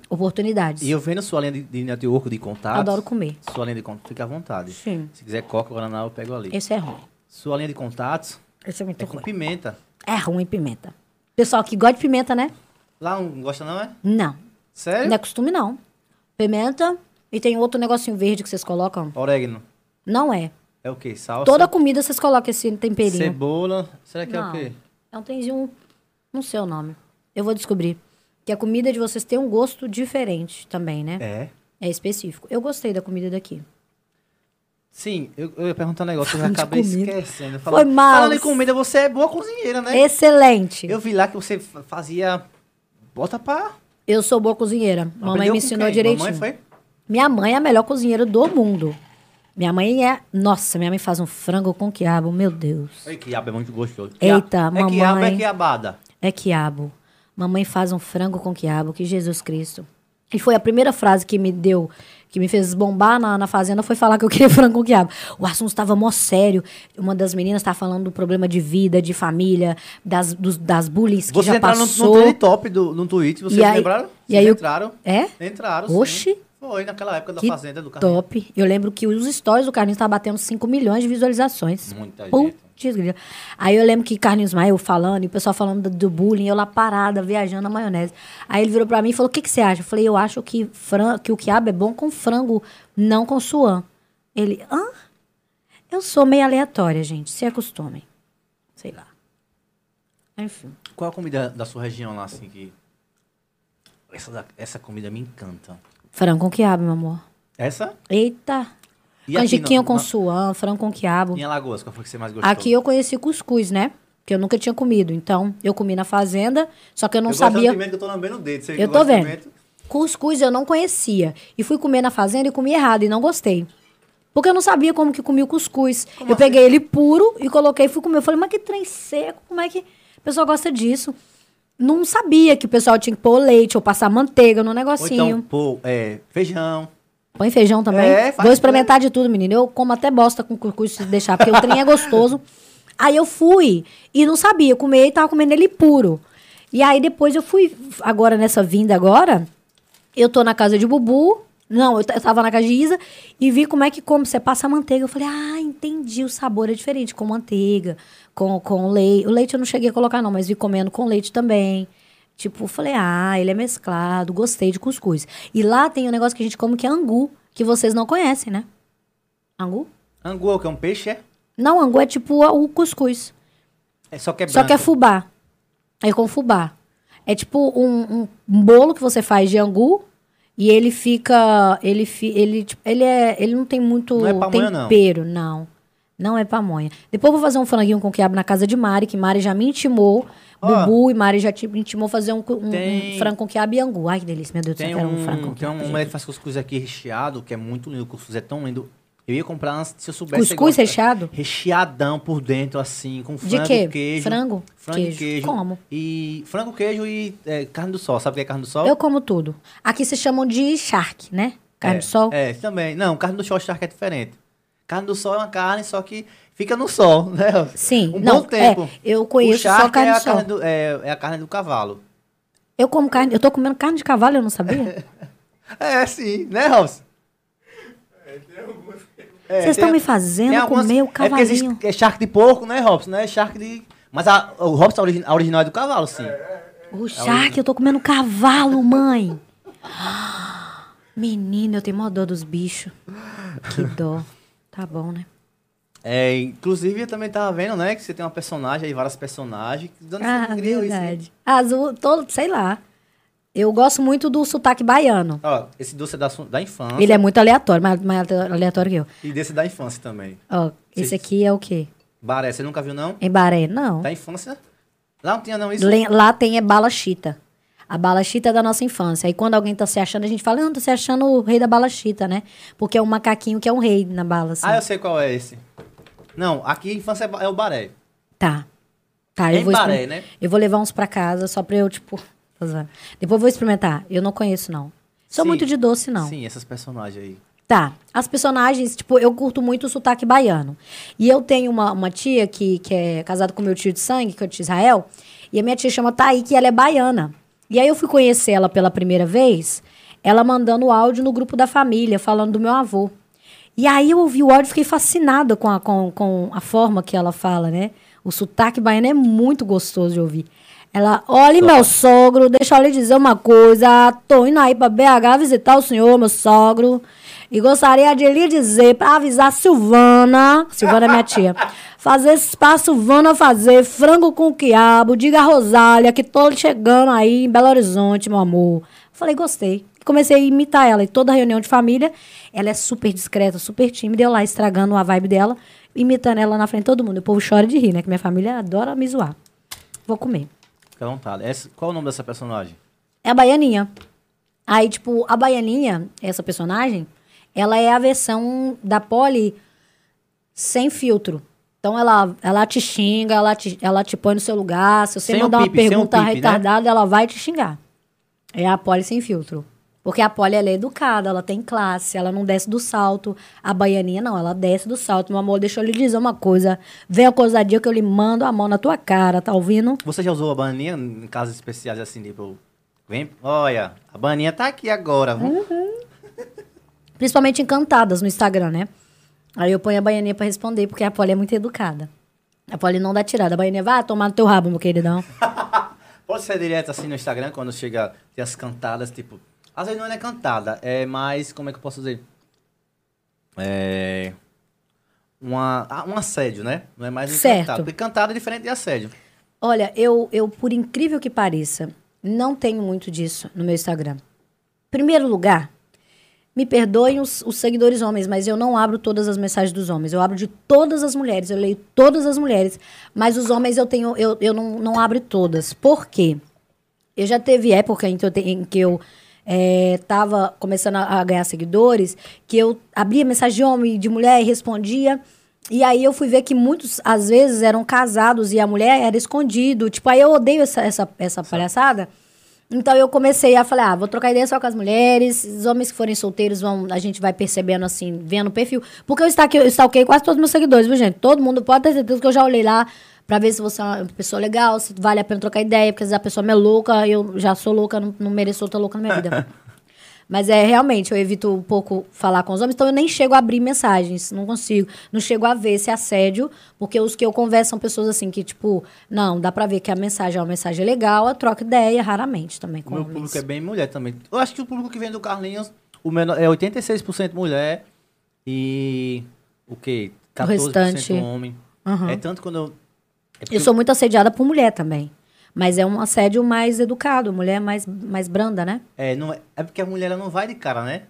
Speaker 2: oportunidades.
Speaker 1: E eu vendo sua linha de, de network de contatos.
Speaker 2: Adoro comer.
Speaker 1: Sua linha de contatos, fica à vontade.
Speaker 2: Sim.
Speaker 1: Se quiser coca, guaraná, eu pego ali.
Speaker 2: Esse é ruim.
Speaker 1: Sua linha de contatos
Speaker 2: Esse é muito
Speaker 1: é com
Speaker 2: ruim.
Speaker 1: pimenta.
Speaker 2: É ruim pimenta. Pessoal que gosta de pimenta, né?
Speaker 1: Lá não gosta não, é?
Speaker 2: Não.
Speaker 1: Sério?
Speaker 2: Não é costume, não. Pimenta e tem outro negocinho verde que vocês colocam.
Speaker 1: Orégano.
Speaker 2: Não é.
Speaker 1: É o quê? Salsa?
Speaker 2: Toda comida vocês colocam esse temperinho.
Speaker 1: Cebola. Será que é
Speaker 2: Não.
Speaker 1: o quê?
Speaker 2: É um trenzinho, não sei o nome. Eu vou descobrir. Que a comida de vocês tem um gosto diferente também, né?
Speaker 1: É.
Speaker 2: É específico. Eu gostei da comida daqui.
Speaker 1: Sim, eu, eu ia perguntar um negócio, eu
Speaker 2: Falando
Speaker 1: acabei esquecendo.
Speaker 2: Foi mal.
Speaker 1: Falando em comida, você é boa cozinheira, né?
Speaker 2: Excelente.
Speaker 1: Eu vi lá que você fa- fazia... Bota pra...
Speaker 2: Eu sou boa cozinheira. Mamãe
Speaker 1: Aprendeu
Speaker 2: me
Speaker 1: com
Speaker 2: ensinou
Speaker 1: quem?
Speaker 2: direitinho.
Speaker 1: Mamãe foi?
Speaker 2: Minha mãe é a melhor cozinheira do mundo. Minha mãe é. Nossa, minha mãe faz um frango com quiabo, meu Deus.
Speaker 1: Ei, quiabo é muito gostoso.
Speaker 2: Eita,
Speaker 1: é quiabo, é
Speaker 2: mamãe.
Speaker 1: quiabada.
Speaker 2: É quiabo. Mamãe faz um frango com quiabo, que Jesus Cristo. E foi a primeira frase que me deu, que me fez bombar na, na fazenda, foi falar que eu queria <laughs> frango com quiabo. O assunto estava mó sério. Uma das meninas estava falando do problema de vida, de família, das, dos, das bullying que
Speaker 1: Vocês
Speaker 2: já
Speaker 1: entraram no,
Speaker 2: passou.
Speaker 1: no trend top do, no Twitter, vocês
Speaker 2: E aí-
Speaker 1: lembraram?
Speaker 2: e aí eu-
Speaker 1: entraram?
Speaker 2: É?
Speaker 1: Entraram, sim. Foi naquela época da
Speaker 2: Que
Speaker 1: Fazenda do Carlinhos.
Speaker 2: Top. Eu lembro que os stories do Carlinhos estavam batendo 5 milhões de visualizações.
Speaker 1: Muita gente.
Speaker 2: Putz, grila. Aí eu lembro que Carlinhos Maia, eu falando, e o pessoal falando do, do bullying, eu lá parada, viajando na maionese. Aí ele virou pra mim e falou: O que, que você acha? Eu falei: Eu acho que, fran que o quiabo é bom com frango, não com suã. Ele, hã? Eu sou meio aleatória, gente. Se acostumem. Sei lá. Enfim.
Speaker 1: Qual a comida da sua região lá, assim, que... Essa, essa comida me encanta.
Speaker 2: Frango com quiabo, meu amor.
Speaker 1: Essa?
Speaker 2: Eita.
Speaker 1: E aqui
Speaker 2: Canjiquinho
Speaker 1: no-
Speaker 2: com suã, frango com quiabo.
Speaker 1: Em Alagoas, qual foi que você mais gostou?
Speaker 2: Aqui eu conheci cuscuz, né? Que eu nunca tinha comido. Então, eu comi na fazenda, só que eu não
Speaker 1: eu gosto
Speaker 2: sabia.
Speaker 1: pimenta que eu tô lambendo o dedo. Você
Speaker 2: Eu tô vendo.
Speaker 1: pimenta?
Speaker 2: Cuscuz eu não conhecia. E fui comer na fazenda e comi errado e não gostei. Porque eu não sabia como que comia o cuscuz.
Speaker 1: Como
Speaker 2: eu
Speaker 1: assim?
Speaker 2: peguei ele puro e coloquei e fui comer. Eu falei, mas que trem seco, como é que o pessoal gosta disso? Não sabia que o pessoal tinha que pôr leite ou passar manteiga no
Speaker 1: Ou
Speaker 2: negocinho.
Speaker 1: então, pô, é, feijão.
Speaker 2: Põe feijão também.
Speaker 1: É,
Speaker 2: Vou experimentar de tudo, menino. Eu como até bosta com cuscuz se deixar, porque o trem é gostoso. <laughs> Aí eu fui e não sabia comer e tava comendo ele puro. E aí depois eu fui, agora nessa vinda agora, eu tô na casa de Bubu. Não, eu, eu tava na casa de Isa e vi como é que come. Você passa manteiga. Eu falei, ah, entendi. O sabor é diferente com manteiga, com, com leite. O leite eu não cheguei a colocar, não, mas vi comendo com leite também. Tipo, falei, ah, ele é mesclado, gostei de cuscuz. E lá tem um negócio que a gente come que é angu, que vocês não conhecem, né? Angu?
Speaker 1: Angu, é o que é um peixe, é?
Speaker 2: Não, angu é tipo o cuscuz.
Speaker 1: É só que é
Speaker 2: Só que é
Speaker 1: branco.
Speaker 2: fubá. É com fubá. É tipo um, um- bolo que você faz de angu e ele fica. Ele, fi, ele, tipo, ele, é, ele não tem muito
Speaker 1: Não é pamonha,
Speaker 2: tempero, não. Não é pamonha. Depois vou fazer um franguinho com quiabo na casa de Mari, que Mari já me intimou.
Speaker 1: Ó.
Speaker 2: Bubu e Mari já te- me intimou fazer um, um- um
Speaker 1: Tem-
Speaker 2: frango com quiabo e angu. Ai, que delícia, meu Deus do céu, quero um,
Speaker 1: um,
Speaker 2: frango com
Speaker 1: tem
Speaker 2: quiabo.
Speaker 1: um mulher que faz cuscuz aqui recheado, que é muito lindo. O cuscuz é tão lindo. Eu ia comprar antes, se eu soubesse.
Speaker 2: Cuscuz
Speaker 1: gosta.
Speaker 2: recheado?
Speaker 1: Recheadão por dentro, assim, com
Speaker 2: De
Speaker 1: frango,
Speaker 2: quê?
Speaker 1: queijo.
Speaker 2: Frango?
Speaker 1: Frango
Speaker 2: Queijo.
Speaker 1: e queijo.
Speaker 2: Como?
Speaker 1: E frango, queijo e é, carne do sol. Sabe o que é carne do sol?
Speaker 2: Eu como tudo. Aqui se chamam de charque, né? Carne
Speaker 1: é,
Speaker 2: de sol.
Speaker 1: É, também. Não, carne do sol charque é diferente. Carne do sol é uma carne, só que fica no sol, <laughs> né?
Speaker 2: Sim,
Speaker 1: Um
Speaker 2: não,
Speaker 1: bom tempo.
Speaker 2: é, eu conheço só carne
Speaker 1: é a
Speaker 2: sol.
Speaker 1: carne do, é, é a carne do cavalo.
Speaker 2: Eu como carne, eu tô comendo carne de cavalo, eu não sabia. <laughs>
Speaker 1: É, sim, né, Robson? É,
Speaker 2: Vocês estão me fazendo
Speaker 1: algumas-
Speaker 2: comer o
Speaker 1: É porque existe
Speaker 2: cavalinho.
Speaker 1: é charque de porco, né, Robson? Não é charque de... Mas a, o Robson, a, origi- a original é do cavalo, sim.
Speaker 2: O charque, eu tô comendo cavalo, mãe. <gasps> Menina, eu tenho mó dor dos bichos. Que dó. Tá bom, né?
Speaker 1: É, inclusive, eu também tava vendo, né, que você tem uma personagem aí, várias personagens.
Speaker 2: Ah,
Speaker 1: você criou isso,
Speaker 2: verdade. Azul, todo, sei lá. Eu gosto muito do sotaque baiano.
Speaker 1: Ó, esse doce é da, da infância.
Speaker 2: Ele é muito aleatório, mais, mais aleatório que eu.
Speaker 1: E desse da infância também.
Speaker 2: Ó, esse aqui é o quê?
Speaker 1: Baré, você nunca viu, não?
Speaker 2: Em Baré? Não.
Speaker 1: Da infância? Lá não tinha, não, isso?
Speaker 2: Lá tem é bala chita. A bala chita é da nossa infância. Aí quando alguém tá se achando, a gente fala, não, tô se achando o rei da bala chita, né? Porque é um macaquinho que é um rei na bala, assim.
Speaker 1: Ah, eu sei qual é esse. Não, aqui infância é é o baré.
Speaker 2: Tá. Tá,
Speaker 1: É
Speaker 2: eu vou
Speaker 1: Baré, né?
Speaker 2: Eu vou levar uns pra casa só pra eu, tipo. <laughs> Depois eu vou experimentar. Eu não conheço, não. Sou
Speaker 1: Sim.
Speaker 2: muito de doce, não.
Speaker 1: Sim, essas personagens aí.
Speaker 2: Tá. As personagens, tipo, eu curto muito o sotaque baiano. E eu tenho uma, uma tia que, que é casada com meu tio de sangue, que é o tio Israel. E a minha tia chama Thaí, que ela é baiana. E aí eu fui conhecer ela pela primeira vez, ela mandando áudio no grupo da família, falando do meu avô. E aí eu ouvi o áudio e fiquei fascinada com a, com, com a forma que ela fala, né? O sotaque baiano é muito gostoso de ouvir. Ela, olha, meu sogro, deixa eu lhe dizer uma coisa. Tô indo aí pra BH visitar o senhor, meu sogro. E gostaria de lhe dizer, pra avisar a Silvana, Silvana é minha tia, <laughs> fazer pra Silvana fazer frango com quiabo, diga a Rosália que tô chegando aí em Belo Horizonte, meu amor. Falei, gostei. Comecei a imitar ela. E toda reunião de família, ela é super discreta, super tímida. Eu lá estragando a vibe dela, imitando ela na frente de todo mundo. O povo chora de rir, né? Que minha família adora me zoar. Vou comer.
Speaker 1: Fica à vontade. Essa- qual é o nome dessa personagem?
Speaker 2: É a Baianinha. Aí, tipo, a Baianinha, essa personagem, ela é a versão da Polly sem filtro. Então, ela, ela te xinga, ela te, ela te põe no seu lugar. Se você
Speaker 1: Sem
Speaker 2: mandar uma
Speaker 1: pipe,
Speaker 2: pergunta
Speaker 1: pipe, né?
Speaker 2: retardada, ela vai te xingar. É a Polly sem filtro. Porque a Polly, é educada, ela tem classe, ela não desce do salto. A Baianinha, não, ela desce do salto. Meu amor, deixa eu lhe dizer uma coisa. Venha com ousadia que eu lhe mando a mão na tua cara, tá ouvindo?
Speaker 1: Você já usou a baninha em casos especiais assim, tipo... Vem, olha, a baninha tá aqui agora. viu?
Speaker 2: Principalmente encantadas no Instagram, né? Aí eu ponho a baianinha pra responder, porque a Polly é muito educada. A Polly não dá tirada. A baianinha vai tomar no teu rabo, meu queridão. <laughs>
Speaker 1: Pode ser direto assim no Instagram, quando chega tem as cantadas, tipo. Às vezes não é cantada, é mais. Como é que eu posso dizer? É. Uma, ah, um assédio, né? Não é mais
Speaker 2: Certo.
Speaker 1: cantado. Porque cantada é diferente de assédio.
Speaker 2: Olha, eu, eu, por incrível que pareça, não tenho muito disso no meu Instagram. Primeiro lugar, me perdoem os, os seguidores homens, mas eu não abro todas as mensagens dos homens. Eu abro de todas as mulheres, eu leio todas as mulheres. Mas os homens eu tenho, eu, eu não, não abro todas. Por quê? Eu já teve época em que eu, te- em que eu eh, tava começando a, a ganhar seguidores, que eu abria mensagem de homem de mulher e respondia. E aí eu fui ver que muitos, às vezes, eram casados e a mulher era escondido. Tipo, aí eu odeio essa, essa, essa palhaçada. Então eu comecei a falar, ah, vou trocar ideia só com as mulheres, os homens que forem solteiros vão, a gente vai percebendo assim, vendo o perfil. Porque eu stalkei, quase todos os meus seguidores, viu, gente? Todo mundo pode ter certeza que eu já olhei lá pra ver se você é uma pessoa legal, se vale a pena trocar ideia, porque às vezes a pessoa é louca, eu já sou louca, não, não mereço outra louca na minha vida. <laughs> Mas é realmente, eu evito um pouco falar com os homens, então eu nem chego a abrir mensagens, não consigo. Não chego a ver esse assédio, porque os que eu converso são pessoas assim que, tipo, não, dá pra ver que a mensagem é uma mensagem legal, eu troco ideia raramente também
Speaker 1: O
Speaker 2: com
Speaker 1: meu
Speaker 2: homens.
Speaker 1: público é bem mulher também. Eu acho que o público que vem do Carlinhos, o menor, é 86% mulher e o quê? 14%
Speaker 2: restante-
Speaker 1: homem.
Speaker 2: Aham.
Speaker 1: É tanto quando eu. é
Speaker 2: Eu sou muito assediada por mulher também. Mas é um assédio mais educado, mulher mais, mais branda, né?
Speaker 1: É, não é, é porque a mulher ela não vai de cara, né?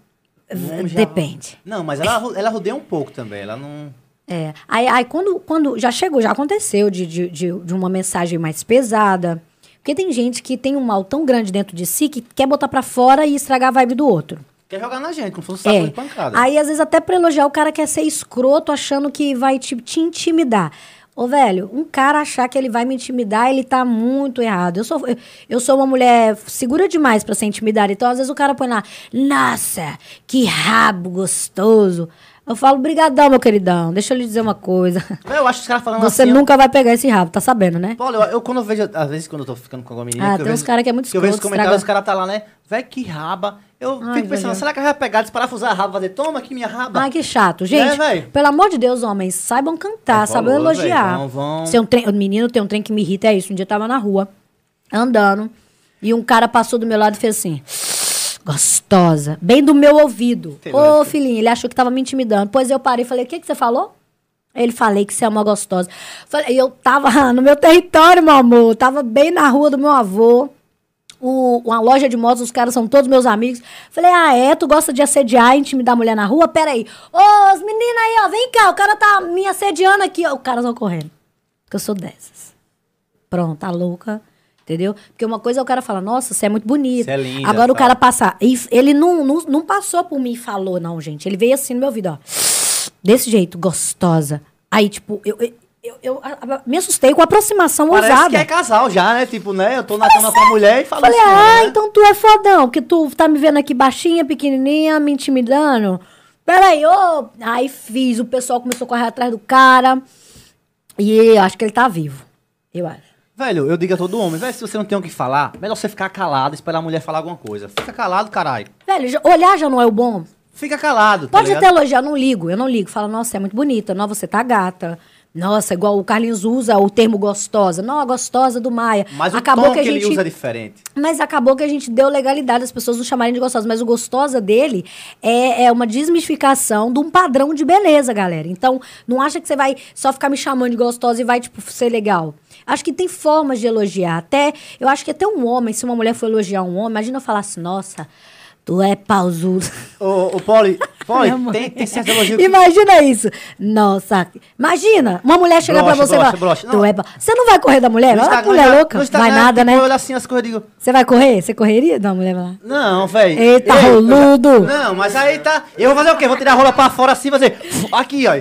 Speaker 1: Já-
Speaker 2: Depende.
Speaker 1: Não, mas ela, ela rodeia um pouco também. Ela não.
Speaker 2: É. Aí, aí quando, quando já chegou, já aconteceu de, de, de, de uma mensagem mais pesada. Porque tem gente que tem um mal tão grande dentro de si que quer botar pra fora e estragar a vibe do outro.
Speaker 1: Quer jogar na gente, como se fosse um saco
Speaker 2: É.
Speaker 1: de pancada.
Speaker 2: Aí, às vezes, até pra elogiar, o cara quer ser escroto, achando que vai te, te intimidar. Ô, velho, um cara achar que ele vai me intimidar, ele tá muito errado. Eu sou, eu, eu sou uma mulher segura demais pra ser intimidada. Então, às vezes, o cara põe lá, nossa, que rabo gostoso. Eu falo, brigadão, meu queridão. Deixa eu lhe dizer uma coisa.
Speaker 1: Eu acho os caras falando
Speaker 2: Você
Speaker 1: assim.
Speaker 2: nunca vai pegar esse rabo, tá sabendo, né?
Speaker 1: Paulo, eu, eu quando eu vejo, às vezes quando eu tô ficando com alguma menina.
Speaker 2: Ah,
Speaker 1: que eu
Speaker 2: tem uns
Speaker 1: vejo-
Speaker 2: cara que é muito
Speaker 1: que eu vejo os
Speaker 2: escroto,
Speaker 1: comentários,
Speaker 2: estraga-
Speaker 1: os caras tá lá, né? Véi, que raba. Eu
Speaker 2: Ai,
Speaker 1: fico pensando,
Speaker 2: velho.
Speaker 1: será que ela vai pegar, desparafusar a raba, fazer, toma aqui minha raba?
Speaker 2: Ai, que chato. Gente,
Speaker 1: Né, véi?
Speaker 2: pelo amor de Deus, homens, saibam cantar,
Speaker 1: É
Speaker 2: saibam
Speaker 1: valor,
Speaker 2: elogiar.
Speaker 1: véi, vão- vão-
Speaker 2: Se é um trem- o menino tem um trem que me irrita, é isso. Um dia eu tava na rua, andando, e um cara passou do meu lado e fez assim. Gostosa. Bem do meu ouvido.
Speaker 1: Tem
Speaker 2: Ô, filhinho, ele achou que tava me intimidando. Pois eu parei e falei, o que, que você falou? Ele falei que você é uma gostosa. Falei, e eu tava <laughs> no meu território, meu amor. Tava bem na rua do meu avô. O, uma loja de motos, os caras são todos meus amigos. Falei, ah, é? Tu gosta de assediar e intimidar mulher na rua? Peraí. Ô, os meninos aí, ó, vem cá, o cara tá me assediando aqui. ó. O cara só correndo. Porque eu sou dessas. Pronto, tá louca. Entendeu? Porque uma coisa é o cara falar, nossa, você é muito bonita.
Speaker 1: Você é linda,
Speaker 2: Agora o
Speaker 1: tal.
Speaker 2: cara passar. e ele não, não, não passou por mim e falou, não, gente. Ele veio assim no meu ouvido, ó. Desse jeito, gostosa. Aí, tipo, eu, eu, eu, eu a- me assustei com a aproximação
Speaker 1: Parece
Speaker 2: ousada.
Speaker 1: que é casal já, né? Tipo, né? Eu tô na cama com a mulher e falo
Speaker 2: Falei,
Speaker 1: assim,
Speaker 2: ah,
Speaker 1: né?
Speaker 2: então tu é fodão, porque tu tá me vendo aqui baixinha, pequenininha, me intimidando. Peraí, ô. Aí fiz, o pessoal começou a correr atrás do cara. E eu acho que ele tá vivo. Eu acho.
Speaker 1: Velho, eu digo a todo homem, velho, se você não tem o que falar, melhor você ficar calado, esperar a mulher falar alguma coisa. Fica calado, caralho.
Speaker 2: Velho, olhar já não é o bom.
Speaker 1: Fica calado, tá
Speaker 2: Pode
Speaker 1: ligado?
Speaker 2: até elogiar, eu não ligo, eu não ligo. Fala, nossa, você é muito bonita, nossa, você tá gata. Nossa, igual o Carlinhos usa o termo gostosa. Não, a gostosa do Maia.
Speaker 1: Mas o
Speaker 2: Acabou
Speaker 1: tom
Speaker 2: que
Speaker 1: que,
Speaker 2: a
Speaker 1: ele
Speaker 2: gente
Speaker 1: usa é diferente.
Speaker 2: Mas acabou que a gente deu legalidade às pessoas não chamarem de gostosa. Mas o gostosa dele é, é uma desmistificação de um padrão de beleza, galera. Então, não acha que você vai só ficar me chamando de gostosa e vai, tipo, ser legal. Acho que tem formas de elogiar. Até, eu acho que até um homem, se uma mulher for elogiar um homem, imagina eu falar assim, nossa, tu é pausudo.
Speaker 1: Ô, ô Poli, Poli, <laughs> tem, tem certo elogio que...
Speaker 2: Imagina isso. Nossa, imagina, uma mulher chegar pra
Speaker 1: Broxa,
Speaker 2: você e falar,
Speaker 1: broxa.
Speaker 2: tu
Speaker 1: Não.
Speaker 2: é pa- Você não vai correr da mulher?
Speaker 1: No
Speaker 2: Olha que
Speaker 1: Instagram,
Speaker 2: mulher louca.
Speaker 1: Instagram,
Speaker 2: Vai nada, né?
Speaker 1: Eu olho assim as coisas e digo,
Speaker 2: Você vai correr? Você correria da mulher lá?
Speaker 1: não, velho.
Speaker 2: Eita,
Speaker 1: Ei, eu
Speaker 2: roludo.
Speaker 1: Não, mas aí tá... Eu vou fazer o quê? Vou tirar a rola pra fora assim e fazer... Aqui, ó.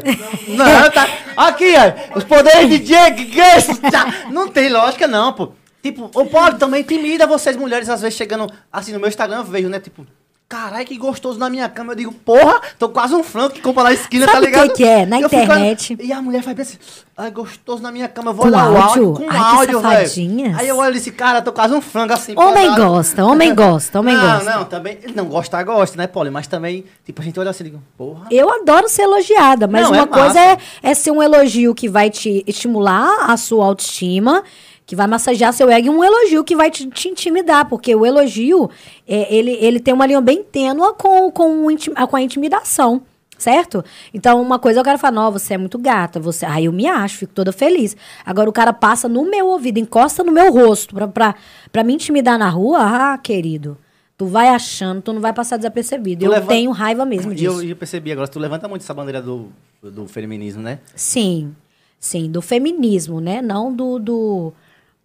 Speaker 1: Não, tá... Aqui, ó. Os poderes de Jake, é? Tá. Não tem lógica, não, pô. Tipo, o Poli também intimida vocês mulheres, às vezes, chegando... Assim, no meu Instagram eu vejo, né, tipo... Caralho, que gostoso na minha cama. Eu digo, porra, tô quase um frango que compra na esquina,
Speaker 2: Sabe
Speaker 1: tá
Speaker 2: o que
Speaker 1: ligado?
Speaker 2: que é? Na
Speaker 1: Eu fico
Speaker 2: internet.
Speaker 1: olhando- E a mulher faz bem assim, ai, gostoso na minha cama. Eu vou
Speaker 2: Com
Speaker 1: olhar o áudio,
Speaker 2: áudio?
Speaker 1: com
Speaker 2: Ai,
Speaker 1: áudio, velho. Aí eu olho esse cara, tô quase um frango assim.
Speaker 2: Homem gosta, homem <laughs> gosta, homem
Speaker 1: não,
Speaker 2: gosta.
Speaker 1: Não, também. Ele não gosta, gosta, né, Poli? Mas também, tipo, a gente olha assim e digo, porra.
Speaker 2: Eu adoro ser elogiada, mas
Speaker 1: Não,
Speaker 2: uma
Speaker 1: é
Speaker 2: coisa é, é ser um elogio que vai te estimular a sua autoestima, que vai massagear seu ego, e um elogio que vai te, te intimidar, porque o elogio, é, ele, ele tem uma linha bem tênua com, com, o com a intimidação. Certo? Então, uma coisa eu quero falar, não, você é muito gata, você. Aí eu me acho, fico toda feliz. Agora o cara passa no meu ouvido, encosta no meu rosto pra, pra, pra me intimidar na rua, ah, querido. Tu vai achando, tu não vai passar desapercebido.
Speaker 1: Tu
Speaker 2: eu tenho raiva mesmo
Speaker 1: E
Speaker 2: disso.
Speaker 1: eu, eu percebi agora, tu levanta muito essa bandeira do, do feminismo, né?
Speaker 2: Sim, sim, do feminismo, né? Não do, do,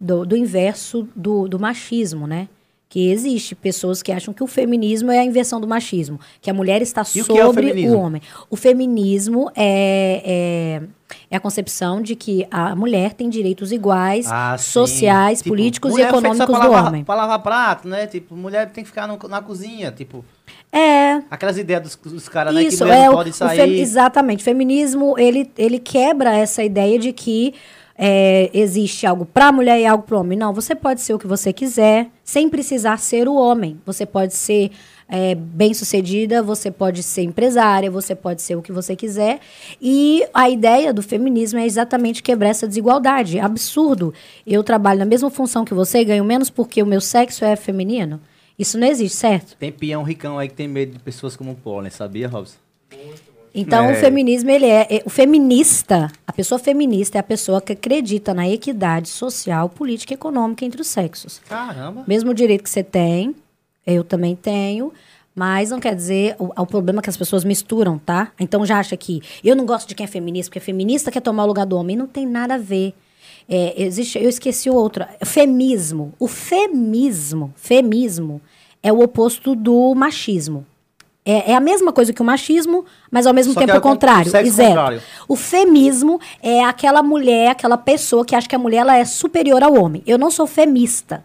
Speaker 2: do, do inverso do, do machismo, né? Que existe pessoas que acham que o feminismo é a inversão do machismo, que a mulher está
Speaker 1: E o é o
Speaker 2: sobre o,
Speaker 1: feminismo?
Speaker 2: homem. O feminismo é, é, é a concepção de que a mulher tem direitos iguais,
Speaker 1: Ah,
Speaker 2: sociais,
Speaker 1: Tipo,
Speaker 2: políticos e econômicos do
Speaker 1: lavar-
Speaker 2: homem.
Speaker 1: Pra lavar prato, né? Tipo, mulher tem que ficar no- na cozinha, tipo...
Speaker 2: É,
Speaker 1: Aquelas ideias dos, dos caras, né? Que mulher
Speaker 2: é
Speaker 1: não
Speaker 2: o,
Speaker 1: pode
Speaker 2: o
Speaker 1: sair.
Speaker 2: fe- exatamente. O feminismo, ele, ele quebra essa ideia de que é, existe algo para mulher e algo para homem. Não, você pode ser o que você quiser, sem precisar ser o homem. Você pode ser é, bem-sucedida, você pode ser empresária, você pode ser o que você quiser. E a ideia do feminismo é exatamente quebrar essa desigualdade. É absurdo. Eu trabalho na mesma função que você, ganho menos porque o meu sexo é feminino. Isso não existe, certo?
Speaker 1: Tem peão ricão aí que tem medo de pessoas como o Pólen, sabia, Robson?
Speaker 2: Então,
Speaker 1: É.
Speaker 2: o feminismo, ele é, é- O feminista, a pessoa feminista é a pessoa que acredita na equidade social, política e econômica entre os sexos.
Speaker 1: Caramba.
Speaker 2: Mesmo direito que você tem, eu também tenho, mas não quer dizer. O, o problema é que as pessoas misturam, tá? Então já acha que eu não gosto de quem é feminista, porque feminista quer tomar o lugar do homem. Não tem nada a ver. É, existe, eu esqueci outra. Femismo. O femismo, femismo, é o oposto do machismo. É, é a mesma coisa que o machismo, mas ao mesmo
Speaker 1: Só
Speaker 2: tempo
Speaker 1: é
Speaker 2: é o
Speaker 1: o con-
Speaker 2: contrário.
Speaker 1: o
Speaker 2: Exato.
Speaker 1: contrário.
Speaker 2: O femismo é aquela mulher, aquela pessoa que acha que a mulher ela é superior ao homem. Eu não sou femista.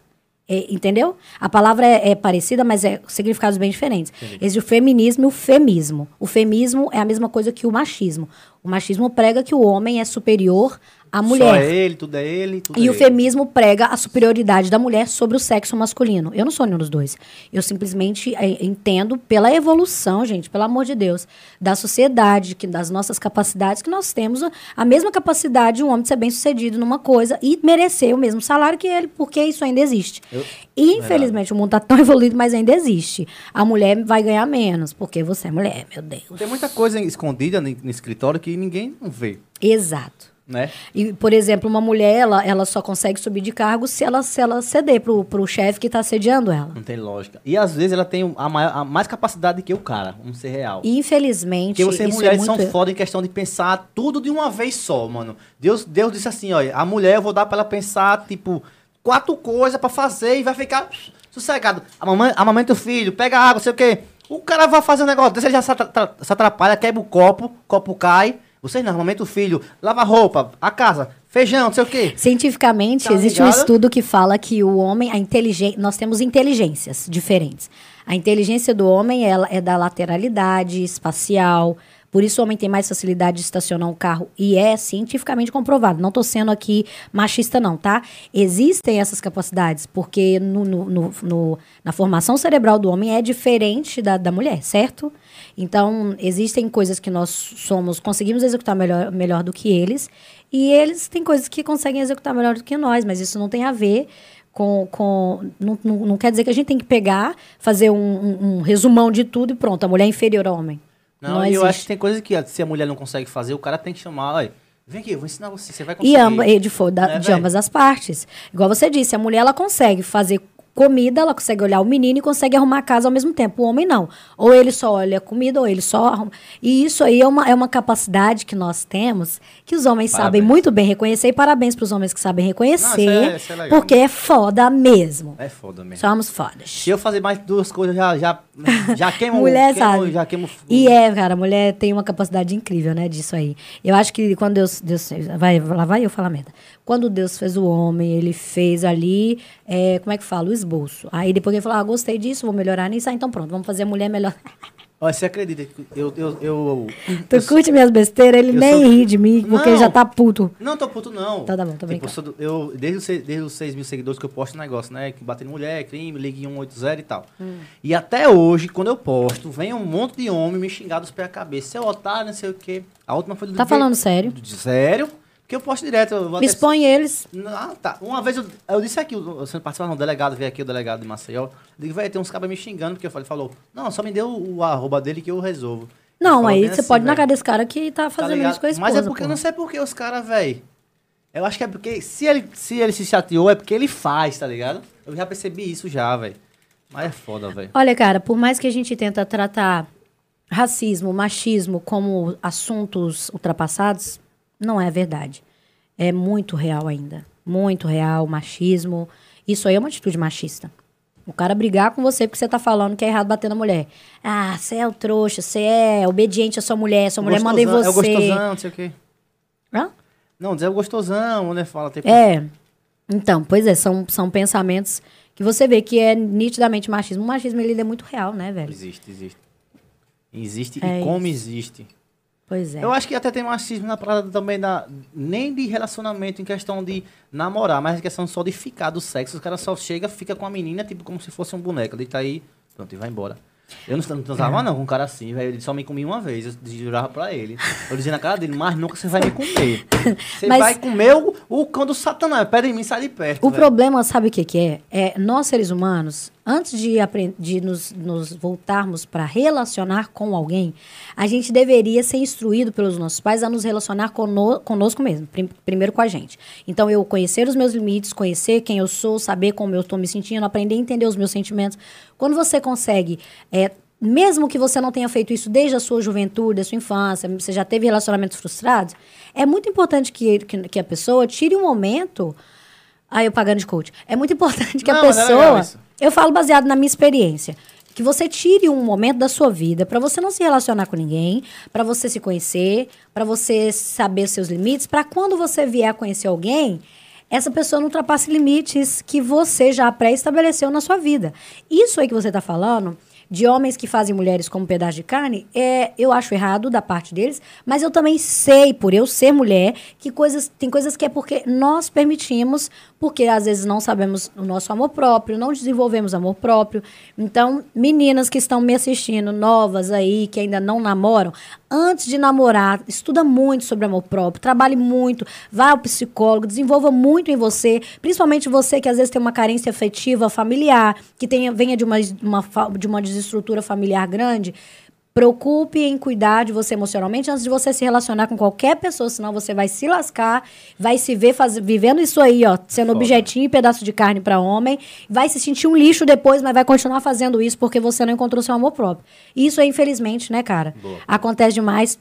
Speaker 2: É, entendeu? A palavra é, é parecida, mas é significados bem diferentes. Existe o feminismo e o femismo. O femismo é a mesma coisa que o machismo. O machismo prega que o homem é superior à mulher.
Speaker 1: Só é ele, tudo é ele, tudo
Speaker 2: E
Speaker 1: é
Speaker 2: o feminismo prega a superioridade da mulher sobre o sexo masculino. Eu não sou nenhum dos dois. Eu simplesmente eh, entendo pela evolução, gente, pelo amor de Deus, da sociedade, que das nossas capacidades, que nós temos a- a mesma capacidade de um homem de ser bem sucedido numa coisa e merecer o mesmo salário que ele, porque isso ainda existe. E, infelizmente, o mundo está tão <laughs> evoluído, mas ainda existe. A mulher vai ganhar menos, porque você é mulher, meu Deus.
Speaker 1: Tem muita coisa escondida no, no escritório que ninguém não vê,
Speaker 2: Exato.
Speaker 1: Né?
Speaker 2: E, por exemplo, uma mulher, ela, ela só consegue subir de cargo se ela, se ela ceder pro, pro chefe que tá assediando ela.
Speaker 1: Não tem lógica. E às vezes ela tem a, maior- a mais capacidade que o cara, vamos ser real.
Speaker 2: Infelizmente,
Speaker 1: Porque vocês
Speaker 2: isso
Speaker 1: mulheres
Speaker 2: é
Speaker 1: são
Speaker 2: muito...
Speaker 1: foda em questão de pensar tudo de uma vez só, mano. Deus, Deus disse assim, olha, a mulher eu vou dar pra ela pensar, tipo, quatro coisas pra fazer e vai ficar sossegado. A mamãe, a mamãe do filho, pega água, sei o quê. O cara vai fazer um negócio, desse, ele já se atrapalha, quebra o copo, o copo cai. Vocês não, mamãe do filho, lava a roupa, a casa, feijão, não sei o quê.
Speaker 2: Cientificamente,
Speaker 1: Tá
Speaker 2: existe um
Speaker 1: ligado?
Speaker 2: estudo que fala que o homem, a inteligência, nós temos inteligências diferentes. A inteligência do homem ela é da lateralidade espacial. Por isso o homem tem mais facilidade de estacionar um carro e é cientificamente comprovado. Não estou sendo aqui machista não, tá? Existem essas capacidades porque no, no- no- no- na formação cerebral do homem é diferente da, da mulher, certo? Então existem coisas que nós somos conseguimos executar melhor, melhor do que eles e eles têm coisas que conseguem executar melhor do que nós, mas isso não tem a ver com. com não, não, não quer dizer que a gente tem que pegar, fazer um, um- um resumão de tudo e pronto, a mulher é inferior ao homem.
Speaker 1: Não, e eu acho que tem coisas que se a mulher não consegue fazer, o cara tem que chamar, olha, vem aqui, eu vou ensinar você, você vai conseguir.
Speaker 2: E amba, e de, fo- da-
Speaker 1: Né,
Speaker 2: de ambas as partes. Igual você disse, a mulher ela consegue fazer comida, ela consegue olhar o menino e consegue arrumar a casa ao mesmo tempo. O homem não. Ou ele só olha a comida, ou ele só arruma. E isso aí é uma, é uma capacidade que nós temos que os homens sabem
Speaker 1: Parabéns.
Speaker 2: muito bem reconhecer. E parabéns para os homens que sabem reconhecer.
Speaker 1: Não, isso é- isso é legal.
Speaker 2: porque é foda mesmo.
Speaker 1: É foda mesmo.
Speaker 2: Somos fodas.
Speaker 1: Se eu fazer mais duas coisas, já, já Já queima o-
Speaker 2: mulher
Speaker 1: queima o-
Speaker 2: sabe.
Speaker 1: Já queima o-
Speaker 2: E é, cara, a mulher tem uma capacidade incrível, né, disso aí. Eu acho que quando Deus. Deus vai, lá vai eu falar merda. Quando Deus fez o homem, ele fez ali, é, como é que fala? O esboço. Aí depois ele falou: ah, gostei disso, vou melhorar nisso. Ah, então pronto, vamos fazer a mulher melhor. <laughs>
Speaker 1: Olha, você acredita que eu. eu, eu,
Speaker 2: tu
Speaker 1: eu-
Speaker 2: curte minhas besteiras, ele nem
Speaker 1: sou-
Speaker 2: ri de mim, porque
Speaker 1: Não.
Speaker 2: já tá puto.
Speaker 1: Não, tô puto, não.
Speaker 2: Tá, tá bom, tô
Speaker 1: Tipo,
Speaker 2: brincando.
Speaker 1: eu sou do- eu, desde, desde os 6 mil seguidores que eu posto negócio, né? Que bater em mulher, crime, ligue 180 e tal.
Speaker 2: Hum.
Speaker 1: E até hoje, quando eu posto, vem um monte de homem me xingar dos pés à cabeça. Seu otário, não sei o quê. A última foi do
Speaker 2: Tá falando sério?
Speaker 1: do- Sério? Porque eu posto direto. Eu vou
Speaker 2: Me
Speaker 1: até-
Speaker 2: expõe eles.
Speaker 1: Ah, tá. Uma vez eu, eu disse aqui, você participava, o delegado veio aqui, o delegado de Maceió. Eu digo, velho, tem uns cabas me xingando, porque eu falei, falou, não, só me deu o, arroba dele que eu resolvo.
Speaker 2: Não, aí você
Speaker 1: assim,
Speaker 2: pode ir na cara desse cara que tá
Speaker 1: Tá
Speaker 2: fazendo
Speaker 1: ligado?
Speaker 2: isso com a esposa.
Speaker 1: Mas é porque eu não sei porque os caras, velho. Eu acho que é porque se ele, se ele se chateou, é porque ele faz, tá ligado? Eu já percebi isso já, velho. Mas é foda, velho.
Speaker 2: Olha, cara, por mais que a gente tenta tratar racismo, machismo como assuntos ultrapassados, não é verdade. É muito real ainda. Muito real, machismo. Isso aí é uma atitude machista. O cara brigar com você porque você tá falando que é errado bater na mulher. Ah, você é o trouxa, você é obediente à sua mulher, sua mulher manda em você.
Speaker 1: É o gostosão, não sei o quê.
Speaker 2: Hã?
Speaker 1: Não, dizer o gostosão, né? Fala, tipo,
Speaker 2: É. Então, pois é, são, são pensamentos que você vê que é nitidamente machismo. O machismo, ele é muito real, né, velho?
Speaker 1: Existe, existe. Existe
Speaker 2: É
Speaker 1: e como existe.
Speaker 2: Pois é.
Speaker 1: Eu acho que até tem machismo na parada também da. Nem de relacionamento em questão de namorar, mas em questão só de ficar do sexo. Os caras só chega, fica com a menina, tipo, como se fosse um boneco. Deita aí, pronto, e vai embora. Eu não, transava, não, com um cara assim, velho. Ele só me comia uma vez, eu jurava pra ele. Eu dizia na cara dele, mas nunca você vai me comer. <laughs> Você
Speaker 2: Mas-
Speaker 1: vai comer o, o cão do satanás. Pede em mim, sai de perto.
Speaker 2: O
Speaker 1: velho.
Speaker 2: problema, sabe o que, que é? É nós seres humanos, antes de, de nos, nos voltarmos para relacionar com alguém, a gente deveria ser instruído pelos nossos pais a nos relacionar cono- conosco mesmo, prim- primeiro com a gente. Então, eu conhecer os meus limites, conhecer quem eu sou, saber como eu estou me sentindo, aprender a entender os meus sentimentos. Quando você consegue. é, mesmo que você não tenha feito isso desde a sua juventude, da sua infância, você já teve relacionamentos frustrados, é muito importante que, que, que a pessoa tire um momento Aí eu pagando de coach. É muito importante que a
Speaker 1: Não, legal
Speaker 2: pessoa. Eu falo baseado na minha experiência. Que você tire um momento da sua vida para você não se relacionar com ninguém, para você se conhecer, para você saber seus limites, para quando você vier a conhecer alguém, essa pessoa não ultrapasse limites que você já pré-estabeleceu na sua vida. Isso aí que você está falando, de homens que fazem mulheres como pedaço de carne, é, eu acho errado da parte deles, mas eu também sei, por eu ser mulher, que coisas, tem coisas que é porque nós permitimos, porque às vezes não sabemos o nosso amor próprio, não desenvolvemos amor próprio. Então, meninas que estão me assistindo, novas aí, que ainda não namoram, antes de namorar, estuda muito sobre amor próprio, trabalhe muito, vá ao psicólogo, desenvolva muito em você, principalmente você que às vezes tem uma carência afetiva familiar, que tenha, venha de uma, uma, de uma desestrutura familiar grande. Preocupe em cuidar de você emocionalmente antes de você se relacionar com qualquer pessoa, senão você vai se lascar, vai se ver faz, vivendo isso aí, ó, sendo
Speaker 1: Foda.
Speaker 2: objetinho e pedaço de carne para homem, vai se sentir um lixo depois, mas vai continuar fazendo isso porque você não encontrou seu amor próprio. Isso é infelizmente, né, cara?
Speaker 1: Boa.
Speaker 2: Acontece demais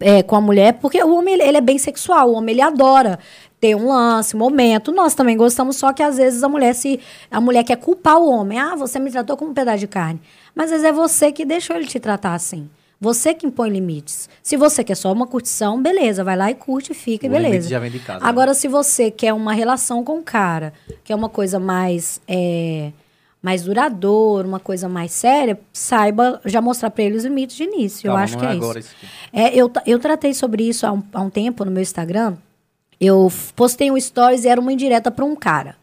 Speaker 2: é, com a mulher, porque o homem ele é bem sexual, o homem ele adora ter um lance, um momento. Nós também gostamos, só que às vezes a mulher se a mulher quer culpar o homem. Ah, você me tratou como um pedaço de carne. Mas às vezes é você que deixou ele te tratar assim. Você que impõe limites. Se você quer só uma curtição, beleza, vai lá e curte, fica e beleza.
Speaker 1: já vem de casa, né?
Speaker 2: Agora, se você quer uma relação com o cara, que é uma coisa mais é, mais duradoura, uma coisa mais séria, saiba já mostrar para ele os limites de início.
Speaker 1: Calma,
Speaker 2: eu acho
Speaker 1: não
Speaker 2: que
Speaker 1: é
Speaker 2: é,
Speaker 1: agora
Speaker 2: isso.
Speaker 1: isso.
Speaker 2: É, eu, eu tratei sobre isso há um, há um tempo no meu Instagram. Eu postei um stories e era uma indireta para um cara.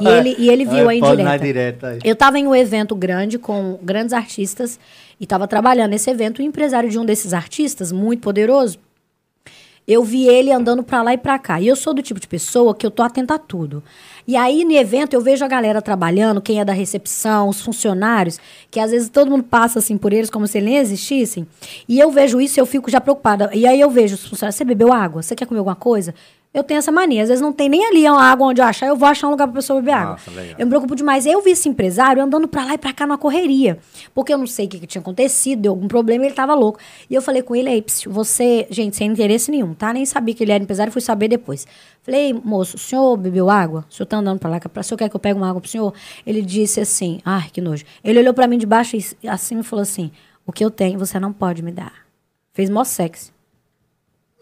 Speaker 2: E ele, e ele <laughs> viu a
Speaker 1: É,
Speaker 2: indireta.
Speaker 1: direta.
Speaker 2: Eu estava em um evento grande com grandes artistas e estava trabalhando nesse evento. O empresário de um desses artistas, muito poderoso, eu vi ele andando pra lá e pra cá. E eu sou do tipo de pessoa que eu tô atenta a tudo. E aí, no evento, eu vejo a galera trabalhando, quem é da recepção, os funcionários, que às vezes todo mundo passa assim por eles como se eles nem existissem. E eu vejo isso e eu fico já preocupada. E aí eu vejo os funcionários, você bebeu água? Você quer comer alguma coisa? Eu tenho essa mania. Às vezes não tem nem ali uma água onde eu achar, eu vou achar um lugar pra pessoa beber água.
Speaker 1: Nossa, legal.
Speaker 2: Eu me preocupo demais. Eu vi esse empresário andando pra lá e pra cá numa correria. Porque eu não sei o que, que tinha acontecido, deu algum problema e ele tava louco. E eu falei com ele, aí, você, gente, sem interesse nenhum, tá? Nem sabia que ele era empresário, fui saber depois. Falei, moço, o senhor bebeu água? O senhor tá andando pra lá, o senhor quer que eu pegue uma água pro senhor? Ele disse assim, ai, que nojo. Ele olhou pra mim de baixo e assim me falou assim, o que eu tenho você não pode me dar. Fez mó sexy.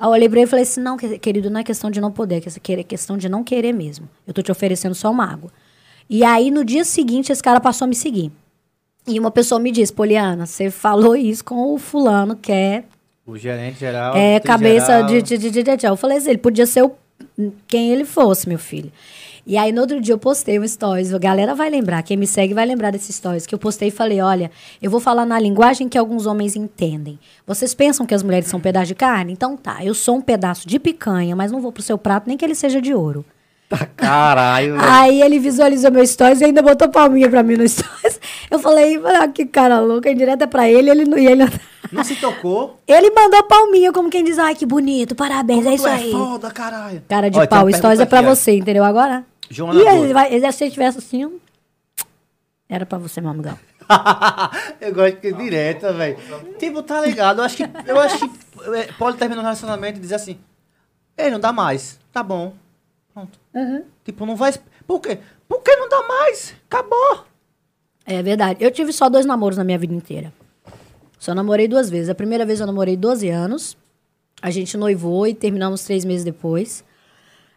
Speaker 2: Aí eu olhei pra ele e falei assim: não, que- querido, não é questão de não poder, é questão de não querer mesmo. Eu tô te oferecendo só uma água. E aí, no dia seguinte, esse cara passou a me seguir. E uma pessoa me disse: Poliana, você falou isso com o fulano, que é,
Speaker 1: O gerente geral.
Speaker 2: é cabeça
Speaker 1: geral.
Speaker 2: de, de, de, de, de, de. Eu falei assim: ele podia ser o, quem ele fosse, meu filho. E aí, no outro dia, eu postei um stories. A galera vai lembrar, quem me segue vai lembrar desses stories. Que eu postei e falei: olha, eu vou falar na linguagem que alguns homens entendem. Vocês pensam que as mulheres são um pedaço de carne? Então tá, eu sou um pedaço de picanha, mas não vou pro seu prato nem que ele seja de ouro.
Speaker 1: Caralho, velho.
Speaker 2: Aí ele visualizou meu stories e ainda botou palminha pra mim no stories. Eu falei, ah, que cara louco, a indireta é pra ele, ele não. E ele,
Speaker 1: Não se tocou.
Speaker 2: ele mandou palminha, como quem diz, ai, que bonito, parabéns, é
Speaker 1: Tu
Speaker 2: isso
Speaker 1: é
Speaker 2: aí.
Speaker 1: foda, caralho.
Speaker 2: Cara de
Speaker 1: tem
Speaker 2: pau, stories é pra você, entendeu? Agora.
Speaker 1: Joana
Speaker 2: e ele vai, ele- se ele tivesse assim, era pra você, meu amigão. <laughs>
Speaker 1: eu gosto que é direta, velho. Tipo, tá ligado? Eu acho que, eu acho que é, pode terminar um relacionamento e dizer assim: Ei, não dá mais. Tá bom. Pronto. Tipo, não vai. Por quê? Por que não dá mais? Acabou.
Speaker 2: É verdade. Eu tive só dois namoros na minha vida inteira. Só namorei duas vezes. A primeira vez eu namorei 12 anos. A gente noivou e terminamos três meses depois.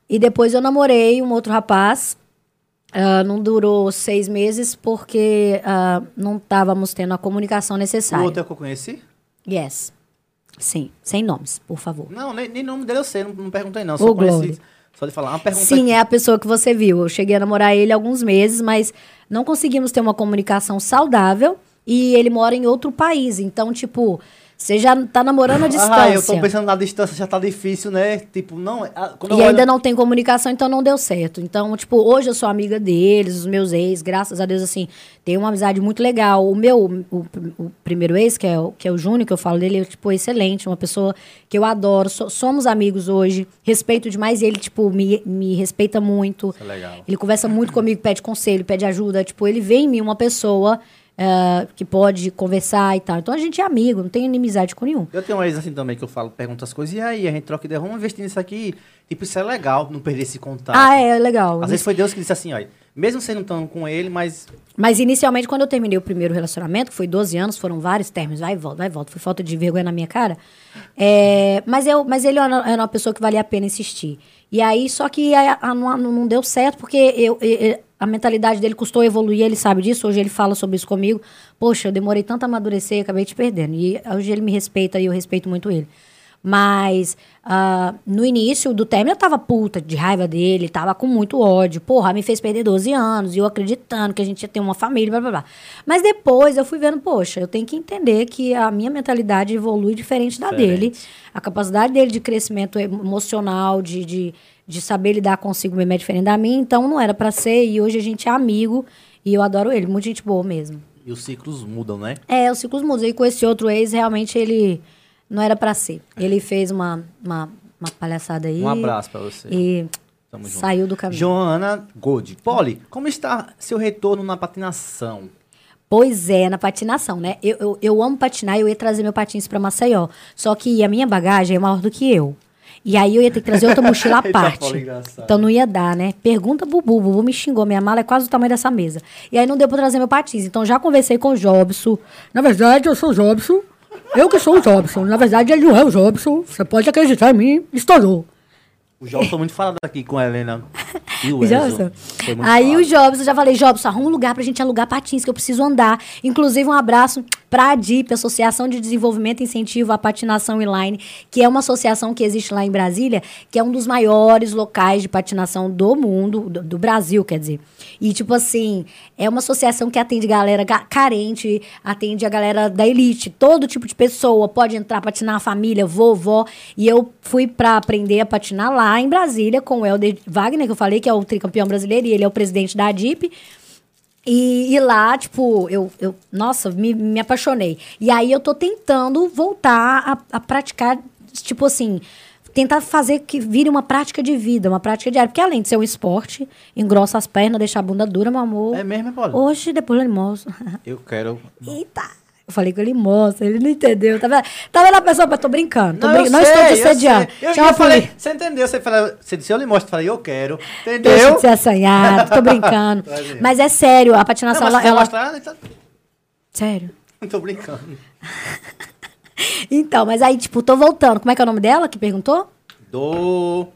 Speaker 2: E depois eu namorei um outro rapaz. Ah, não durou seis meses porque ah, não estávamos tendo a comunicação
Speaker 1: O
Speaker 2: necessária.
Speaker 1: outro é o que eu conheci?
Speaker 2: Yes. Sim. Sem nomes, por favor.
Speaker 1: Não, nem, nem nome dele eu sei, não, não perguntei não.
Speaker 2: Ô,
Speaker 1: Só conheci.
Speaker 2: Glória.
Speaker 1: Só de falar. Uma pergunta
Speaker 2: Sim, é a pessoa que você viu. Eu cheguei a namorar ele alguns meses, mas não conseguimos ter uma comunicação saudável e ele mora em outro país. Então, tipo, você já tá namorando à distância.
Speaker 1: Ah, eu tô pensando na distância, já tá difícil, né? Tipo, não. ah,
Speaker 2: E ainda
Speaker 1: olho-
Speaker 2: não tem comunicação, então não deu certo. Então, tipo, hoje eu sou amiga deles, os meus ex, graças a Deus, assim, tem uma amizade muito legal. O meu, o, o primeiro ex, que é, o- que é o Júnior, que eu falo dele, é, tipo, excelente, uma pessoa que eu adoro. So- somos amigos hoje, respeito demais ele, tipo, me, me respeita muito.
Speaker 1: Isso é legal.
Speaker 2: Ele conversa muito comigo, pede conselho, pede ajuda. Tipo, ele vê em mim uma pessoa eh, que pode conversar e tal. Então a gente é amigo, não tem inimizade com nenhum.
Speaker 1: Eu tenho um ex assim também que eu falo, pergunto as coisas, e aí, a gente troca ideia, vamos investir nisso aqui. Tipo, isso é legal, não perder esse contato.
Speaker 2: Ah, é legal.
Speaker 1: Às vezes foi Deus que disse assim, olha, mesmo você não estando com ele, mas
Speaker 2: Mas inicialmente, quando eu terminei o primeiro relacionamento, que foi 12 anos, foram vários términos, vai e volta, vai e volta, foi falta de vergonha na minha cara. É, mas, eu, mas ele era era uma pessoa que valia a pena insistir. E aí, só que a- a- não, não deu certo, porque eu, eu- a mentalidade dele custou evoluir, ele sabe disso, hoje ele fala sobre isso comigo. Poxa, eu demorei tanto a amadurecer e acabei te perdendo. E hoje ele me respeita e eu respeito muito ele. Mas ah, no início do término eu tava puta de raiva dele, tava com muito ódio. Porra, me fez perder 12 anos e eu acreditando que a gente ia ter uma família, blá blá blá. Mas depois eu fui vendo, poxa, eu tenho que entender que a minha mentalidade evolui diferente da
Speaker 1: Diferente.
Speaker 2: dele. A capacidade dele de crescimento emocional, de, de, de saber lidar consigo mesmo é diferente da minha. Então não era pra ser e hoje a gente é amigo e eu adoro ele, muita gente boa mesmo.
Speaker 1: e os ciclos mudam, né?
Speaker 2: É, os ciclos mudam. E com esse outro ex, realmente ele não era pra ser. Ele fez uma, uma, uma palhaçada aí.
Speaker 1: Um abraço pra você.
Speaker 2: E
Speaker 1: Tamo junto.
Speaker 2: saiu do caminho.
Speaker 1: Joana Gold. Poli, como está seu retorno na patinação?
Speaker 2: Pois é, na patinação, né? Eu, eu, eu amo patinar e eu ia trazer meu patins pra Maceió. Só que a minha bagagem é maior do que eu. E aí eu ia ter que trazer outra mochila <laughs> à
Speaker 1: Eita,
Speaker 2: parte. Então não ia dar, né? Pergunta Bubu. Bubu me xingou. Minha mala é quase o tamanho dessa mesa. E aí não deu pra trazer meu patins. Então já conversei com o Jobson. Na verdade, eu sou o Jobson. Eu que sou o Jobson. Na verdade, ele não é o Jobson. Você pode acreditar em mim. Estourou.
Speaker 1: O Jobson muito falado aqui com a Helena e o <laughs>
Speaker 2: O. Jobson. Aí o
Speaker 1: falado.
Speaker 2: Jobson, eu já falei, Jobson, arruma um lugar pra gente alugar patins, que eu preciso andar. Inclusive, um abraço pra ADIP, Associação de Desenvolvimento e Incentivo à Patinação Inline, que é uma associação que existe lá em Brasília, que é um dos maiores locais de patinação do mundo, do, do Brasil, quer dizer. E, tipo assim, é uma associação que atende galera ga- carente, atende a galera da elite, todo tipo de pessoa, pode entrar, patinar a família, vovó. E eu fui pra aprender a patinar lá em Brasília com o Helder Wagner, que eu falei que é o tricampeão brasileiro, e ele é o presidente da ADIP. E, e lá, tipo, eu, eu nossa, me, me apaixonei. E aí eu tô tentando voltar a, a praticar, tipo assim, tentar fazer que vire uma prática de vida, uma prática diária. Porque além de ser um esporte, engrossa as pernas, deixa a bunda dura, meu amor.
Speaker 1: É mesmo, é, Paulo?
Speaker 2: Hoje, depois ele mostra.
Speaker 1: Eu quero.
Speaker 2: Eita! Eu falei com ele mostra, ele não entendeu. Tá vendo, tá vendo a pessoa? Eu tô brincando. Tô
Speaker 1: eu
Speaker 2: brin- não estou te
Speaker 1: sei, eu
Speaker 2: assediando.
Speaker 1: sei. Eu, eu
Speaker 2: a
Speaker 1: falei, você entendeu? Você, falou, você disse, eu lhe mostro. Eu falei, eu quero.
Speaker 2: Deixa
Speaker 1: Entendeu?
Speaker 2: de ser assanhado, tô brincando. <laughs> Mas é sério, a
Speaker 1: Não,
Speaker 2: patinação,
Speaker 1: mas
Speaker 2: ela,
Speaker 1: você
Speaker 2: ela-
Speaker 1: mostrar, então...
Speaker 2: Sério.
Speaker 1: Não <laughs> tô brincando.
Speaker 2: Então, mas aí, tipo, tô voltando. Como é que é o nome dela que perguntou?
Speaker 1: Do...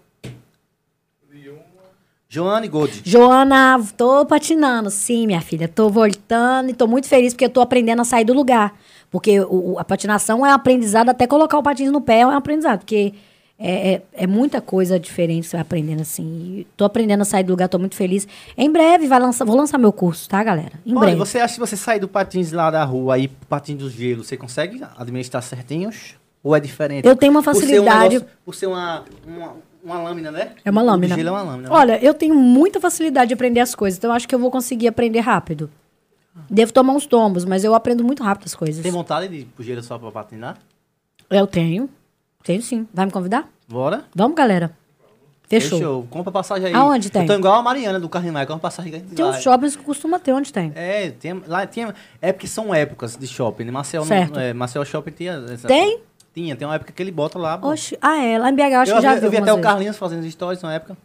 Speaker 1: Joane Gold.
Speaker 2: Joana, tô patinando. Sim, minha filha, tô voltando e tô muito feliz porque eu tô aprendendo a sair do lugar. Porque o- a patinação é aprendizado, até colocar o patins no pé é um aprendizado. Porque é, é, é muita coisa diferente você vai aprendendo assim. E tô aprendendo a sair do lugar, tô muito feliz. Em breve vai lançar, vou lançar meu curso, tá, galera? Em
Speaker 1: Olha,
Speaker 2: breve.
Speaker 1: você acha que você sair do patins lá da rua e patins do gelo, você consegue administrar certinhos? Ou é diferente?
Speaker 2: Eu tenho uma
Speaker 1: Por ser um
Speaker 2: facilidade-
Speaker 1: negócio- Por ser uma, uma, uma lâmina, né?
Speaker 2: É uma
Speaker 1: O
Speaker 2: lâmina.
Speaker 1: gelo é uma lâmina. né?
Speaker 2: Olha, eu tenho muita facilidade de aprender as coisas, então eu acho que eu vou conseguir aprender rápido. Devo tomar uns tombos, mas eu aprendo muito rápido as coisas.
Speaker 1: Tem vontade de gelo só pra patinar?
Speaker 2: Eu tenho. Tenho sim. Vai me convidar?
Speaker 1: Bora?
Speaker 2: Vamos, galera. Fechou.
Speaker 1: Compra passagem aí.
Speaker 2: Aonde tem?
Speaker 1: Eu tô igual a Mariana do Carrinho Compra passagem aí.
Speaker 2: Tem uns shoppings que costuma ter, onde tem?
Speaker 1: É, tem, lá tinha. É porque são épocas de shopping. né? Não-
Speaker 2: Certo.
Speaker 1: é, Maceió Shopping tinha. essa-
Speaker 2: Tem?
Speaker 1: Tinha, tem uma época que ele bota lá. pô.
Speaker 2: Oxe, ah, é. Lá em BH eu acho
Speaker 1: eu,
Speaker 2: que já
Speaker 1: vi, eu vi até
Speaker 2: algumas
Speaker 1: o
Speaker 2: vezes.
Speaker 1: Carlinhos fazendo stories na época.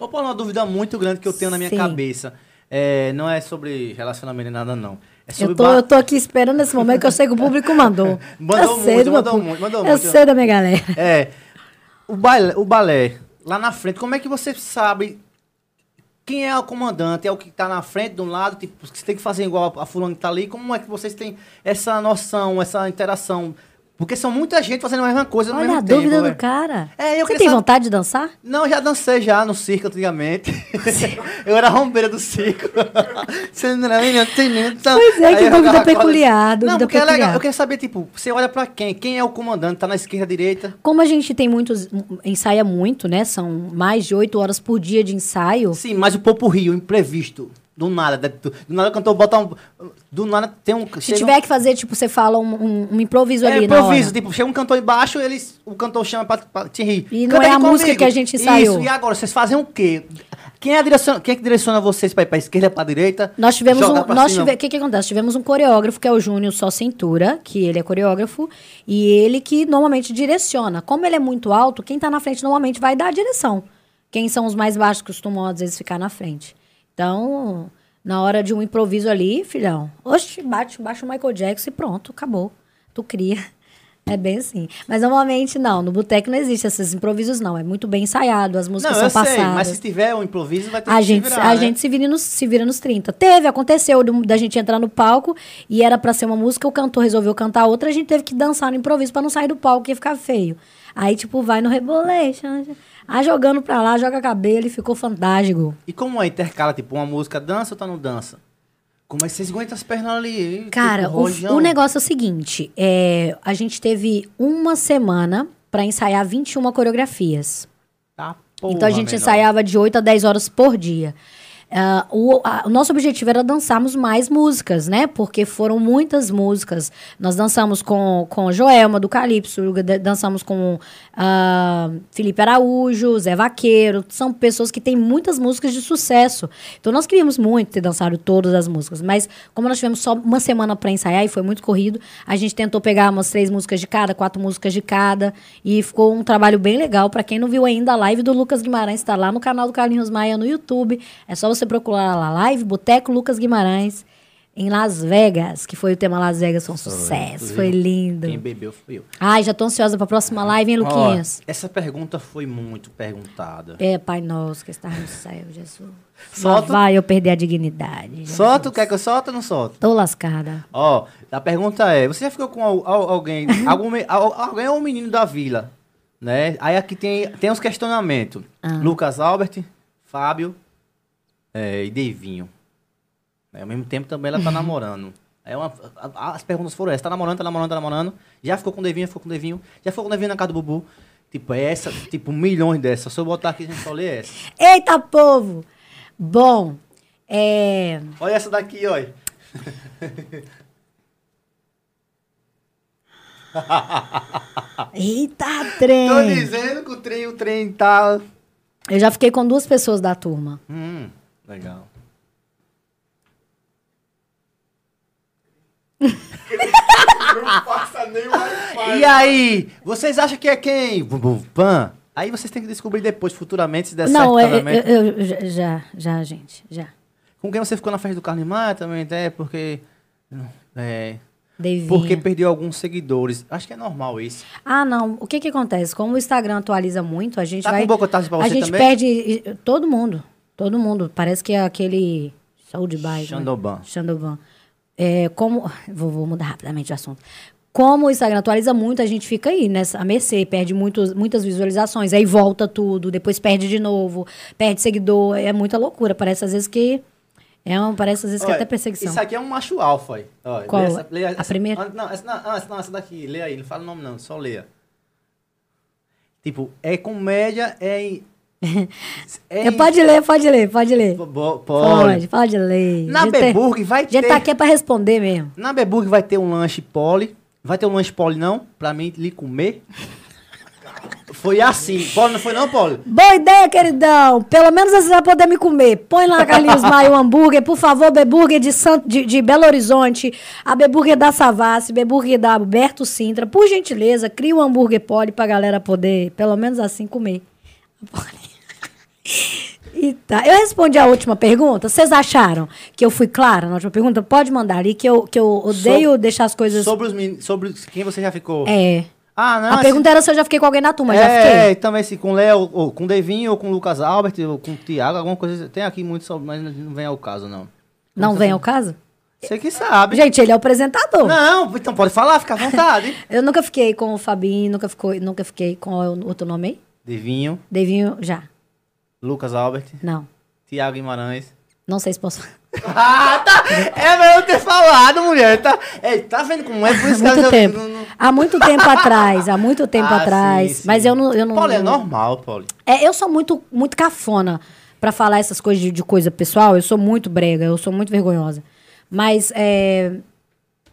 Speaker 1: Ô, Paulo, uma dúvida muito grande que eu tenho na minha
Speaker 2: Sim.
Speaker 1: cabeça. É, não é sobre relacionamento nem nada, não. É sobre
Speaker 2: Eu tô,
Speaker 1: ba-
Speaker 2: eu tô aqui esperando esse momento que eu sei que o público mandou. <laughs>
Speaker 1: Mandou
Speaker 2: eu sei
Speaker 1: muito,
Speaker 2: meu
Speaker 1: mandou
Speaker 2: público.
Speaker 1: muito, mandou
Speaker 2: Eu
Speaker 1: muito.
Speaker 2: sei da minha galera.
Speaker 1: É. O balé, o balé, lá na frente, como é que você sabe quem é o comandante? É o que tá na frente, de um lado, tipo, você tem que fazer igual a, a fulano que tá ali. Como é que vocês têm essa noção, essa interação? Porque são muita gente fazendo a mesma coisa no
Speaker 2: Olha
Speaker 1: mesmo
Speaker 2: a
Speaker 1: tempo.
Speaker 2: dúvida do
Speaker 1: velho.
Speaker 2: cara.
Speaker 1: É,
Speaker 2: Você tem
Speaker 1: saber-
Speaker 2: vontade de dançar?
Speaker 1: Não, já dancei já no circo antigamente. <laughs> eu era rompeira do circo. <laughs> Não tá.
Speaker 2: Pois é, que dúvida peculiar,
Speaker 1: Não,
Speaker 2: dúvida
Speaker 1: porque é legal.
Speaker 2: peculiar.
Speaker 1: Eu quero saber, tipo, você olha pra quem? Quem é o comandante? Tá na esquerda, direita?
Speaker 2: Como a gente tem muitos. ensaia muito, né? São mais de oito horas por dia de ensaio.
Speaker 1: Sim, mas o Popo Rio, imprevisto. Do nada. da- Do, do nada o cantor bota um. Do nada tem um.
Speaker 2: Se tiver que fazer, tipo, você fala um, um- um improviso
Speaker 1: É
Speaker 2: ali
Speaker 1: improviso, tipo, chega um cantor embaixo, eles, o cantor chama pra, pra te rir.
Speaker 2: E não
Speaker 1: Canta
Speaker 2: é
Speaker 1: aqui
Speaker 2: a música que a gente ensaiou.
Speaker 1: Isso, e agora, vocês fazem o quê? Quem é, direciona, quem é que direciona vocês pra ir pra esquerda, pra direita?
Speaker 2: Nós tivemos um. Nós
Speaker 1: cima?
Speaker 2: tive, o que, que acontece? Tivemos um coreógrafo, que é o Júnior Só Cintura, que ele é coreógrafo, e ele que normalmente direciona. Como ele é muito alto, quem tá na frente normalmente vai dar a direção. Quem são os mais baixos costumam, às vezes, ficar na frente. Então, na hora de um improviso ali, filhão, oxe, bate, baixa o Michael Jackson e pronto, acabou. Tu cria. É bem assim. Mas normalmente não, no boteco não existe esses improvisos, não. É muito bem ensaiado, as músicas
Speaker 1: Não, eu
Speaker 2: são
Speaker 1: sei,
Speaker 2: passadas.
Speaker 1: mas se tiver um improviso, vai ter
Speaker 2: A
Speaker 1: que
Speaker 2: gente,
Speaker 1: se virar,
Speaker 2: a
Speaker 1: né?
Speaker 2: gente se, vira nos, se vira nos 30. Teve, aconteceu da gente entrar no palco e era pra ser uma música, o cantor resolveu cantar outra, a gente teve que dançar no improviso pra não sair do palco, ia ficar feio. Aí, tipo, vai no rebolation, ah, jogando pra lá, joga cabelo e ficou fantástico.
Speaker 1: E como é? Intercala, tipo, uma música dança ou tá no dança? Como é que vocês aguentam as pernas ali?
Speaker 2: Cara,
Speaker 1: tipo,
Speaker 2: o, o negócio é o seguinte: é, a gente teve uma semana pra ensaiar 21 coreografias.
Speaker 1: Tá,
Speaker 2: então a gente
Speaker 1: menor.
Speaker 2: ensaiava de 8 a 10 horas por dia. Ah, o, a- o nosso objetivo era dançarmos mais músicas, né? Porque foram muitas músicas. Nós dançamos com, com Joelma do Calypso, da- dançamos com ah, Felipe Araújo, Zé Vaqueiro. São pessoas que têm muitas músicas de sucesso. Então nós queríamos muito ter dançado todas as músicas. Mas como nós tivemos só uma semana para ensaiar e foi muito corrido, a gente tentou pegar umas três músicas de cada, quatro músicas de cada. E ficou um trabalho bem legal. Para quem não viu ainda, a live do Lucas Guimarães está lá no canal do Carlinhos Maia no YouTube. É só você procurar lá, live Boteco Lucas Guimarães. Em Las Vegas, que foi o tema Las Vegas, foi um sucesso, foi lindo.
Speaker 1: Quem bebeu fui eu.
Speaker 2: Ai, já tô ansiosa pra próxima live, hein, Luquinhas?
Speaker 1: Ó, essa pergunta foi muito perguntada.
Speaker 2: É, Pai Nosso, que está no céu, Jesus.
Speaker 1: Solta.
Speaker 2: Lá vai eu perder a dignidade. Jesus.
Speaker 1: Solta, quer que eu solta ou não solta?
Speaker 2: Tô lascada.
Speaker 1: Ó, a pergunta é, você já ficou com al- al- alguém, <laughs> algum, al- alguém é um menino da vila, né? Aí aqui tem, tem uns questionamentos.
Speaker 2: Ah.
Speaker 1: Lucas Albert, Fábio é, e Devinho. Né, Ao mesmo tempo também ela tá <laughs> namorando. É uma, a- as perguntas foram essas, tá namorando, tá namorando, tá namorando. Já ficou com o Devinho, ficou com o Devinho. Já ficou com o Devinho na casa do Bubu. Tipo, é essa, tipo, milhões dessas. Se eu botar aqui, a gente só lê essa.
Speaker 2: Eita, povo! Bom, é...
Speaker 1: Olha essa daqui, olha.
Speaker 2: Eita,
Speaker 1: Tô
Speaker 2: trem!
Speaker 1: dizendo que o trem, o trem tá...
Speaker 2: Eu já fiquei com duas pessoas da turma.
Speaker 1: Hum, legal. <laughs>
Speaker 5: Não passa nem o Wi-Fi.
Speaker 1: E aí, vocês acham que é quem? Pan? Aí vocês têm que descobrir depois, futuramente, se der
Speaker 2: Não,
Speaker 1: certo o
Speaker 2: é,
Speaker 1: casamento.
Speaker 2: eu, eu- já- já, gente, já.
Speaker 1: Com quem você ficou na festa do Carlimar também, é, porque... É,
Speaker 2: Devinha.
Speaker 1: porque perdeu alguns seguidores. Acho que é normal isso.
Speaker 2: Ah, não. O que que acontece? Como o Instagram atualiza muito, a gente
Speaker 1: Tá
Speaker 2: vai...
Speaker 1: com bocotagens pra
Speaker 2: a
Speaker 1: você
Speaker 2: gente
Speaker 1: também?
Speaker 2: perde... Todo mundo. Todo mundo. Parece que é aquele... Saúde Bike.
Speaker 1: Xandoban.
Speaker 2: Xandoban. É, como... Vou, vou mudar rapidamente de assunto. Como o Instagram atualiza muito, a gente fica aí nessa a mercê, perde muitos, muitas visualizações, aí volta tudo, depois perde de novo, perde seguidor, é muita loucura. Parece às vezes que é um, parece às vezes que é até perseguição.
Speaker 1: Isso aqui é um macho alfa aí. Olha,
Speaker 2: Qual?
Speaker 1: lê essa- lê
Speaker 2: A primeira?
Speaker 1: ah, Não essa, não, essa, não, essa daqui. Lê aí. Não fala o nome não, só leia. Tipo, é comédia, é... é
Speaker 2: É, pode ler, pode ler, pode ler.
Speaker 1: Po- Pode.
Speaker 2: Pode, pode ler.
Speaker 1: Na Beburg vai
Speaker 2: A gente
Speaker 1: ter...
Speaker 2: tá aqui é pra responder mesmo.
Speaker 1: Na Beburg vai ter um lanche poli. Vai ter um lanche poli não? Pra mim lhe comer. Foi assim. Poli não foi não, Poli?
Speaker 2: Boa ideia, queridão. Pelo menos você vai poder me comer. Põe lá, Carlinhos Maia, o hambúrguer. Por favor, Beburger de, Sant... de, de Belo Horizonte. A Beburger da Savassi. Beburger da Alberto Sintra. Por gentileza, cria um hambúrguer poli pra galera poder, pelo menos assim, comer. <laughs> E tá. Eu respondi a última pergunta. Vocês acharam que eu fui clara na última pergunta? Pode mandar ali, que eu, que eu odeio deixar as coisas...
Speaker 1: Sobre os sobre quem você já ficou.
Speaker 2: É.
Speaker 1: Ah, não.
Speaker 2: a
Speaker 1: esse-
Speaker 2: pergunta era se eu já fiquei com alguém na turma.
Speaker 1: é,
Speaker 2: já fiquei?
Speaker 1: É, também se com o Léo, ou com o Devinho, ou com o Lucas Albert, ou com o Thiago, alguma coisa. Tem aqui muito sobre, mas não vem ao caso, não.
Speaker 2: Não vem ao caso?
Speaker 1: Você que sabe.
Speaker 2: Gente, ele é o apresentador.
Speaker 1: Não, então pode falar, fica à vontade. <laughs>
Speaker 2: Eu nunca fiquei com o Fabinho, nunca, ficou, nunca fiquei com o outro nome aí?
Speaker 1: Devinho,
Speaker 2: Devinho, já.
Speaker 1: Lucas Albert,
Speaker 2: Não.
Speaker 1: Thiago Guimarães.
Speaker 2: Não sei se posso. <laughs>
Speaker 1: Ah, tá. É melhor ter falado, mulher. Tá, é, tá vendo como é? Por isso que
Speaker 2: muito
Speaker 1: eu-
Speaker 2: tempo.
Speaker 1: não- não-
Speaker 2: Há muito tempo atrás, há muito <laughs> tempo
Speaker 1: Ah,
Speaker 2: atrás.
Speaker 1: sim, sim.
Speaker 2: Mas eu não. Eu não
Speaker 1: Paulo, é
Speaker 2: eu-
Speaker 1: normal, Paulo.
Speaker 2: É, eu sou muito, muito cafona pra falar essas coisas de, de coisa pessoal. Eu sou muito brega, eu sou muito vergonhosa. Mas é.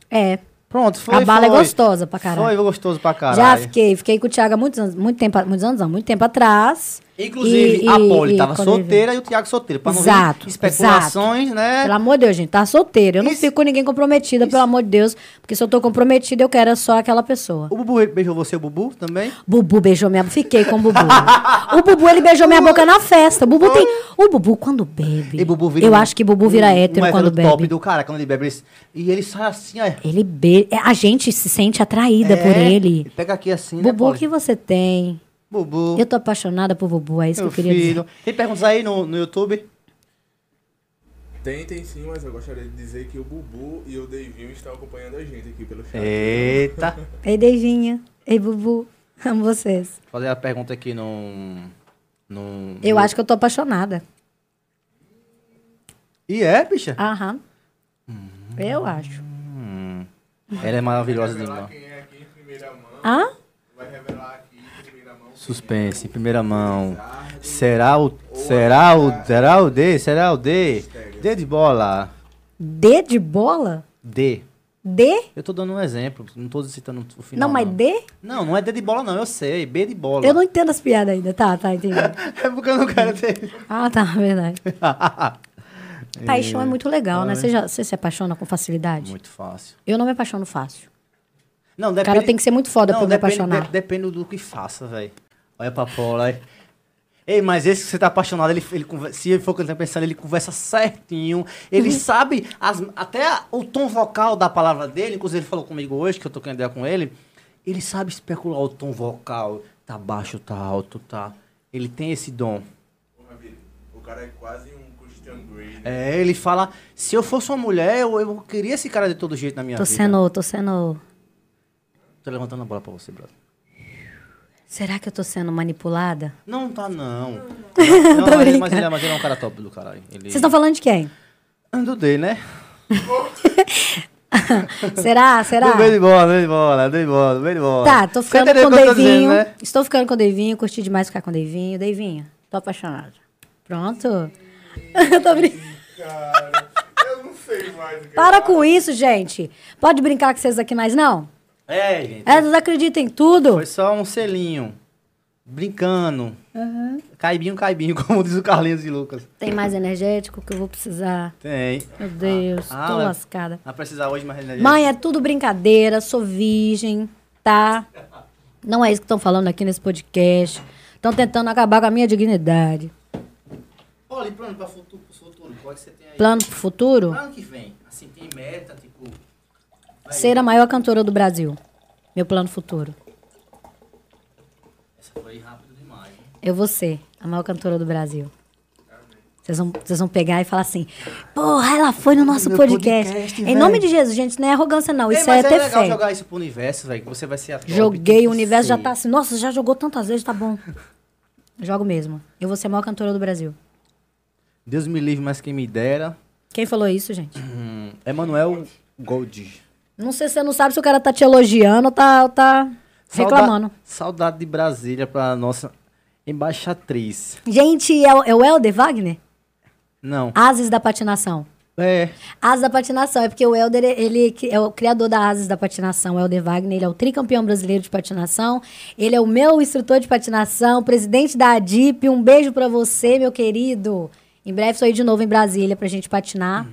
Speaker 2: É.
Speaker 1: Pronto, foi.
Speaker 2: a bala
Speaker 1: foi.
Speaker 2: é gostosa pra caralho.
Speaker 1: Foi gostoso pra caralho.
Speaker 2: Já fiquei, fiquei com o Thiago há muitos anos, muito tempo, muitos anos, não, muito tempo atrás.
Speaker 1: Inclusive,
Speaker 2: E-
Speaker 1: a
Speaker 2: e-
Speaker 1: Polly
Speaker 2: e
Speaker 1: tava
Speaker 2: quando ele
Speaker 1: solteira e o Thiago solteiro. Pra não
Speaker 2: Exato,
Speaker 1: vir especulações, né?
Speaker 2: Pelo amor de Deus, gente, tá solteira. Eu não
Speaker 1: Isso-
Speaker 2: fico com ninguém comprometida, pelo amor de Deus. Porque se eu tô comprometida, eu quero é só aquela pessoa.
Speaker 1: O Bubu beijou você, o Bubu, também?
Speaker 2: Bubu beijou minha Fiquei com o Bubu. o Bubu, ele beijou minha <laughs> boca na festa. O Bubu tem. O Bubu, quando bebe.
Speaker 1: Bubu
Speaker 2: eu
Speaker 1: um-
Speaker 2: acho que Bubu vira
Speaker 1: um-
Speaker 2: hétero
Speaker 1: um
Speaker 2: quando bebe.
Speaker 1: top do cara, quando ele bebe. ele- E ele sai assim, ó.
Speaker 2: Ele be... é, A gente se sente atraída
Speaker 1: É,
Speaker 2: por ele.
Speaker 1: Pega aqui assim, né,
Speaker 2: Bubu, o que você tem?
Speaker 1: Bubu.
Speaker 2: Eu tô apaixonada por Bubu, é isso
Speaker 1: meu
Speaker 2: que eu queria
Speaker 1: filho.
Speaker 2: dizer.
Speaker 1: Tem perguntas aí no, no YouTube?
Speaker 5: Tem, tem sim, mas eu gostaria de dizer que o Bubu e o Davinho estão acompanhando a gente aqui pelo chat.
Speaker 1: Eita. <laughs>
Speaker 2: Ei, Deivinha. Ei, Bubu. Amo vocês.
Speaker 1: Vou fazer a pergunta aqui no. no
Speaker 2: Eu acho que eu tô apaixonada.
Speaker 1: E é, bicha?
Speaker 2: Aham.
Speaker 1: Hum.
Speaker 2: Eu acho.
Speaker 1: Ela é maravilhosa
Speaker 5: Revelar
Speaker 1: demais.
Speaker 5: quem é aqui em primeira mão.
Speaker 2: Hã?
Speaker 5: Vai revelar aqui em primeira mão.
Speaker 1: Suspense, em primeira mão. Será o. Será o. Será o D? Será o D? D de bola.
Speaker 2: D de bola?
Speaker 1: D.
Speaker 2: D?
Speaker 1: Eu tô dando um exemplo, não tô citando o final.
Speaker 2: Não, mas D?
Speaker 1: Não, não é D de bola, não, eu sei. B de bola.
Speaker 2: Eu não entendo as piadas ainda. Tá, tá, entendi. <laughs>
Speaker 1: É porque eu não quero ter.
Speaker 2: Ah, tá, verdade. <laughs> Paixão é muito legal, né? Você, já, você se apaixona com facilidade?
Speaker 1: Muito fácil.
Speaker 2: Eu não me apaixono fácil.
Speaker 1: Não,
Speaker 2: O cara tem que ser muito foda
Speaker 1: não,
Speaker 2: pra me
Speaker 1: depende,
Speaker 2: apaixonar.
Speaker 1: de- depende do que faça, velho. Olha pra Paula aí. Ei, mas esse que você tá apaixonado, ele, ele conver- se ele for o que ele tá pensando, ele conversa certinho. Ele
Speaker 2: Uhum.
Speaker 1: sabe as- até o tom vocal da palavra dele. Inclusive, ele falou comigo hoje, que eu tô querendo ideia com ele. Ele sabe especular o tom vocal. Tá baixo, tá alto, tá. Ele tem esse dom.
Speaker 5: O cara é quase um Christian Grey. né?
Speaker 1: É, ele fala: se eu fosse uma mulher, eu, eu queria esse cara de todo jeito na minha
Speaker 2: Tô
Speaker 1: vida.
Speaker 2: sendo, tô sendo...
Speaker 1: Tô levantando a bola pra você, brother.
Speaker 2: Será que eu tô sendo manipulada?
Speaker 1: Não tá, não. não, mas, <laughs> ele, mas, ele, é- mas ele é um cara top do caralho. Ele...
Speaker 2: Vocês estão falando de quem?
Speaker 1: Do D, né? <laughs>
Speaker 2: Será? Será?
Speaker 1: Bem de bola, bem de bola, bem de bola, bem de bola.
Speaker 2: Tá, tô ficando com o
Speaker 1: tô dizendo,
Speaker 2: Deivinho.
Speaker 1: né?
Speaker 2: Estou ficando com o Deivinho, curti demais ficar com o Deivinho. Deivinho, tô apaixonada. Pronto. Eu <laughs> tô brincando.
Speaker 5: Cara, eu não sei mais o que
Speaker 2: Para com isso, gente. Pode brincar com vocês aqui mais, não?
Speaker 1: É, gente.
Speaker 2: Vocês acreditam em tudo?
Speaker 1: Foi só um selinho. Brincando. Caibinho, caibinho, <laughs> como diz o Carlinhos e Lucas.
Speaker 2: Tem mais energético que eu vou precisar.
Speaker 1: Tem.
Speaker 2: Meu Deus,
Speaker 1: Ah,
Speaker 2: tô
Speaker 1: mas-
Speaker 2: lascada.
Speaker 1: Vai precisar hoje mais energia.
Speaker 2: Mãe, é tudo brincadeira, sou virgem, tá? Não é isso que estão falando aqui nesse podcast. Estão tentando acabar com a minha dignidade.
Speaker 1: Olha, e plano pra futuro, futuro, qual é que você tem aí?
Speaker 2: Plano pro futuro?
Speaker 1: Que vem. Assim, tem meta, tipo...
Speaker 2: Ser a maior cantora do Brasil. Meu plano futuro.
Speaker 1: Essa foi rápido demais. hein?
Speaker 2: Eu vou ser a maior cantora do Brasil. Vocês vão, vocês vão pegar e falar assim: Porra, ela foi no nosso
Speaker 1: Meu
Speaker 2: podcast.
Speaker 1: podcast,
Speaker 2: em
Speaker 1: velho.
Speaker 2: nome de Jesus, gente, não é arrogância, não.
Speaker 1: Ei,
Speaker 2: Isso é
Speaker 1: mas é
Speaker 2: ter
Speaker 1: legal
Speaker 2: fé.
Speaker 1: jogar isso pro universo, velho, que você vai ser a top,
Speaker 2: Joguei, o universo já tá assim. Nossa, já jogou tantas vezes, tá bom. Jogo mesmo. Eu vou ser a maior cantora do Brasil.
Speaker 1: Deus me livre, mas quem me dera.
Speaker 2: Quem falou isso, gente?
Speaker 1: Hum, Emanuel Gold.
Speaker 2: Não sei se você não sabe se o cara tá te elogiando ou tá, ou tá reclamando.
Speaker 1: Sauda- Saudade de Brasília pra nossa embaixatriz.
Speaker 2: Gente, é, o- é o Helder Wagner?
Speaker 1: Não.
Speaker 2: Ases da patinação.
Speaker 1: É.
Speaker 2: Ases da patinação, é porque o Helder, ele é o criador da Ases da patinação, o Helder Wagner, ele é o tricampeão brasileiro de patinação, ele é o meu instrutor de patinação, presidente da ADIP, um beijo pra você, meu querido. Em breve sou aí de novo em Brasília pra gente patinar.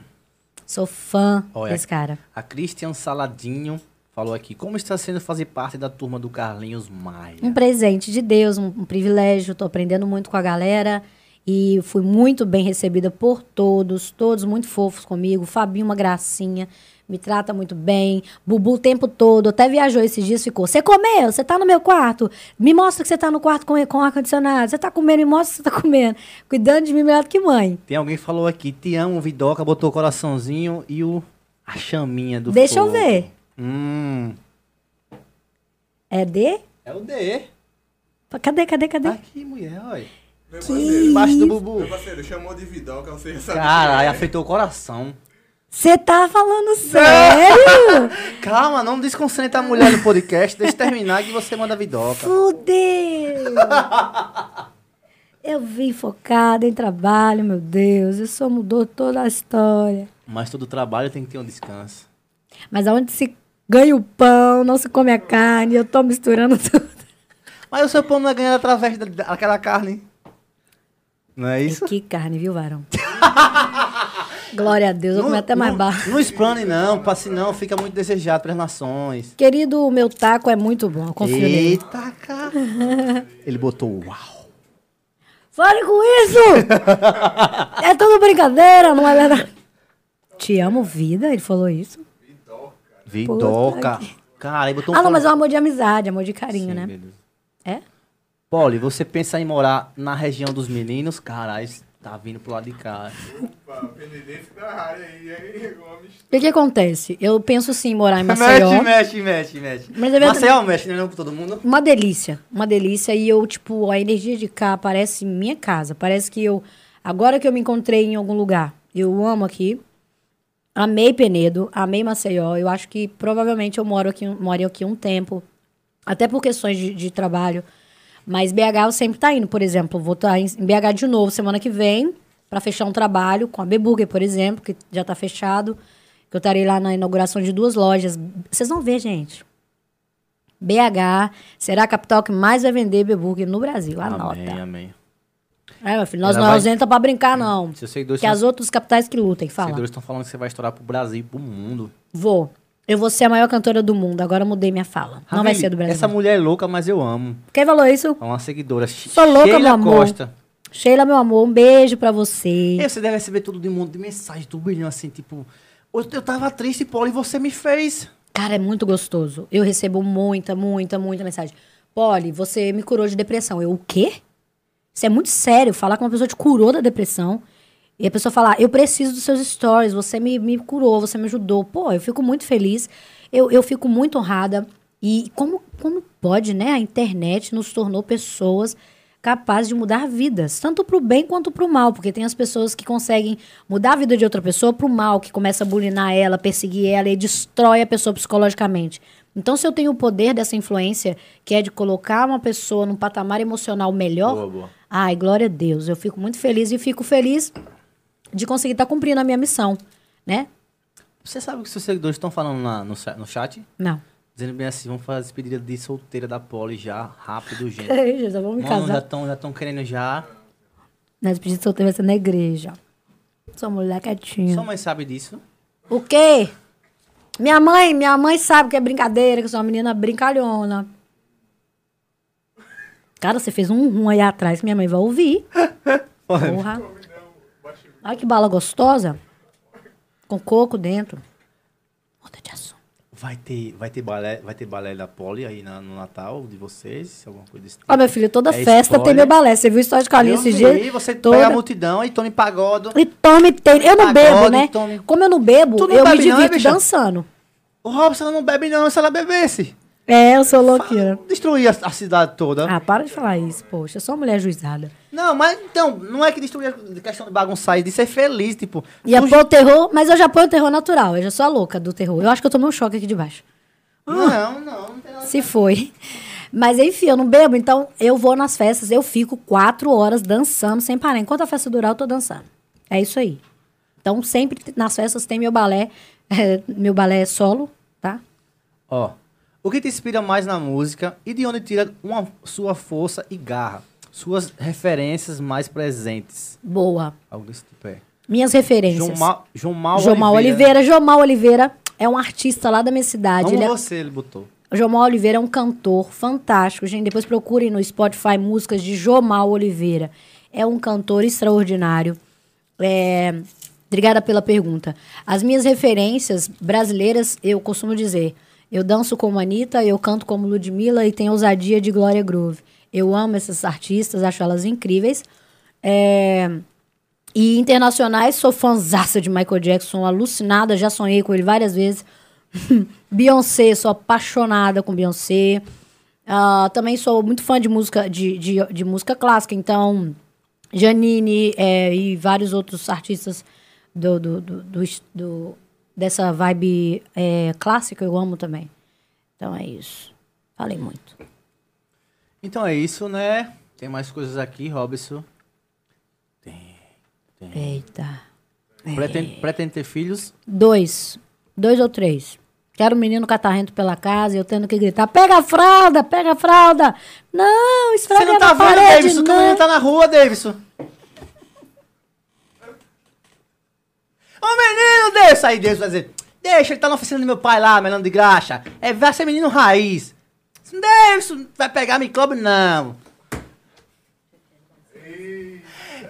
Speaker 2: Sou fã
Speaker 1: Olha,
Speaker 2: desse cara.
Speaker 1: A Christian Saladinho falou aqui. Como está sendo fazer parte da turma do Carlinhos Maia?
Speaker 2: Um presente de Deus, um, um privilégio. Tô aprendendo muito com a galera e fui muito bem recebida por todos, todos muito fofos comigo. Fabinho, uma gracinha, me trata muito bem. Bubu o tempo todo, até viajou esses dias, ficou. Você comeu? Você tá no meu quarto? Me mostra que você tá no quarto com, com ar-condicionado. Você tá comendo? Me mostra que você tá comendo. Cuidando de mim melhor do que mãe.
Speaker 1: Tem alguém que falou aqui, te amo, Vidoca, botou o coraçãozinho e o a chaminha do
Speaker 2: Deixa eu
Speaker 1: fogo.
Speaker 2: ver.
Speaker 1: Hum.
Speaker 2: É D?
Speaker 1: É o D.
Speaker 2: Cadê, cadê, cadê?
Speaker 1: Aqui, mulher, olha.
Speaker 5: Meu
Speaker 2: Que
Speaker 5: parceiro,
Speaker 1: Embaixo do
Speaker 5: meu
Speaker 1: Bubu.
Speaker 5: parceiro, chamou de Vidoca, você já sabe.
Speaker 1: Caralho,
Speaker 5: é.
Speaker 1: afetou o coração.
Speaker 2: Você tá falando sério? <laughs>
Speaker 1: Calma, não desconcentra a mulher no podcast. Deixa terminar que você manda Vidoca.
Speaker 2: Fudeu! <laughs> Eu vim focada em trabalho, meu Deus. Isso mudou toda a história.
Speaker 1: Mas todo trabalho tem que ter um descanso.
Speaker 2: Mas aonde se ganha o pão, não se come a carne, eu tô misturando <laughs> tudo.
Speaker 1: Mas o seu pão não é ganhado através da- daquela carne. Não é isso?
Speaker 2: Que carne, viu, varão? Glória a Deus, eu comi até mais
Speaker 1: não,
Speaker 2: baixo.
Speaker 1: não explane, não, pra senão fica muito desejado para as nações.
Speaker 2: Querido, o meu taco é muito bom, eu confio nele.
Speaker 1: Eita, cara. <laughs> Ele botou uau.
Speaker 2: Fale com isso! é tudo brincadeira, não é verdade? Te amo, vida, ele falou isso.
Speaker 1: Vidoca. Cara, ele botou um
Speaker 2: Ah, não, mas é um amor de amizade, amor de carinho,
Speaker 1: Sim,
Speaker 2: né?
Speaker 1: Deus.
Speaker 2: É?
Speaker 1: Poli, você pensa em morar na região dos meninos? Caralho, tá vindo pro lado de cá.
Speaker 5: Opa, Benedito da área aí, aí, Gomes.
Speaker 2: O que, que acontece? Eu penso sim em morar em Maceió.
Speaker 1: mexe, mexe, mexe.
Speaker 2: Mas é verdade-
Speaker 1: Maceió mexe, né? Não com todo mundo.
Speaker 2: Uma delícia, uma delícia. E eu, tipo, a energia de cá parece minha casa. Parece que eu. Agora que eu me encontrei em algum lugar, eu amo aqui. Amei Penedo, amei Maceió. Eu acho que provavelmente eu moro aqui, moro aqui um tempo. Até por questões de, de trabalho. Mas BH eu sempre tá indo, por exemplo. Vou estar em em BH de novo semana que vem para fechar um trabalho com a Beburger, por exemplo, que já tá fechado. Que eu estarei lá na inauguração de duas lojas. Vocês vão ver, gente. BH será a capital que mais vai vender Beburger no Brasil. Anota.
Speaker 1: Amém, amém.
Speaker 2: É, meu filho, nós
Speaker 1: Ela
Speaker 2: não
Speaker 1: vai-
Speaker 2: ausenta pra brincar, não.
Speaker 1: Seguidores
Speaker 2: Que
Speaker 1: são-
Speaker 2: as outras capitais que lutem,
Speaker 1: Os
Speaker 2: fala.
Speaker 1: seguidores estão falando que você vai estourar pro Brasil pro mundo.
Speaker 2: Vou. Eu vou ser a maior cantora do mundo. Agora eu mudei minha fala. Não vai ser do Brasil.
Speaker 1: Essa mulher é louca, mas eu amo.
Speaker 2: Quem falou isso?
Speaker 1: É uma seguidora.
Speaker 2: Sou louca,
Speaker 1: Sheila
Speaker 2: meu amor.
Speaker 1: Costa.
Speaker 2: Sheila, meu amor, um beijo pra você.
Speaker 1: E você deve receber tudo de mundo de mensagem, turbilhão, assim, tipo... Eu, eu tava triste, Paulo, e você me fez.
Speaker 2: Cara, é muito gostoso. Eu recebo muita, muita, muita mensagem. Polly, você me curou de depressão. Eu, o quê? Isso é muito sério. Falar que uma pessoa te curou da depressão. E a pessoa falar, eu preciso dos seus stories, você me, me curou, você me ajudou. Pô, eu fico muito feliz. Eu, eu fico muito honrada. E como, como pode, né? A internet nos tornou pessoas capazes de mudar vidas, tanto pro bem quanto pro mal, porque tem as pessoas que conseguem mudar a vida de outra pessoa pro mal, que começa a bulinar ela, perseguir ela e destrói a pessoa psicologicamente. Então, se eu tenho o poder dessa influência, que é de colocar uma pessoa num patamar emocional melhor,
Speaker 1: Boa, boa.
Speaker 2: ai, glória a Deus, eu fico muito feliz e fico feliz de conseguir estar cumprindo a minha missão, né?
Speaker 1: Você sabe o que seus seguidores estão falando na- no, no chat?
Speaker 2: Não.
Speaker 1: Dizendo bem assim, vamos fazer despedida de solteira da Poli já, rápido, <laughs> gente.
Speaker 2: Já vamos me
Speaker 1: Mano, já
Speaker 2: casar.
Speaker 1: estão já tão querendo já.
Speaker 2: Na despedida de solteiro vai ser na igreja. Sou mulher quietinha.
Speaker 1: Sua mãe sabe disso?
Speaker 2: O quê? Minha mãe, minha mãe sabe que é brincadeira, que eu sou uma menina brincalhona. Cara, você fez um rum aí atrás que minha mãe vai ouvir. <laughs> Porra. Ai, que bala gostosa. Com coco dentro. Muda de assunto.
Speaker 1: Vai ter, vai ter balé, vai ter balé da Poli aí na- no Natal de vocês, alguma coisa desse tipo.
Speaker 2: Ó, meu filho, toda
Speaker 1: É
Speaker 2: festa tem meu balé. Você viu a história de Carlinhos esse dia?
Speaker 1: você
Speaker 2: Toda-
Speaker 1: pega a multidão e tome pagodo.
Speaker 2: E tome, tem. Eu não
Speaker 1: Pagode,
Speaker 2: bebo, né?
Speaker 1: tome.
Speaker 2: Como eu não bebo,
Speaker 1: não
Speaker 2: eu me
Speaker 1: não,
Speaker 2: divirto
Speaker 1: bicha?
Speaker 2: dançando.
Speaker 1: O Robson não bebe não, se ela bebesse.
Speaker 2: É, eu sou louquinha.
Speaker 1: Destruir a, a cidade toda.
Speaker 2: Ah, para de falar isso, poxa. Eu sou uma mulher juizada.
Speaker 1: Não, mas então, não é que destruir a questão de bagunçar, é de ser feliz, tipo.
Speaker 2: Ia
Speaker 1: tu-
Speaker 2: pôr o terror, mas eu já ponho o terror natural. Eu já sou a louca do terror. Eu acho que eu tomei um choque aqui de baixo.
Speaker 1: Não, não, não tem nada.
Speaker 2: Se foi. Mas enfim, eu não bebo, então eu vou nas festas, eu fico quatro horas dançando sem parar. Enquanto a festa durar, eu tô dançando. É isso aí. Então, sempre nas festas tem meu balé, é, <laughs> meu balé solo, tá?
Speaker 1: Ó, o que te inspira mais na música e de onde tira uma sua força e garra? Suas referências mais presentes.
Speaker 2: Boa.
Speaker 1: Algo desse tipo é.
Speaker 2: Minhas referências.
Speaker 1: João, Ma, João Mal
Speaker 2: Jomal Oliveira. Jomal Oliveira é um artista lá da minha cidade.
Speaker 1: Como
Speaker 2: Ele é-
Speaker 1: você ele botou?
Speaker 2: Jomal Oliveira é um cantor fantástico. Gente, depois procurem no Spotify músicas de Jomal Oliveira. É um cantor extraordinário. É, Obrigada pela pergunta. As minhas referências brasileiras, eu costumo dizer, eu danço como Anitta, eu canto como Ludmilla e tenho ousadia de Glória Groove. Eu amo essas artistas, acho elas incríveis. É, E internacionais, sou fãzaça de Michael Jackson, alucinada, já sonhei com ele várias vezes. <laughs> Beyoncé, sou apaixonada com Beyoncé. Ah, também sou muito fã de música, de, de, de música clássica, então Janine é, e vários outros artistas do, do, do, do, do- dessa vibe é, clássica eu amo também. Então é isso. Falei muito.
Speaker 1: Então é isso, né? Tem mais coisas aqui, Robson.
Speaker 2: Eita.
Speaker 1: Pretende, pretende ter filhos?
Speaker 2: Dois. Dois ou três. Quero um menino catarrento pela casa e eu tendo que gritar: pega a fralda, pega a fralda. Não, esfrega
Speaker 1: Você não tá
Speaker 2: na
Speaker 1: vendo,
Speaker 2: parede,
Speaker 1: Davidson? Que o
Speaker 2: não.
Speaker 1: menino tá na rua, Davidson. Ô menino, deixa aí, vai dizer. Deixa, ele tá na oficina do meu pai lá, melando de graxa. É, vai ser menino raiz. Davidson, vai pegar micróbio, não.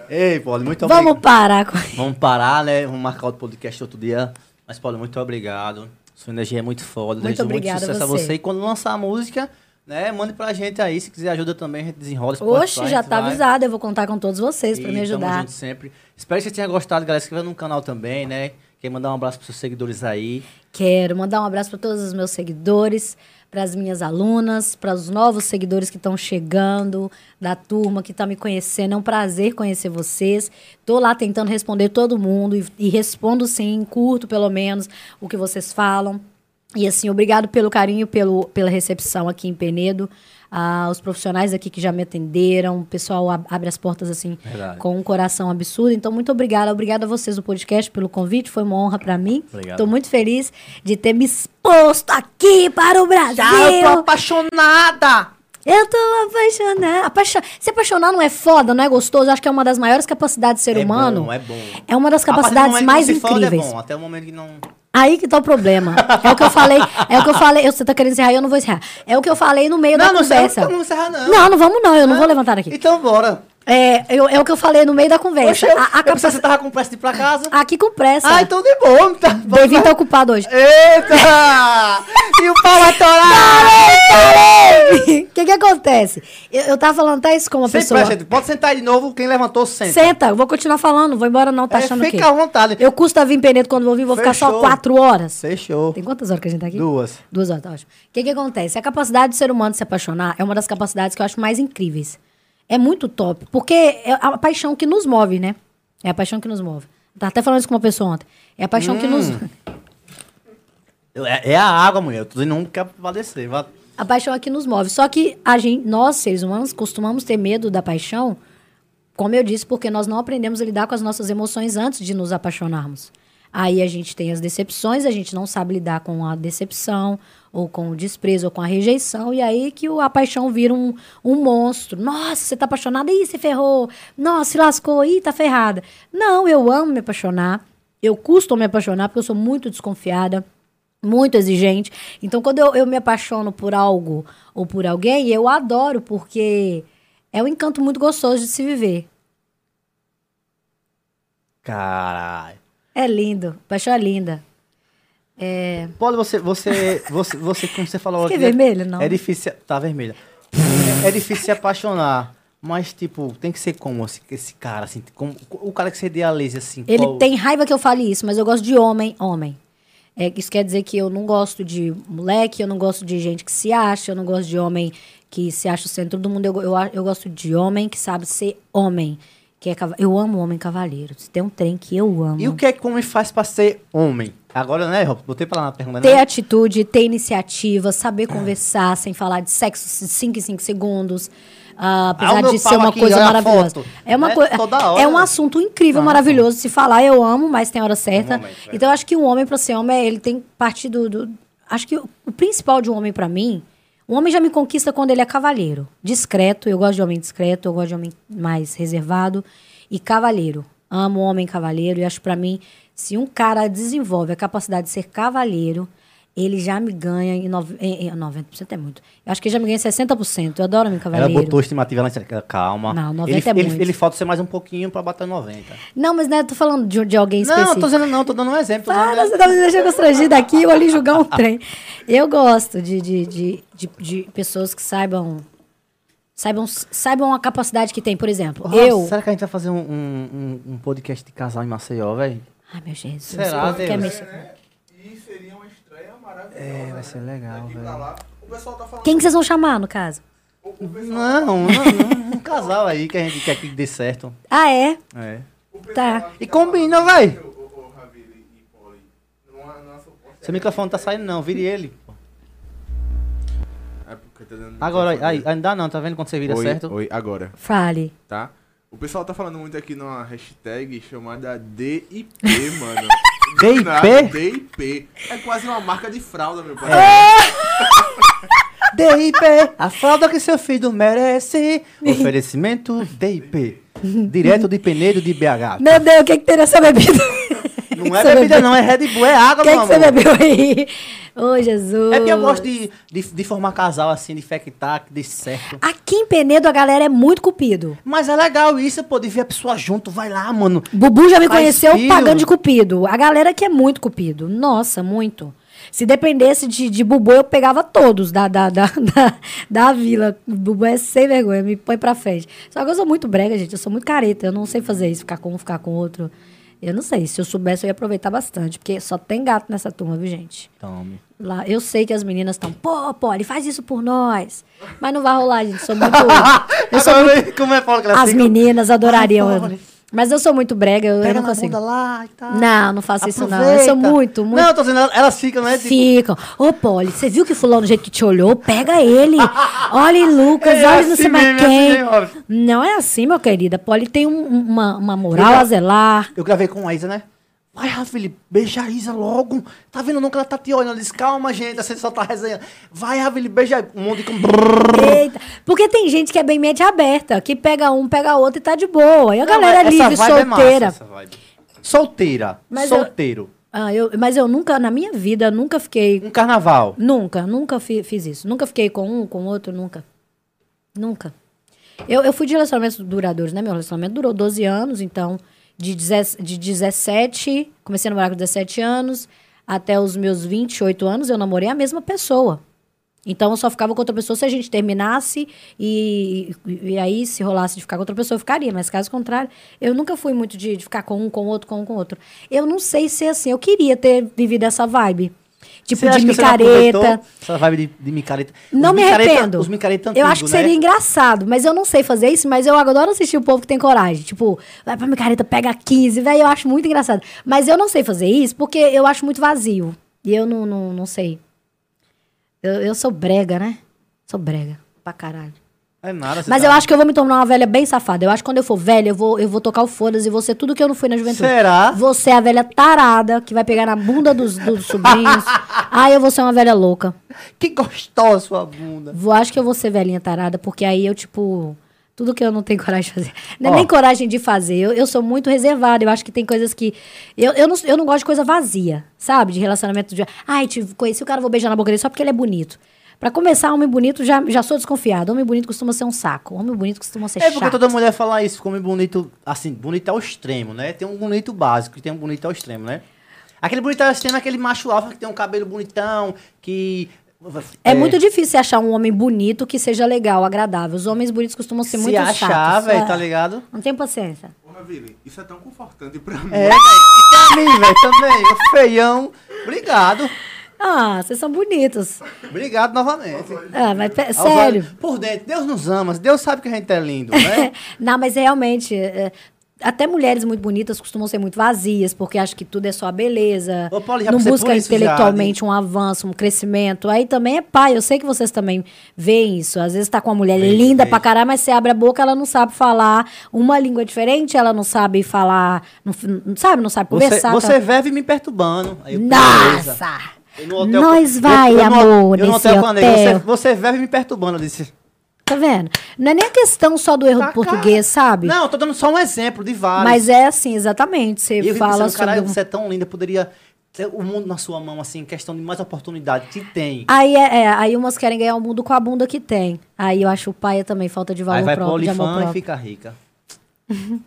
Speaker 1: Ei, Paulo, muito
Speaker 2: Vamos
Speaker 1: obrigado.
Speaker 2: parar com
Speaker 1: Vamos parar, né? Vamos marcar outro podcast outro dia. Mas, Paulo, muito obrigado. Sua energia é muito foda.
Speaker 2: Muito
Speaker 1: Desejo
Speaker 2: obrigada
Speaker 1: muito sucesso
Speaker 2: a
Speaker 1: a
Speaker 2: você.
Speaker 1: você. E quando lançar a música, né? Mande pra gente aí. Se quiser ajuda também, a gente desenrola. esse
Speaker 2: Oxe, já tá
Speaker 1: vai.
Speaker 2: avisado. Eu vou contar com todos vocês pra
Speaker 1: E
Speaker 2: me
Speaker 1: tamo
Speaker 2: ajudar.
Speaker 1: junto sempre. Espero que você tenha gostado, galera. Se inscreva no canal também, né? Quer mandar um abraço pros seus seguidores aí.
Speaker 2: Quero mandar um abraço para todos os meus seguidores, para as minhas alunas, para os novos seguidores que estão chegando, da turma que está me conhecendo. É um prazer conhecer vocês. Tô lá tentando responder todo mundo e, e respondo sim, curto pelo menos o que vocês falam. E assim, obrigado pelo carinho, pelo, pela recepção aqui em Penedo. Ah, os profissionais aqui que já me atenderam, o pessoal ab- abre as portas assim
Speaker 1: Verdade.
Speaker 2: com um coração absurdo. Então, muito obrigada. Obrigada a vocês do podcast pelo convite. Foi uma honra para mim.
Speaker 1: Obrigado.
Speaker 2: Estou muito feliz de ter me exposto aqui para o Brasil.
Speaker 1: Já, eu tô apaixonada!
Speaker 2: Eu tô apaixonada. Apaixon... Se apaixonar não é foda, não é gostoso. Eu acho que é uma das maiores capacidades do ser
Speaker 1: é
Speaker 2: humano.
Speaker 1: Bom, é bom.
Speaker 2: É uma das capacidades mais incríveis.
Speaker 1: É bom. Até o momento que não...
Speaker 2: Aí que tá o problema. É o que eu falei. É o que eu falei. Eu- Você tá querendo encerrar, eu não vou encerrar. É o que eu falei no meio
Speaker 1: Não,
Speaker 2: da
Speaker 1: não
Speaker 2: conversa.
Speaker 1: não vamos encerrar, não.
Speaker 2: Não, não vamos não. Eu não vou levantar aqui.
Speaker 1: Então bora.
Speaker 2: É, eu- é o que eu falei no meio da conversa.
Speaker 1: Poxa, eu,
Speaker 2: a, a
Speaker 1: eu que você tava com pressa de ir pra casa.
Speaker 2: Aqui com pressa.
Speaker 1: Ah, então de boa. Tá,
Speaker 2: Davi tá ocupado hoje.
Speaker 1: Eita! <laughs> e o pau vai torar!
Speaker 2: O que que acontece? Eu, eu tava falando até isso com uma
Speaker 1: Sem
Speaker 2: pessoa.
Speaker 1: pressa, gente. Pode sentar aí de novo. Quem levantou, senta.
Speaker 2: Senta, eu vou continuar falando, vou embora não, tá
Speaker 1: É,
Speaker 2: achando o quê?
Speaker 1: fica à vontade.
Speaker 2: Eu custa vir Penedo quando vou vir, vou ficar só
Speaker 1: Fechou.
Speaker 2: quatro horas.
Speaker 1: Fechou.
Speaker 2: Tem quantas horas que a gente tá aqui?
Speaker 1: Duas.
Speaker 2: Duas horas, tá ótimo. O que que acontece? A capacidade do ser humano de se apaixonar é uma das capacidades que eu acho mais incríveis. É muito top, porque é a paixão que nos move, né? É a paixão que nos move. Tava até falando isso com uma pessoa ontem. É a paixão que
Speaker 1: Hum.
Speaker 2: nos...
Speaker 1: É, é a água, mulher. Eu tô dizendo que pra descer. Vai.
Speaker 2: A paixão é que nos move. Só que a gente, nós, seres humanos, costumamos ter medo da paixão, como eu disse, porque nós não aprendemos a lidar com as nossas emoções antes de nos apaixonarmos. Aí a gente tem as decepções, a gente não sabe lidar com a decepção, ou com o desprezo, ou com a rejeição, e aí que o, a paixão vira um, um monstro. Nossa, você tá apaixonada, ih, você ferrou. Nossa, se lascou, ih, tá ferrada. Não, eu amo me apaixonar, eu custo me apaixonar, porque eu sou muito desconfiada muito exigente. Então, quando eu, eu me apaixono por algo ou por alguém, eu adoro, porque é um encanto muito gostoso de se viver.
Speaker 1: Caralho.
Speaker 2: É lindo, paixão é linda.
Speaker 1: Paulo, você, você, você, você, como você falou aqui, é-
Speaker 2: vermelho, não?
Speaker 1: É difícil, tá vermelha. É, é difícil se apaixonar, mas tipo, tem que ser como esse, esse cara, assim, como, o cara que você idealiza, assim.
Speaker 2: Ele
Speaker 1: qual-
Speaker 2: tem raiva que eu fale isso, mas eu gosto de homem, homem. É, isso quer dizer que eu não gosto de moleque, eu não gosto de gente que se acha, eu não gosto de homem que se acha o centro do mundo. Eu, eu, eu gosto de homem que sabe ser homem. Que é, eu amo homem cavaleiro. Se tem um trem que eu amo.
Speaker 1: E o que é que o homem faz pra ser homem? Agora, né, Rob? Botei pra lá na pergunta,
Speaker 2: Ter
Speaker 1: né?
Speaker 2: atitude, ter iniciativa, saber conversar sem falar de sexo 5 em 5 segundos. Ah, apesar
Speaker 1: Ah,
Speaker 2: de ser uma
Speaker 1: aqui,
Speaker 2: coisa maravilhosa.
Speaker 1: foto.
Speaker 2: É uma
Speaker 1: É
Speaker 2: coisa. É um assunto incrível,
Speaker 1: Ah,
Speaker 2: maravilhoso se falar. Eu amo, mas tem hora certa.
Speaker 1: Um momento, é.
Speaker 2: então eu acho que um homem para ser homem, ele tem parte do, do- acho que o, o principal de um homem para mim, o homem já me conquista quando ele é cavalheiro, discreto. Eu gosto de homem discreto, eu gosto de homem mais reservado e cavalheiro. Amo homem cavalheiro e acho para mim, se um cara desenvolve a capacidade de ser cavalheiro, ele já me ganha em, em, em 90% é muito. Eu acho que ele já me ganha em 60%. Eu adoro
Speaker 1: Ela
Speaker 2: cavaleiro.
Speaker 1: botou a estimativa lá em. Calma.
Speaker 2: Não, 90
Speaker 1: ele,
Speaker 2: é
Speaker 1: ele,
Speaker 2: muito.
Speaker 1: ele falta ser mais um pouquinho pra bater 90.
Speaker 2: Não, mas não é, tô falando de, de alguém
Speaker 1: Não,
Speaker 2: específico.
Speaker 1: tô dizendo não, tô dando um exemplo.
Speaker 2: Para, você tá me deixando constrangida aqui, eu ali julgar um <laughs> trem. Eu gosto de, de, de, de, de pessoas que saibam, saibam saibam a capacidade que tem. Por exemplo,
Speaker 1: Nossa,
Speaker 2: eu...
Speaker 1: Será que a gente vai fazer um, um, um- podcast de casal em Maceió, velho?
Speaker 2: Ai, meu Jesus.
Speaker 1: Será,
Speaker 2: povo quer
Speaker 1: Deus?
Speaker 2: mexer.
Speaker 5: E seria uma estreia maravilhosa.
Speaker 1: É, vai ser legal, velho.
Speaker 5: lá. O pessoal tá falando.
Speaker 2: Quem que vocês vão chamar, no caso?
Speaker 5: pessoal-
Speaker 1: Não, não, não, um casal aí que a gente quer que dê certo.
Speaker 2: Ah, é?
Speaker 1: É.
Speaker 2: Tá.
Speaker 1: E
Speaker 5: tá
Speaker 1: combina,
Speaker 5: suposta-
Speaker 1: Seu microfone tá saindo não, vire ele.
Speaker 5: É tá
Speaker 1: Agora, aí, ainda não, tá vendo quando você vira
Speaker 5: Oi,
Speaker 1: certo?
Speaker 5: Oi, agora,
Speaker 2: Fale.
Speaker 5: tá? O pessoal tá falando muito aqui numa hashtag chamada DIP, mano. <laughs>
Speaker 1: DIP?
Speaker 5: Nada, DIP. É quase uma marca de fralda, meu pai. <laughs>
Speaker 1: DIP, a fralda que seu filho merece. <laughs> Oferecimento DIP. Direto de Penedo de BH.
Speaker 2: Meu Deus, o que que tem nessa bebida?
Speaker 1: Não é bebida não, é Red Bull, é água,
Speaker 2: O que,
Speaker 1: meu
Speaker 2: que você
Speaker 1: amor.
Speaker 2: bebeu aí? <laughs> Ô, Jesus.
Speaker 1: É porque eu gosto de, de, de formar casal assim, de fectar, que dê certo.
Speaker 2: Aqui em Penedo a galera é muito cupido.
Speaker 1: Mas é legal isso, pô, de ver a pessoa junto, vai lá, mano.
Speaker 2: Bubu já me
Speaker 1: Faz
Speaker 2: conheceu
Speaker 1: filho.
Speaker 2: pagando de cupido. A galera que é muito cupido. Nossa, muito. Se dependesse de, de Bubu, eu pegava todos da, da, da, <laughs> da, da vila. Bubu é sem vergonha, me põe pra frente. Só que eu sou muito brega, gente. Eu sou muito careta. Eu não sei fazer isso, ficar com um, ficar com outro. Eu não sei. Se eu soubesse, eu ia aproveitar bastante. Porque só tem gato nessa turma, viu, gente?
Speaker 1: Tome.
Speaker 2: Lá, eu sei que as meninas estão, pô, Poli, faz isso por nós. Mas não vai rolar, gente. Sou muito. <laughs> Eu sou muito
Speaker 1: Como é Paulo
Speaker 2: as meninas adorariam.
Speaker 1: Ai, Poli.
Speaker 2: Mas eu sou muito brega, eu, eu
Speaker 1: Pega
Speaker 2: não
Speaker 1: na
Speaker 2: consigo.
Speaker 1: bunda lá e tal.
Speaker 2: Não, não faço isso não. Eu sou
Speaker 1: Aproveita.
Speaker 2: muito, muito.
Speaker 1: Não, eu tô dizendo, elas ficam, né? tipo,
Speaker 2: Ficam. Ô, Poli, você viu que fulano do jeito que te olhou? Pega ele. Olha <laughs> Lucas,
Speaker 1: É
Speaker 2: olha não
Speaker 1: assim
Speaker 2: sei mais
Speaker 1: mesmo, é
Speaker 2: quem.
Speaker 1: assim olha.
Speaker 2: não é assim, meu querida. Poli tem um- uma, uma moral
Speaker 1: Eu
Speaker 2: a zelar.
Speaker 1: Eu gravei com a Isa, né? Vai, Rafael, beija a Isa logo. Tá vendo não que ela tá te olhando? Ela disse, calma, gente, você só tá resenhando. Vai, Rafael, beija um monte de...
Speaker 2: Eita. Porque tem gente que é bem mente aberta, que pega um, pega outro e tá de boa. E a
Speaker 1: Não,
Speaker 2: galera é livre,
Speaker 1: vibe é massa,
Speaker 2: solteira.
Speaker 1: Solteira.
Speaker 2: Mas eu-
Speaker 1: solteiro.
Speaker 2: Ah, eu, mas eu nunca, na minha vida, nunca fiquei
Speaker 1: Um carnaval.
Speaker 2: Nunca, nunca fi- fiz isso. Nunca fiquei com um, com outro, nunca. Nunca. Eu, eu fui de relacionamentos duradouros, né? Meu relacionamento durou 12 anos, então, de, de 17, comecei a namorar com 17 anos, até os meus 28 anos, eu namorei a mesma pessoa. Então, eu só ficava com outra pessoa se a gente terminasse e, e, e aí, se rolasse de ficar com outra pessoa, eu ficaria. Mas, caso contrário, eu nunca fui muito de, de ficar com um, com outro, com um, com outro. Eu não sei se é assim. Eu queria ter vivido essa vibe. Tipo,
Speaker 1: Você
Speaker 2: de micareta.
Speaker 1: Essa vibe de, de micareta.
Speaker 2: Não
Speaker 1: Os
Speaker 2: me
Speaker 1: micareta-
Speaker 2: arrependo.
Speaker 1: Os micareta
Speaker 2: Eu
Speaker 1: antigo,
Speaker 2: acho que
Speaker 1: né?
Speaker 2: seria engraçado, mas eu não sei fazer isso, mas eu adoro assistir o povo que tem coragem. Tipo, vai pra micareta, pega 15, velho, eu acho muito engraçado. Mas eu não sei fazer isso porque eu acho muito vazio. E eu não, não, não sei. Eu, eu sou brega, né? Sou brega, pra caralho.
Speaker 1: É nada.
Speaker 2: Mas
Speaker 1: tá-
Speaker 2: eu acho que eu vou me tornar uma velha bem safada. Eu acho que quando eu for velha, eu vou, eu vou tocar o foda-se e vou ser tudo que eu não fui na juventude.
Speaker 1: Será?
Speaker 2: Você é a velha tarada que vai pegar na bunda dos, dos <laughs> sobrinhos. Aí eu vou ser uma velha louca.
Speaker 1: Que gostosa sua bunda.
Speaker 2: Vou, acho que eu vou ser velhinha tarada, porque aí eu, tipo. Tudo que eu não tenho coragem de fazer. Não é nem coragem de fazer. Eu, eu sou muito reservada. Eu acho que tem coisas que. Eu, eu, não, eu não gosto de coisa vazia, sabe? De relacionamento de. Ai, te conheci o cara, vou beijar na boca dele só porque ele é bonito. Pra começar, homem bonito já, já sou desconfiado. Homem bonito costuma ser um saco. Homem bonito costuma ser
Speaker 1: É porque
Speaker 2: chato.
Speaker 1: toda mulher fala isso, como bonito, assim, bonito ao extremo, né? Tem um bonito básico e tem um bonito ao extremo, né? Aquele bonito ao extremo é aquele macho alfa que tem um cabelo bonitão, que...
Speaker 2: É, muito difícil você achar um homem bonito que seja legal, agradável. Os homens bonitos costumam ser
Speaker 1: se
Speaker 2: muito
Speaker 1: achar,
Speaker 2: chatos.
Speaker 1: velho,
Speaker 2: É.
Speaker 1: tá ligado?
Speaker 2: Não tem paciência.
Speaker 5: Ô, Navile, isso é tão confortante pra mim.
Speaker 1: É, velho. E pra mim, velho, também. O feião. Obrigado.
Speaker 2: Ah, vocês são bonitos.
Speaker 1: Obrigado novamente.
Speaker 2: Ah, mas sério.
Speaker 1: Por dentro, Deus nos ama. Deus sabe que a gente é lindo, né? <laughs>
Speaker 2: Não, mas realmente, é, até mulheres muito bonitas costumam ser muito vazias, porque acham que tudo é só a beleza.
Speaker 1: Ô, Paulo,
Speaker 2: não busca
Speaker 1: isso já,
Speaker 2: intelectualmente um avanço, um crescimento. Aí também é pai. Eu sei que vocês também veem isso. Às vezes tá com uma mulher linda
Speaker 1: vejo.
Speaker 2: pra caralho, mas você abre a boca, ela não sabe falar uma língua diferente, ela não sabe falar, não, sabe, não sabe
Speaker 1: Você,
Speaker 2: conversar.
Speaker 1: você
Speaker 2: tá-
Speaker 1: vive me perturbando. Aí eu, beleza. Eu hotel-
Speaker 2: Nós
Speaker 1: eu-
Speaker 2: vai,
Speaker 1: eu
Speaker 2: amor,
Speaker 1: eu no
Speaker 2: nesse
Speaker 1: hotel
Speaker 2: hotel.
Speaker 1: Você, você vive me perturbando. Eu disse,
Speaker 2: Tá vendo? Não é nem a questão só do erro
Speaker 1: Tá,
Speaker 2: do português, sabe?
Speaker 1: Não, eu tô dando só um exemplo de vários.
Speaker 2: Mas é assim, exatamente. Você
Speaker 1: eu
Speaker 2: fala
Speaker 1: pensando,
Speaker 2: sobre.
Speaker 1: caralho,
Speaker 2: um-
Speaker 1: você é tão linda, poderia ter o mundo na sua mão, assim, questão de mais oportunidade que tem.
Speaker 2: Aí, é, é, aí umas querem ganhar o mundo com a bunda que tem. Aí eu acho o pai também falta de valor
Speaker 1: Aí vai pro
Speaker 2: próprio, de amor
Speaker 1: OnlyFans e fica rica. <laughs>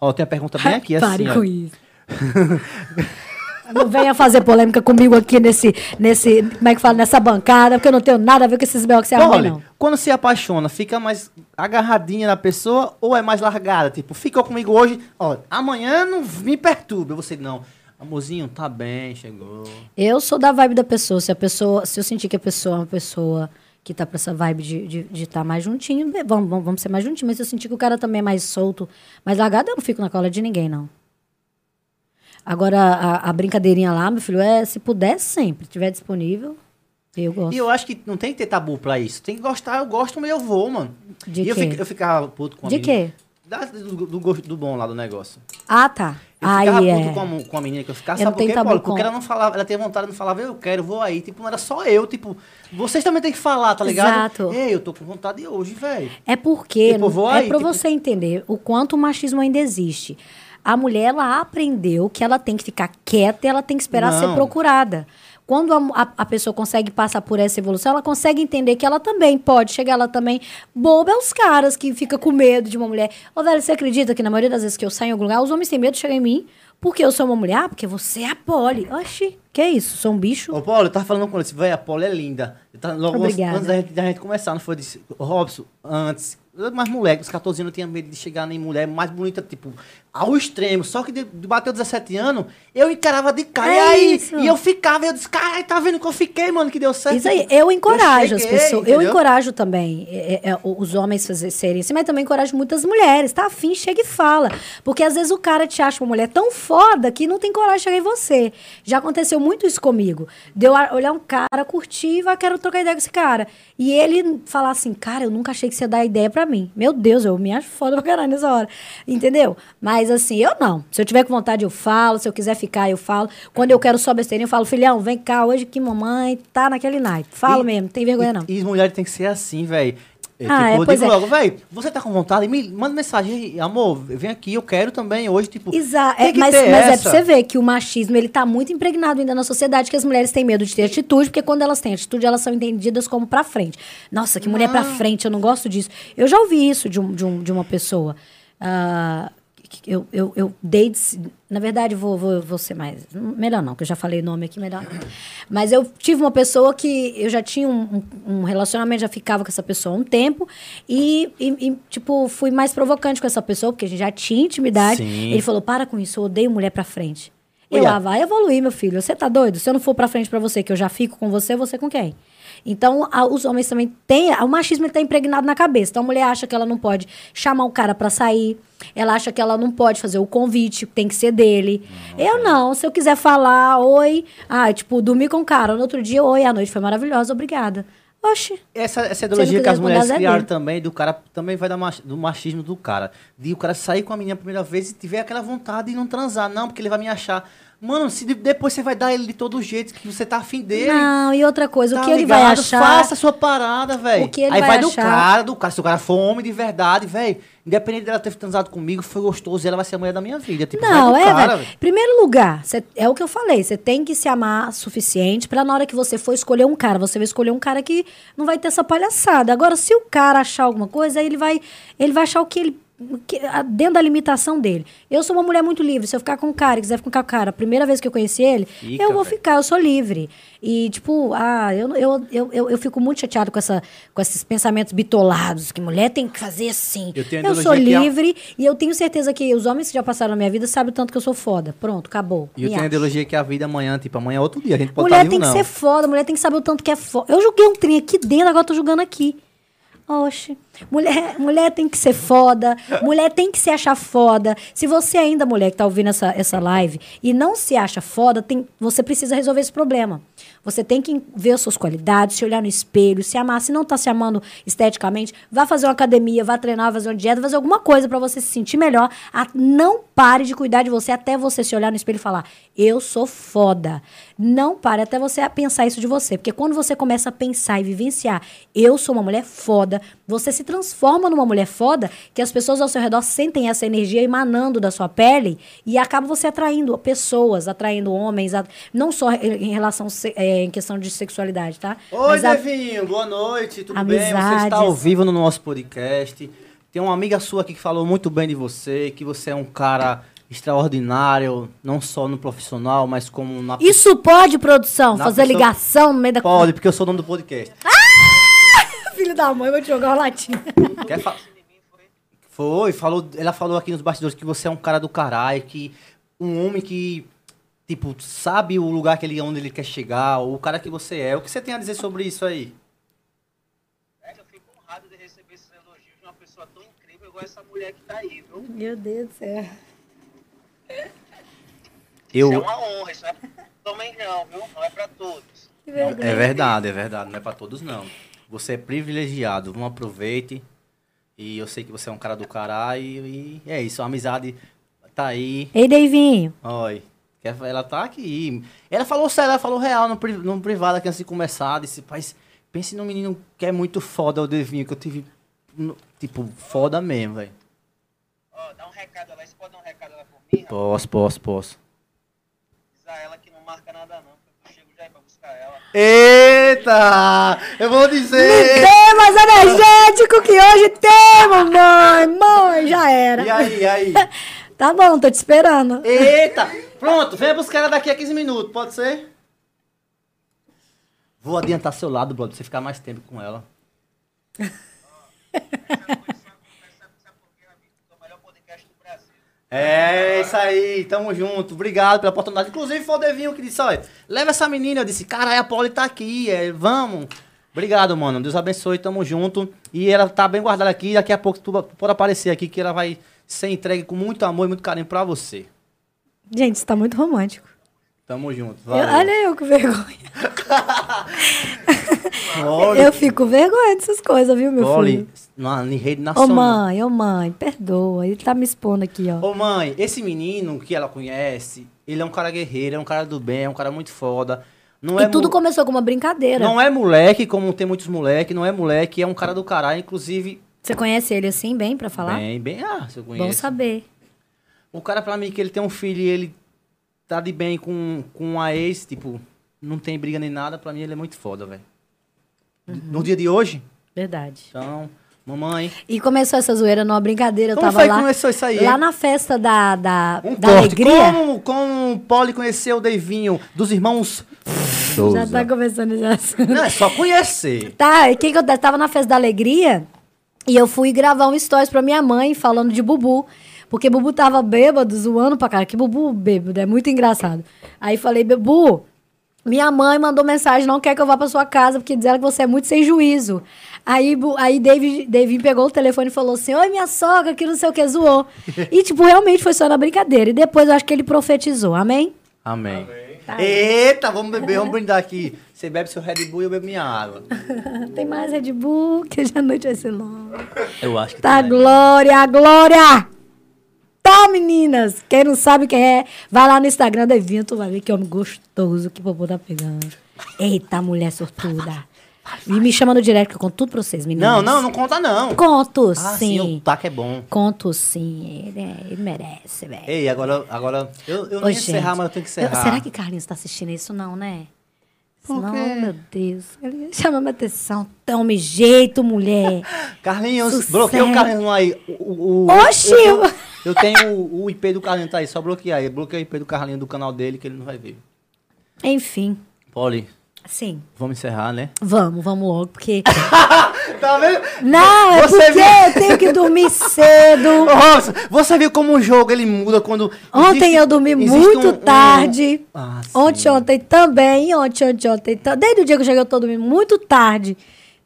Speaker 1: Ó, tem a pergunta bem aqui, <laughs> assim,
Speaker 2: Pare
Speaker 1: ó.
Speaker 2: com isso. <laughs> Não venha fazer polêmica comigo aqui nesse, nesse, como é que fala, nessa bancada, porque eu não tenho nada a ver com esses B.O. que você arruma,
Speaker 1: Olha,
Speaker 2: não.
Speaker 1: quando se apaixona, fica mais agarradinha na pessoa ou é mais largada? Tipo, ficou comigo hoje, ó, amanhã não me perturba. Você, não, amorzinho, tá bem, chegou.
Speaker 2: Eu sou da vibe da pessoa. Se a pessoa, se eu sentir que a pessoa é uma pessoa que tá pra essa vibe de estar de, de tá mais juntinho, vamos, vamos, vamos ser mais juntinhos. Mas se eu sentir que o cara também é mais solto, mais largado, eu não fico na cola de ninguém, não. Agora, a, a brincadeirinha lá, meu filho, é se puder sempre, tiver disponível, eu gosto.
Speaker 1: E eu acho que não tem que ter tabu pra isso. Tem que gostar, eu gosto, mas eu vou, mano.
Speaker 2: De
Speaker 1: e eu,
Speaker 2: quê?
Speaker 1: fico- eu ficava puto com a
Speaker 2: De
Speaker 1: menina.
Speaker 2: quê?
Speaker 1: Da- do, do do bom lá do negócio.
Speaker 2: Ah, tá.
Speaker 1: Eu ficava
Speaker 2: Aí
Speaker 1: puto
Speaker 2: é.
Speaker 1: com, a, com a menina que eu ficava,
Speaker 2: Eu não
Speaker 1: sabe por quê, Paulo? Porque ela não falava, ela tinha vontade, não falava, eu quero, vou aí. Tipo, não era só eu, tipo, vocês também têm que falar, tá ligado?
Speaker 2: Exato.
Speaker 1: Ei, eu tô com vontade hoje, velho.
Speaker 2: É porque
Speaker 1: Tipo, vou
Speaker 2: é
Speaker 1: aí,
Speaker 2: pra
Speaker 1: tipo-
Speaker 2: você entender o quanto o machismo ainda existe. A mulher ela aprendeu que ela tem que ficar quieta e ela tem que esperar ser
Speaker 1: Não.
Speaker 2: procurada. Quando a, a- a pessoa consegue passar por essa evolução, ela consegue entender que ela também pode chegar lá também. Boba é os caras que fica com medo de uma mulher. Ô, velho, você acredita que na maioria das vezes que eu saio em algum lugar, os homens têm medo de chegar em mim porque eu sou uma mulher? Ah, porque você é a Poli. Oxi, que isso? Sou um bicho?
Speaker 1: Ô, Paulo, eu tava falando com ele, disse, velho, a Polo é linda. Eu tava- logo antes,
Speaker 2: Obrigada.
Speaker 1: antes da gente, da gente começar, não foi? Eu Disse, "Ô, Robson, antes, mais moleque, os 14 anos eu tinha medo de chegar em mulher mais bonita, tipo, ao extremo. Só que de, de bater 17 anos, eu encarava de cara.
Speaker 2: É
Speaker 1: e aí,
Speaker 2: isso.
Speaker 1: e eu ficava, eu disse, caralho, tá vendo que eu fiquei, mano, que deu certo.
Speaker 2: Isso aí, eu encorajo as
Speaker 1: cheguei,
Speaker 2: pessoas. Eu
Speaker 1: entendeu?
Speaker 2: encorajo também é, é, é, os homens fazer, serem assim, mas também encorajo muitas mulheres. Tá afim, chega e fala. Porque às vezes o cara te acha uma mulher tão foda que não tem coragem de chegar em você. Já aconteceu muito isso comigo. De eu a- olhar um cara, curtir e vai, quero trocar ideia com esse cara. E ele falar assim, cara, eu nunca achei que você ia dar ideia pra mim. Meu Deus, eu me acho foda pra caralho nessa hora. Entendeu? Mas assim, eu não. Se eu tiver com vontade, eu falo. Se eu quiser ficar, eu falo. Quando eu quero só besteirinha, eu falo, filhão, vem cá, hoje que mamãe tá naquele naipe. Falo
Speaker 1: E-
Speaker 2: mesmo, não tem vergonha
Speaker 1: e,
Speaker 2: não.
Speaker 1: E as mulheres tem que ser assim, velho. É,
Speaker 2: Ah, é,
Speaker 1: tipo, eu
Speaker 2: pois
Speaker 1: digo
Speaker 2: é.
Speaker 1: logo, velho, você tá com vontade? Me manda mensagem, amor, vem aqui, eu quero também hoje, tipo.
Speaker 2: Exato. É, mas mas é pra você ver que o machismo ele tá muito impregnado ainda na sociedade, que as mulheres têm medo de ter atitude, porque quando elas têm atitude, elas são entendidas como pra frente. Nossa, que mulher pra frente, eu não gosto disso. Eu já ouvi isso de, um, de, um, de uma pessoa. Ah, que- eu, eu, eu dei. de- Na verdade, vou, vou, vou ser mais. Melhor não, que eu já falei o nome aqui, melhor não. Mas eu tive uma pessoa que eu já tinha um, um- relacionamento, já ficava com essa pessoa há um tempo. E, e- e, tipo, fui mais provocante com essa pessoa, porque a gente já tinha intimidade.
Speaker 1: Sim.
Speaker 2: Ele falou: para com isso, eu odeio mulher pra frente. Eu,
Speaker 1: Olha.
Speaker 2: ah, vai evoluir, meu filho. Você tá doido? Se eu não for pra frente pra você, que eu já fico com você, você com quem? Então, a- os homens também têm. O machismo ele tá impregnado na cabeça. Então, a mulher acha que ela não pode chamar o cara pra sair. Ela acha que ela não pode fazer o convite, tem que ser dele. Eu não. Se eu quiser falar, oi. Ah, tipo, dormir com o cara. No outro dia, oi, a noite foi maravilhosa, obrigada. Oxe.
Speaker 1: Essa, essa ideologia que as mulheres
Speaker 2: é
Speaker 1: criaram
Speaker 2: dele.
Speaker 1: também, do cara também vai dar mach- do machismo do cara. De o cara sair com a menina a primeira vez e tiver aquela vontade de não transar. Não, porque ele vai me achar. Mano, se de- depois você vai dar ele de todo jeito que você tá afim dele.
Speaker 2: Não, e outra coisa,
Speaker 1: tá
Speaker 2: o que ele vai
Speaker 1: ligado?
Speaker 2: achar.
Speaker 1: Faça a sua parada, velho.
Speaker 2: O que ele
Speaker 1: Aí
Speaker 2: vai
Speaker 1: vai, do
Speaker 2: achar-
Speaker 1: cara, do cara. Se o cara for homem de verdade, velho. Independente dela ter transado comigo, foi gostoso e ela vai ser a mulher da minha vida. Tipo,
Speaker 2: Não,
Speaker 1: do
Speaker 2: é,
Speaker 1: cara,
Speaker 2: velho. Primeiro lugar, cê- é o que eu falei. Você tem que se amar o suficiente pra na hora que você for escolher um cara, você vai escolher um cara que não vai ter essa palhaçada. Agora, se o cara achar alguma coisa, aí ele vai, ele vai achar o que ele. Dentro da limitação dele. Eu sou uma mulher muito livre. Se eu ficar com um cara e quiser ficar com o cara, a primeira vez que eu conheci ele,
Speaker 1: Fica,
Speaker 2: eu vou ficar, eu sou livre. E, tipo, ah, eu, eu, eu, eu, eu fico muito chateado com, essa, com esses pensamentos bitolados, que mulher tem que fazer assim.
Speaker 1: Eu
Speaker 2: eu sou
Speaker 1: a-
Speaker 2: livre e eu tenho certeza que os homens que já passaram na minha vida sabem o tanto que eu sou foda. Pronto, acabou.
Speaker 1: E eu tenho a ideologia que a vida amanhã, tipo, amanhã é outro dia. A gente pode
Speaker 2: Mulher
Speaker 1: estar
Speaker 2: tem que
Speaker 1: não.
Speaker 2: ser foda, mulher tem que saber o tanto que é foda. Eu joguei um trem aqui dentro, agora eu tô jogando aqui. Oxe. Mulher, mulher tem que ser foda, mulher tem que se achar foda. Se você ainda, mulher, que tá ouvindo essa, essa live e não se acha foda, tem, você precisa resolver esse problema. Você tem que ver as suas qualidades, se olhar no espelho, se amar. Se não tá se amando esteticamente, vá fazer uma academia, vá treinar, vá fazer uma dieta, fazer alguma coisa pra você se sentir melhor. Não pare de cuidar de você até você se olhar no espelho e falar: Eu sou foda. Não pare até você pensar isso de você. Porque quando você começa a pensar e vivenciar, eu sou uma mulher foda, você se transforma numa mulher foda que as pessoas ao seu redor sentem essa energia emanando da sua pele e acaba você atraindo pessoas, atraindo homens, não só em relação se- é, em questão de sexualidade, tá?
Speaker 1: Oi,
Speaker 2: Mas a-
Speaker 1: Devinho, boa noite, tudo bem? Você
Speaker 2: Amizades.
Speaker 1: está ao vivo no nosso podcast. Tem uma amiga sua aqui que falou muito bem de você, que você é um cara extraordinário, não só no profissional, mas como na
Speaker 2: Isso pode, produção,
Speaker 1: Na
Speaker 2: fazer
Speaker 1: pessoa-
Speaker 2: ligação no meio da
Speaker 1: Pode, porque eu sou dono do podcast. <laughs>
Speaker 2: Filho da mãe, vou te jogar uma latinha.
Speaker 1: Quer fa- Foi, falou, ela falou aqui nos bastidores que você é um cara do caralho, que um homem que, tipo, sabe o lugar que ele, onde ele quer chegar, o cara que você é. O que você tem a dizer sobre isso aí?
Speaker 6: É eu fico honrado de receber esses elogios de uma pessoa tão incrível igual essa mulher que tá aí, viu?
Speaker 2: Meu Deus do céu.
Speaker 1: Eu,
Speaker 6: Isso é uma honra, isso não é pra também não, viu? Não é pra todos.
Speaker 1: É verdade, é verdade. Não é pra todos, não. Você é privilegiado. Não aproveite. E eu sei que você é um cara do caralho. E é isso. A amizade tá aí.
Speaker 2: Ei, Deivinho.
Speaker 1: Oi. Ela tá aqui. Ela falou sério, ela falou real no, pri- no privado aqui antes de começar. Disse, pai, pense num menino que é muito foda, o Devinho, que eu tive. no- Tipo, foda mesmo, velho.
Speaker 6: Ó, dá um recado lá, você pode dar um recado lá por mim, rapaz?
Speaker 1: Posso, posso, posso.
Speaker 6: Diz a ela que não marca nada não, porque eu chego já aí pra buscar ela.
Speaker 1: Eita! Eu vou dizer!
Speaker 2: Tem mais energético que hoje tem, mamãe. Mãe, já era.
Speaker 1: E aí, e aí? <laughs>
Speaker 2: Tá bom, tô te esperando.
Speaker 1: Eita! Pronto, venha buscar ela daqui a 15 minutos, pode ser? Vou adiantar seu lado, brother, pra você ficar mais tempo com ela. <laughs>
Speaker 6: É.
Speaker 1: É isso aí, tamo junto. Obrigado pela oportunidade. Inclusive foi o Devinho que disse, olha, leva essa menina. Eu disse, caralho, a Polly tá aqui, é, vamos. Obrigado, mano. Deus abençoe, tamo junto. E ela tá bem guardada aqui, daqui a pouco tu pode aparecer aqui, que ela vai ser entregue com muito amor e muito carinho pra você.
Speaker 2: Gente, isso tá muito romântico.
Speaker 1: Tamo junto.
Speaker 2: Eu-
Speaker 1: Valeu.
Speaker 2: olha eu com vergonha. <laughs> Eu fico com vergonha dessas coisas, viu, meu
Speaker 1: Polly,
Speaker 2: filho?
Speaker 1: na, em rede
Speaker 2: Ô,
Speaker 1: nacional.
Speaker 2: mãe, ô, mãe, perdoa. Ele tá me expondo aqui, ó.
Speaker 1: Ô mãe, esse menino que ela conhece, ele é um cara guerreiro, é um cara do bem, é um cara muito foda. Não
Speaker 2: e
Speaker 1: é
Speaker 2: tudo começou com uma brincadeira.
Speaker 1: Não é moleque, como tem muitos moleques, não é moleque, é um cara do caralho, inclusive.
Speaker 2: Você conhece ele assim, bem, pra falar?
Speaker 1: Bem, bem, ah, se eu conheço.
Speaker 2: Bom saber.
Speaker 1: O cara, pra mim, que ele tem um filho e ele tá de bem com, com a ex, tipo, não tem briga nem nada, pra mim ele é muito foda, velho.
Speaker 2: Uhum.
Speaker 1: No dia de hoje,
Speaker 2: Verdade.
Speaker 1: então, mamãe.
Speaker 2: E começou essa zoeira numa brincadeira. Eu
Speaker 1: Como
Speaker 2: tava
Speaker 1: foi
Speaker 2: lá,
Speaker 1: começou isso aí?
Speaker 2: lá na festa da, da,
Speaker 1: Um
Speaker 2: da
Speaker 1: corte.
Speaker 2: alegria.
Speaker 1: Como, como o Poli conheceu o Deivinho dos irmãos
Speaker 2: Já
Speaker 1: Souza?
Speaker 2: tá começando assunto.
Speaker 1: Não, é só conhecer.
Speaker 2: Tá, e o que que eu tava na festa da alegria e eu fui gravar um stories pra minha mãe falando de Bubu. Porque Bubu tava bêbado, zoando pra cara. Que Bubu bêbado, é muito engraçado. Aí falei, Bubu, minha mãe mandou mensagem, não quer que eu vá pra sua casa, porque diz ela que você é muito sem juízo. Aí, aí David, David pegou o telefone e falou assim, oi, minha sogra, que não sei o que, zoou. e, <laughs> tipo, realmente foi só na brincadeira. E depois eu acho que ele profetizou, amém?
Speaker 1: Amém.
Speaker 2: vontade.
Speaker 1: Eita, vamos beber, vamos <laughs> brindar aqui. Você bebe seu Red Bull e eu bebo minha água. <laughs>
Speaker 2: Tem mais Red Bull, que hoje a noite vai ser longa.
Speaker 1: Eu acho que
Speaker 2: Tá,
Speaker 1: tem.
Speaker 2: Glória, Glória! Tá, meninas! Quem não sabe quem é, vai lá no Instagram do Evinho, tu vai ver que homem gostoso que o popô tá pegando. Eita, mulher sortuda. E me chama no direct que eu conto tudo pra vocês, meninas.
Speaker 1: Não, não, não conta não.
Speaker 2: Conto,
Speaker 1: Ah, sim,
Speaker 2: sim.
Speaker 1: o taco é bom.
Speaker 2: Conto, sim. Ele, é- ele merece, velho.
Speaker 1: Ei, agora, agora eu, eu não ia
Speaker 2: gente,
Speaker 1: encerrar, mas eu tenho que
Speaker 2: eu-
Speaker 1: encerrar.
Speaker 2: será que Carlinhos tá assistindo isso? Não, né?
Speaker 1: Por
Speaker 2: não,
Speaker 1: quê?
Speaker 2: meu Deus. Ele chama minha atenção. Tome jeito, mulher. <laughs>
Speaker 1: Carlinhos,
Speaker 2: Sucesso.
Speaker 1: bloqueia o Carlinhos aí. O, o,
Speaker 2: Oxi!
Speaker 1: Eu, eu tenho o, o IP do Carlinhos, tá aí, só bloquear aí. Bloqueia o IP do Carlinhos do canal dele que ele não vai ver.
Speaker 2: Enfim,
Speaker 1: Poli,
Speaker 2: sim.
Speaker 1: vamos encerrar, né?
Speaker 2: Vamos, vamos logo, porque... <laughs>
Speaker 1: Tá vendo?
Speaker 2: Não, é
Speaker 1: Você
Speaker 2: porque
Speaker 1: viu?
Speaker 2: eu tenho que dormir cedo. <laughs>
Speaker 1: Nossa, você viu como o jogo ele muda quando.
Speaker 2: Ontem
Speaker 1: existe-
Speaker 2: eu dormi muito
Speaker 1: um- um-
Speaker 2: tarde.
Speaker 1: Ah, sim.
Speaker 2: Ontem, ontem também. Ontem, ontem, ontem. Desde o dia que eu cheguei, eu tô dormindo muito tarde.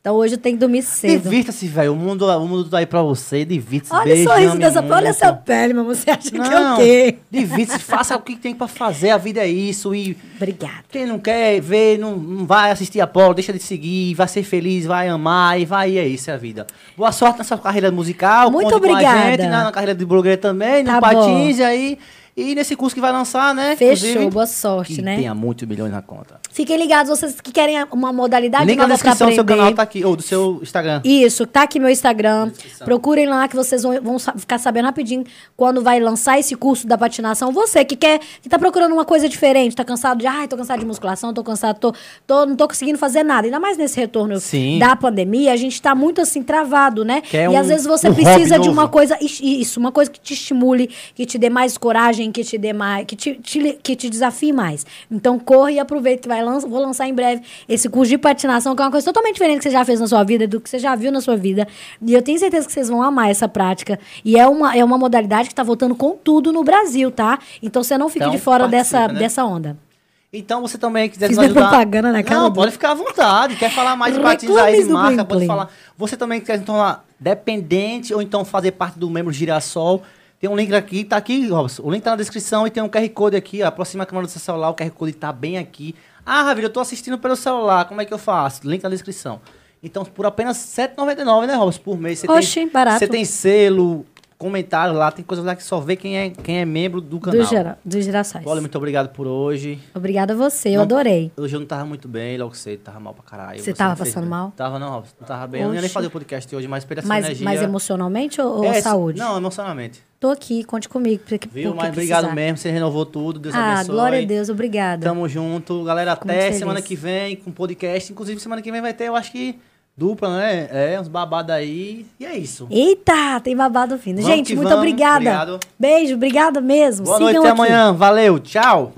Speaker 2: Então hoje eu tenho que dormir cedo.
Speaker 1: Divirta-se, velho. O mundo, o mundo tá aí pra você. Divirta-se.
Speaker 2: Olha o sorriso dessa.
Speaker 1: muito.
Speaker 2: Olha essa pele, mas você acha que é
Speaker 1: Não,
Speaker 2: o quê?
Speaker 1: divirta-se, faça o que tem pra fazer. A vida é isso. E
Speaker 2: Obrigada.
Speaker 1: quem não quer ver, não, não vai assistir a Polo, deixa de seguir, vai ser feliz, vai amar e vai, e é isso, é a vida. Boa sorte nessa carreira musical.
Speaker 2: Muito
Speaker 1: conte com a
Speaker 2: obrigada.
Speaker 1: gente, na, na carreira de blogueira também,
Speaker 2: Tá
Speaker 1: no. Patins aí. E nesse curso que vai lançar, né?
Speaker 2: Fechou, boa sorte,
Speaker 1: que
Speaker 2: né?
Speaker 1: tenha muitos milhões na conta.
Speaker 2: Fiquem ligados, vocês que querem uma modalidade
Speaker 1: Link na
Speaker 2: nova pra
Speaker 1: descrição do seu canal tá aqui, ou do seu Instagram.
Speaker 2: Isso, tá aqui meu Instagram. Procurem lá que vocês vão, vão ficar sabendo rapidinho quando vai lançar esse curso da patinação. Você que quer, que tá procurando uma coisa diferente, tá cansado de, ai, tô cansado de musculação, tô cansado, tô, tô- não tô conseguindo fazer nada. Ainda mais nesse retorno
Speaker 1: Sim.
Speaker 2: da pandemia, a gente tá muito assim travado, né?
Speaker 1: Quer
Speaker 2: e
Speaker 1: um-
Speaker 2: às vezes você
Speaker 1: um
Speaker 2: precisa de uma coisa, is- isso, uma coisa que te estimule, que te dê mais coragem, que te dê mais, que te, te- que te desafie mais. Então corra e aproveita que vai vou lançar em breve esse curso de patinação, que é uma coisa totalmente diferente que você já fez na sua vida, do que você já viu na sua vida. E eu tenho certeza que vocês vão amar essa prática. E é uma, é uma modalidade que tá voltando com tudo no Brasil, tá? Então você não fique
Speaker 1: Então,
Speaker 2: de fora dessa,
Speaker 1: né?
Speaker 2: dessa onda.
Speaker 1: Então você também quiser
Speaker 2: Fiz
Speaker 1: nos ajudar...
Speaker 2: propaganda na cara
Speaker 1: Não, pode ficar à vontade. Quer falar mais de patins aí de marca, pode falar. Você também quer se tornar dependente ou então fazer parte do membro Girassol. Tem um link aqui, tá aqui, Robson. O link tá na descrição e tem um QR Code aqui. ó. Aproxima a câmera do seu celular, o QR Code tá bem aqui. Ah, Ravira, eu tô assistindo pelo celular. Como é que eu faço? Link na descrição. Então, por apenas R$ 7,99, né, Robson? Por mês. Você
Speaker 2: Oxi,
Speaker 1: tem,
Speaker 2: barato.
Speaker 1: Você tem selo, comentário lá, tem coisas lá que só vê quem é, quem é membro do canal.
Speaker 2: Do gera, dos girassóis.
Speaker 1: Olha, muito obrigado por hoje.
Speaker 2: Obrigada a você, eu
Speaker 1: Não-
Speaker 2: adorei.
Speaker 1: Hoje eu não tava muito bem, logo cedo, tava mal pra caralho.
Speaker 2: Você tava
Speaker 1: não fez
Speaker 2: passando
Speaker 1: bem.
Speaker 2: mal?
Speaker 1: Tava não, Robson, não tava bem. Eu não ia nem
Speaker 2: Oxi.
Speaker 1: fazer o podcast hoje, mas pela
Speaker 2: Mais,
Speaker 1: energia...
Speaker 2: mais emocionalmente ou, ou
Speaker 1: É,
Speaker 2: saúde?
Speaker 1: Não, emocionalmente.
Speaker 2: Tô aqui, conte comigo. Porque,
Speaker 1: Viu?
Speaker 2: porque
Speaker 1: Mas obrigado
Speaker 2: precisar.
Speaker 1: mesmo, você renovou tudo, Deus
Speaker 2: Ah,
Speaker 1: abençoe.
Speaker 2: glória a Deus, obrigada.
Speaker 1: Tamo junto. Galera,
Speaker 2: Fico
Speaker 1: até semana que vem com podcast. Inclusive, semana que vem vai ter, eu acho que, dupla, né? É, uns babados aí. E é isso.
Speaker 2: Eita, tem babado vindo.
Speaker 1: Vamos
Speaker 2: Gente, muito
Speaker 1: vamos.
Speaker 2: obrigada.
Speaker 1: Obrigado.
Speaker 2: Beijo, obrigada mesmo.
Speaker 1: Boa
Speaker 2: Sigam
Speaker 1: noite, até
Speaker 2: aqui.
Speaker 1: amanhã. Valeu, tchau.